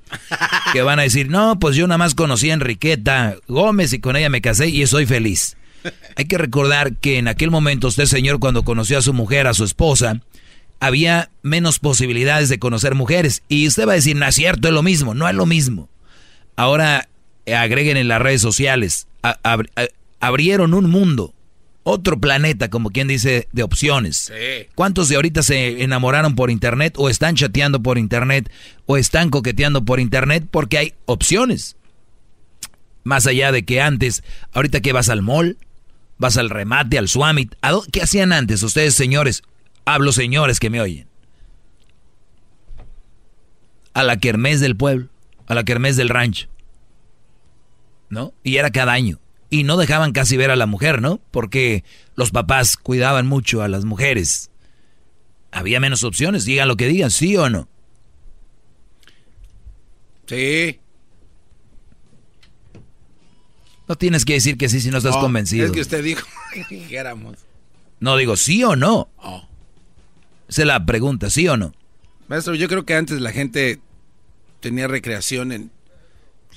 que van a decir, no, pues yo nada más conocí a Enriqueta Gómez y con ella me casé y soy feliz. Hay que recordar que en aquel momento usted, señor, cuando conoció a su mujer, a su esposa, había menos posibilidades de conocer mujeres. Y usted va a decir, no es cierto, es lo mismo. No es lo mismo. Ahora eh, agreguen en las redes sociales. abrieron un mundo, otro planeta, como quien dice, de opciones. ¿Cuántos de ahorita se enamoraron por internet o están chateando por internet o están coqueteando por internet porque hay opciones? Más allá de que antes, ahorita que vas al mall, vas al remate, al swamit, ¿qué hacían antes ustedes, señores? Hablo señores que me oyen. A la kermés del pueblo, a la kermés del rancho. ¿No? Y era cada año. Y no dejaban casi ver a la mujer, ¿no? Porque los papás cuidaban mucho a las mujeres. Había menos opciones, digan lo que digan, sí o no. Sí. No tienes que decir que sí si no estás convencido. Es que usted dijo que dijéramos. No digo sí o no. Oh. Se la pregunta, ¿sí o no? Maestro, yo creo que antes la gente tenía recreación en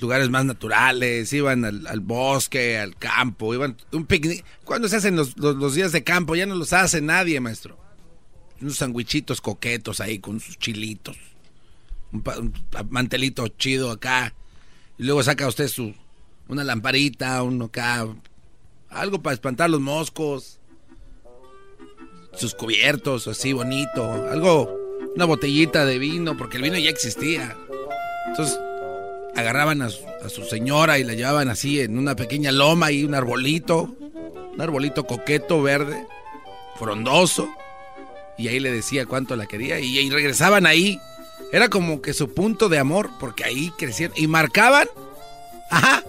lugares más naturales, iban al, bosque, al campo, iban un picnic. ¿Cuándo se hacen los, días de campo? Ya no los hace nadie, maestro. Unos sandwichitos coquetos ahí con sus chilitos. Un, mantelito chido acá. Y luego saca usted su una lamparita, uno acá, algo para espantar los moscos sus cubiertos, así bonito, algo, una botellita de vino, porque el vino ya existía. Entonces agarraban a su, señora y la llevaban así en una pequeña loma y un arbolito, un arbolito coqueto, verde, frondoso, y ahí le decía cuánto la quería y, regresaban ahí. Era como que su punto de amor, porque ahí crecían y marcaban, ajá,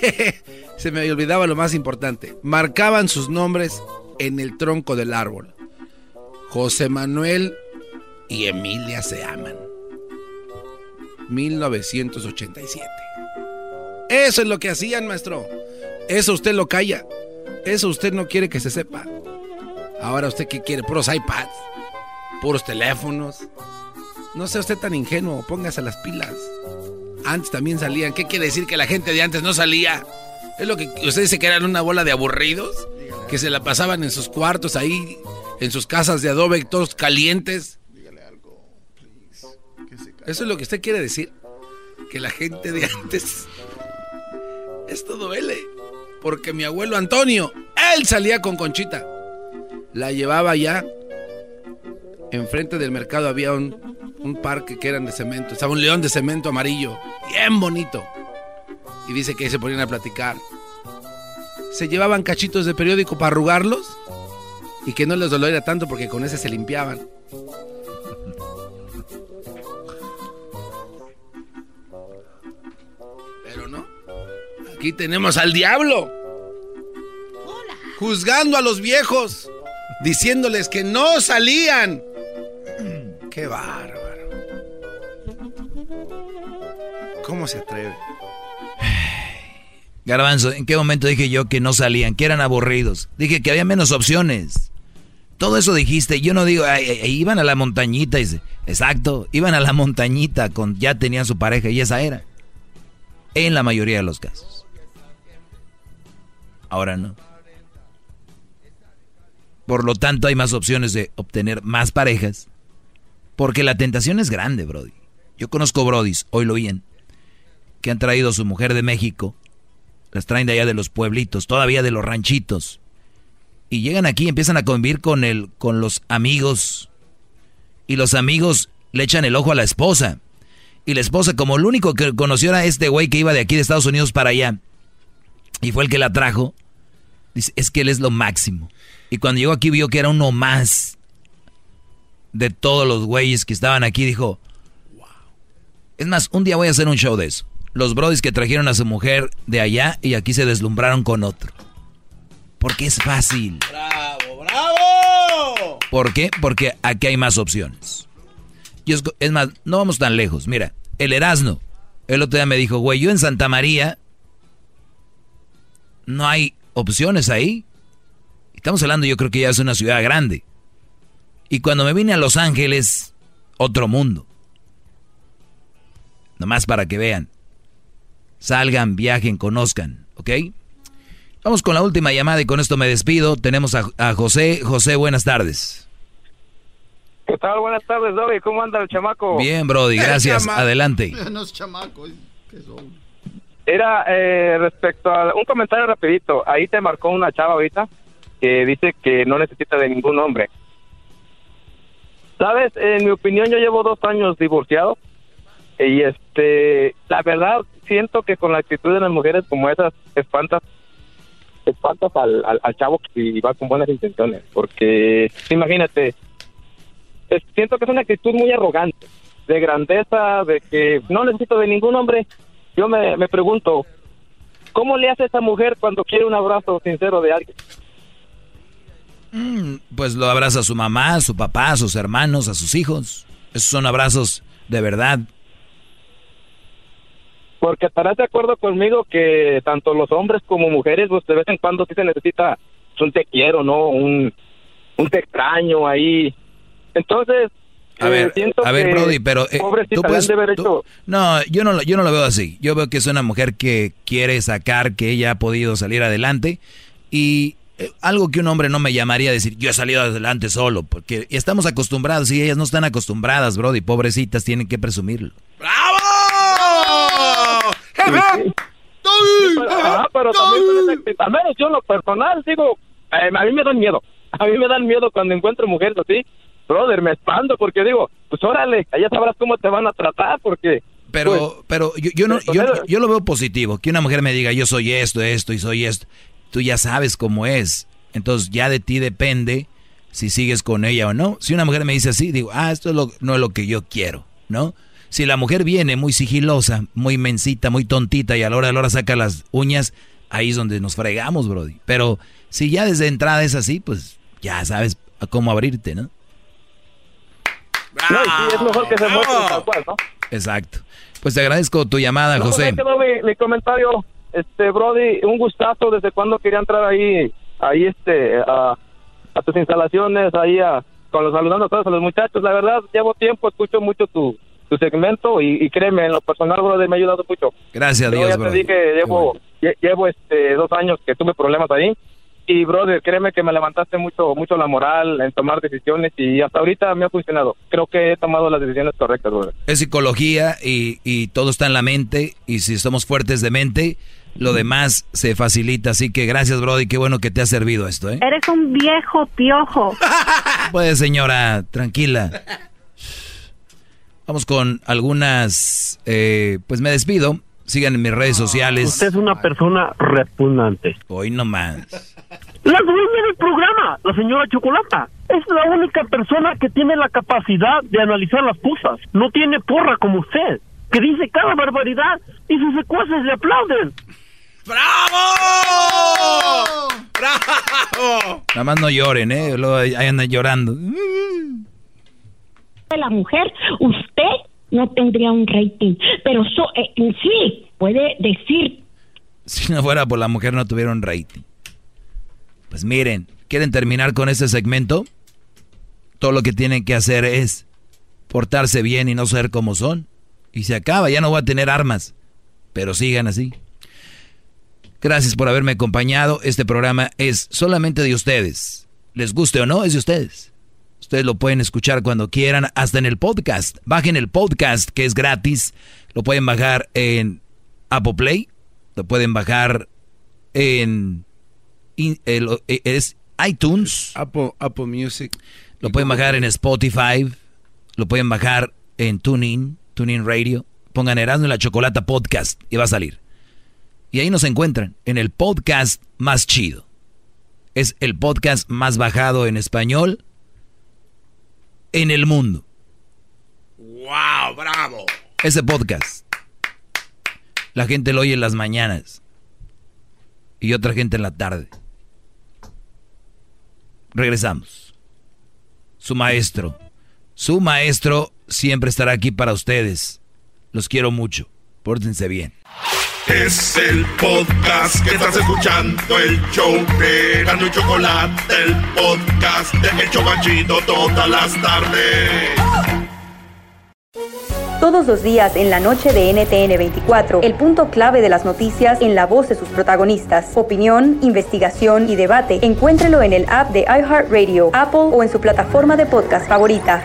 se me olvidaba lo más importante, marcaban sus nombres en el tronco del árbol. José Manuel y Emilia se aman. 1987. Eso es lo que hacían, maestro. Eso usted lo calla. Eso usted no quiere que se sepa. Ahora usted qué quiere, puros iPads, puros teléfonos. No sea usted tan ingenuo, póngase las pilas. Antes también salían. ¿Qué quiere decir que la gente de antes no salía? Es lo que usted dice que eran una bola de aburridos, que se la pasaban en sus cuartos ahí en sus casas de adobe, todos calientes. Eso es lo que usted quiere decir. Que la gente de antes. Esto duele. Porque mi abuelo Antonio, él salía con Conchita. La llevaba ya. Enfrente del mercado había un, un parque que eran de cemento. Estaba un león de cemento amarillo. Bien bonito. Y dice que se ponían a platicar. Se llevaban cachitos de periódico para arrugarlos y que no les doliera tanto porque con ese se limpiaban. Aquí tenemos al diablo. Juzgando a los viejos. Diciéndoles que no salían. Qué bárbaro. ¿Cómo se atreve? Garbanzo, ¿en qué momento dije yo que no salían, que eran aburridos? Dije que había menos opciones. Todo eso dijiste, yo no digo, iban a la montañita, dice, exacto, iban a la montañita, con, ya tenían su pareja y esa era. En la mayoría de los casos. Ahora no. Por lo tanto, hay más opciones de obtener más parejas. Porque la tentación es grande, Brody. Yo conozco Brodis, hoy lo bien, que han traído a su mujer de México. Las traen de allá de los pueblitos, todavía de los ranchitos y llegan aquí y empiezan a convivir con, el, con los amigos. Y los amigos le echan el ojo a la esposa. Y la esposa, como el único que conoció a este güey que iba de aquí de Estados Unidos para allá, y fue el que la trajo, dice, es que él es lo máximo. Y cuando llegó aquí vio que era uno más de todos los güeyes que estaban aquí, dijo, wow. Es más, un día voy a hacer un show de eso. Los brodis que trajeron a su mujer de allá y aquí se deslumbraron con otro. Porque es fácil. ¡Bravo, bravo! ¿Por qué? Porque aquí hay más opciones. es, más, no vamos tan lejos. Mira, el Erasno. El otro día me dijo, güey, yo en Santa María no hay opciones ahí. Estamos hablando, yo creo que ya es una ciudad grande. Y cuando me vine a Los Ángeles, otro mundo. Nomás para que vean. Salgan, viajen, conozcan, ¿ok? Vamos con la última llamada y con esto me despido. Tenemos a, José. José, buenas tardes. ¿Qué tal? Buenas tardes, Doggy. ¿Cómo anda el chamaco? Bien, Brody, gracias. Adelante. No es chamaco, ¿qué son? Era eh, respecto a un comentario rapidito. Ahí te marcó una chava ahorita que dice que no necesita de ningún hombre. Sabes, en mi opinión yo llevo dos años divorciado y este, la verdad siento que con la actitud de las mujeres como esas espantas, espantas al, al, chavo que va con buenas intenciones, porque imagínate, siento que es una actitud muy arrogante, de grandeza, de que no necesito de ningún hombre. Yo me, me pregunto, ¿cómo le hace esa mujer cuando quiere un abrazo sincero de alguien? Mm, Pues lo abraza a su mamá, a su papá, a sus hermanos, a sus hijos. Esos son abrazos de verdad. Porque estarás de acuerdo conmigo que tanto los hombres como mujeres, pues de vez en cuando sí se necesita un te quiero, ¿no? Un, un te extraño ahí. Entonces, A eh, ver, siento a ver, que Brody, pero eh, tú puedes- tú- hecho- no, yo no, lo- yo no lo veo así. Yo veo que es una mujer que quiere sacar que ella ha podido salir adelante y eh, algo que un hombre no me llamaría a decir, yo he salido adelante solo, porque estamos acostumbrados y ellas no están acostumbradas, Brody, pobrecitas, tienen que presumirlo. Ah, pero también son esa actitud. al menos yo en lo personal digo, eh, a mí me dan miedo. A mí me dan miedo cuando encuentro mujeres así. Brother, me expando porque digo, pues órale, ya sabrás cómo te van a tratar porque... Pero, pues, pero yo, yo no, yo lo veo positivo. Que una mujer me diga, yo soy esto, esto y soy esto. Tú ya sabes cómo es. Entonces ya de ti depende si sigues con ella o no. Si una mujer me dice así, digo, ah, esto es lo- no es lo que yo quiero, ¿no? Si la mujer viene muy sigilosa, muy mensita, muy tontita y a la hora de la hora saca las uñas, ahí es donde nos fregamos, Brody. Pero si ya desde entrada es así, pues ya sabes a cómo abrirte, ¿no? No, y sí, es mejor que se muestren tal cual, ¿no? Exacto. Pues te agradezco tu llamada, No, José. pues ahí quedó mi, mi comentario, este, Brody, un gustazo desde cuando quería entrar ahí, ahí, este, a, a tus instalaciones, ahí a, con los saludando a todos a los muchachos. La verdad, llevo tiempo, escucho mucho tu, tu segmento y, y créeme, en lo personal, Brody, me ha ayudado mucho. Gracias a Yo Dios, ya Brody. te dije, llevo, lle- llevo este, dos años que tuve problemas ahí. Y, brother, créeme que me levantaste mucho mucho la moral en tomar decisiones y hasta ahorita me ha funcionado. Creo que he tomado las decisiones correctas, brother. Es psicología y, y todo está en la mente y si somos fuertes de mente, lo demás se facilita. Así que gracias, Brody, qué bueno que te ha servido esto, ¿eh? Eres un viejo piojo. Pues señora, tranquila. Vamos con algunas, eh, pues me despido. Sigan en mis redes sociales. Usted es una persona repugnante. Hoy no más. La dueña del programa, la señora Chocolata, es la única persona que tiene la capacidad de analizar las cosas. No tiene porra como usted, que dice cada barbaridad y sus secuaces le aplauden. ¡Bravo! ¡Bravo! Nada más no lloren, ¿eh? Luego ahí andan llorando. de la mujer, usted no tendría un rating. Pero so, eh, sí puede decir Si no fuera por la mujer no tuvieron rating. Pues miren, ¿quieren terminar con este segmento? Todo lo que tienen que hacer es portarse bien y no ser como son. Y se acaba, ya no voy a tener armas. Pero sigan así. Gracias por haberme acompañado. Este programa es solamente de ustedes. Les guste o no, es de ustedes. Ustedes lo pueden escuchar cuando quieran, hasta en el podcast. Bajen el podcast que es gratis. Lo pueden bajar en Apple Play. Lo pueden bajar en eh, es iTunes. Apple, Apple Music. Lo pueden bajar en Spotify. Lo pueden bajar en TuneIn, TuneIn Radio. Pongan Erasmo y la Chocolata Podcast y va a salir. Y ahí nos encuentran en el podcast más chido. Es el podcast más bajado en español en el mundo. ¡Wow! ¡Bravo! Ese podcast. La gente lo oye en las mañanas. Y otra gente en la tarde. Regresamos. Su maestro. Su maestro siempre estará aquí para ustedes. Los quiero mucho. Pórtense bien. Es el podcast que estás escuchando, el show de Gano y Chocolate, el podcast de El Chobachito todas las tardes. Todos los días en la noche de NTN 24, el punto clave de las noticias en la voz de sus protagonistas. Opinión, investigación y debate. Encuéntrelo en el app de iHeartRadio, Apple o en su plataforma de podcast favorita.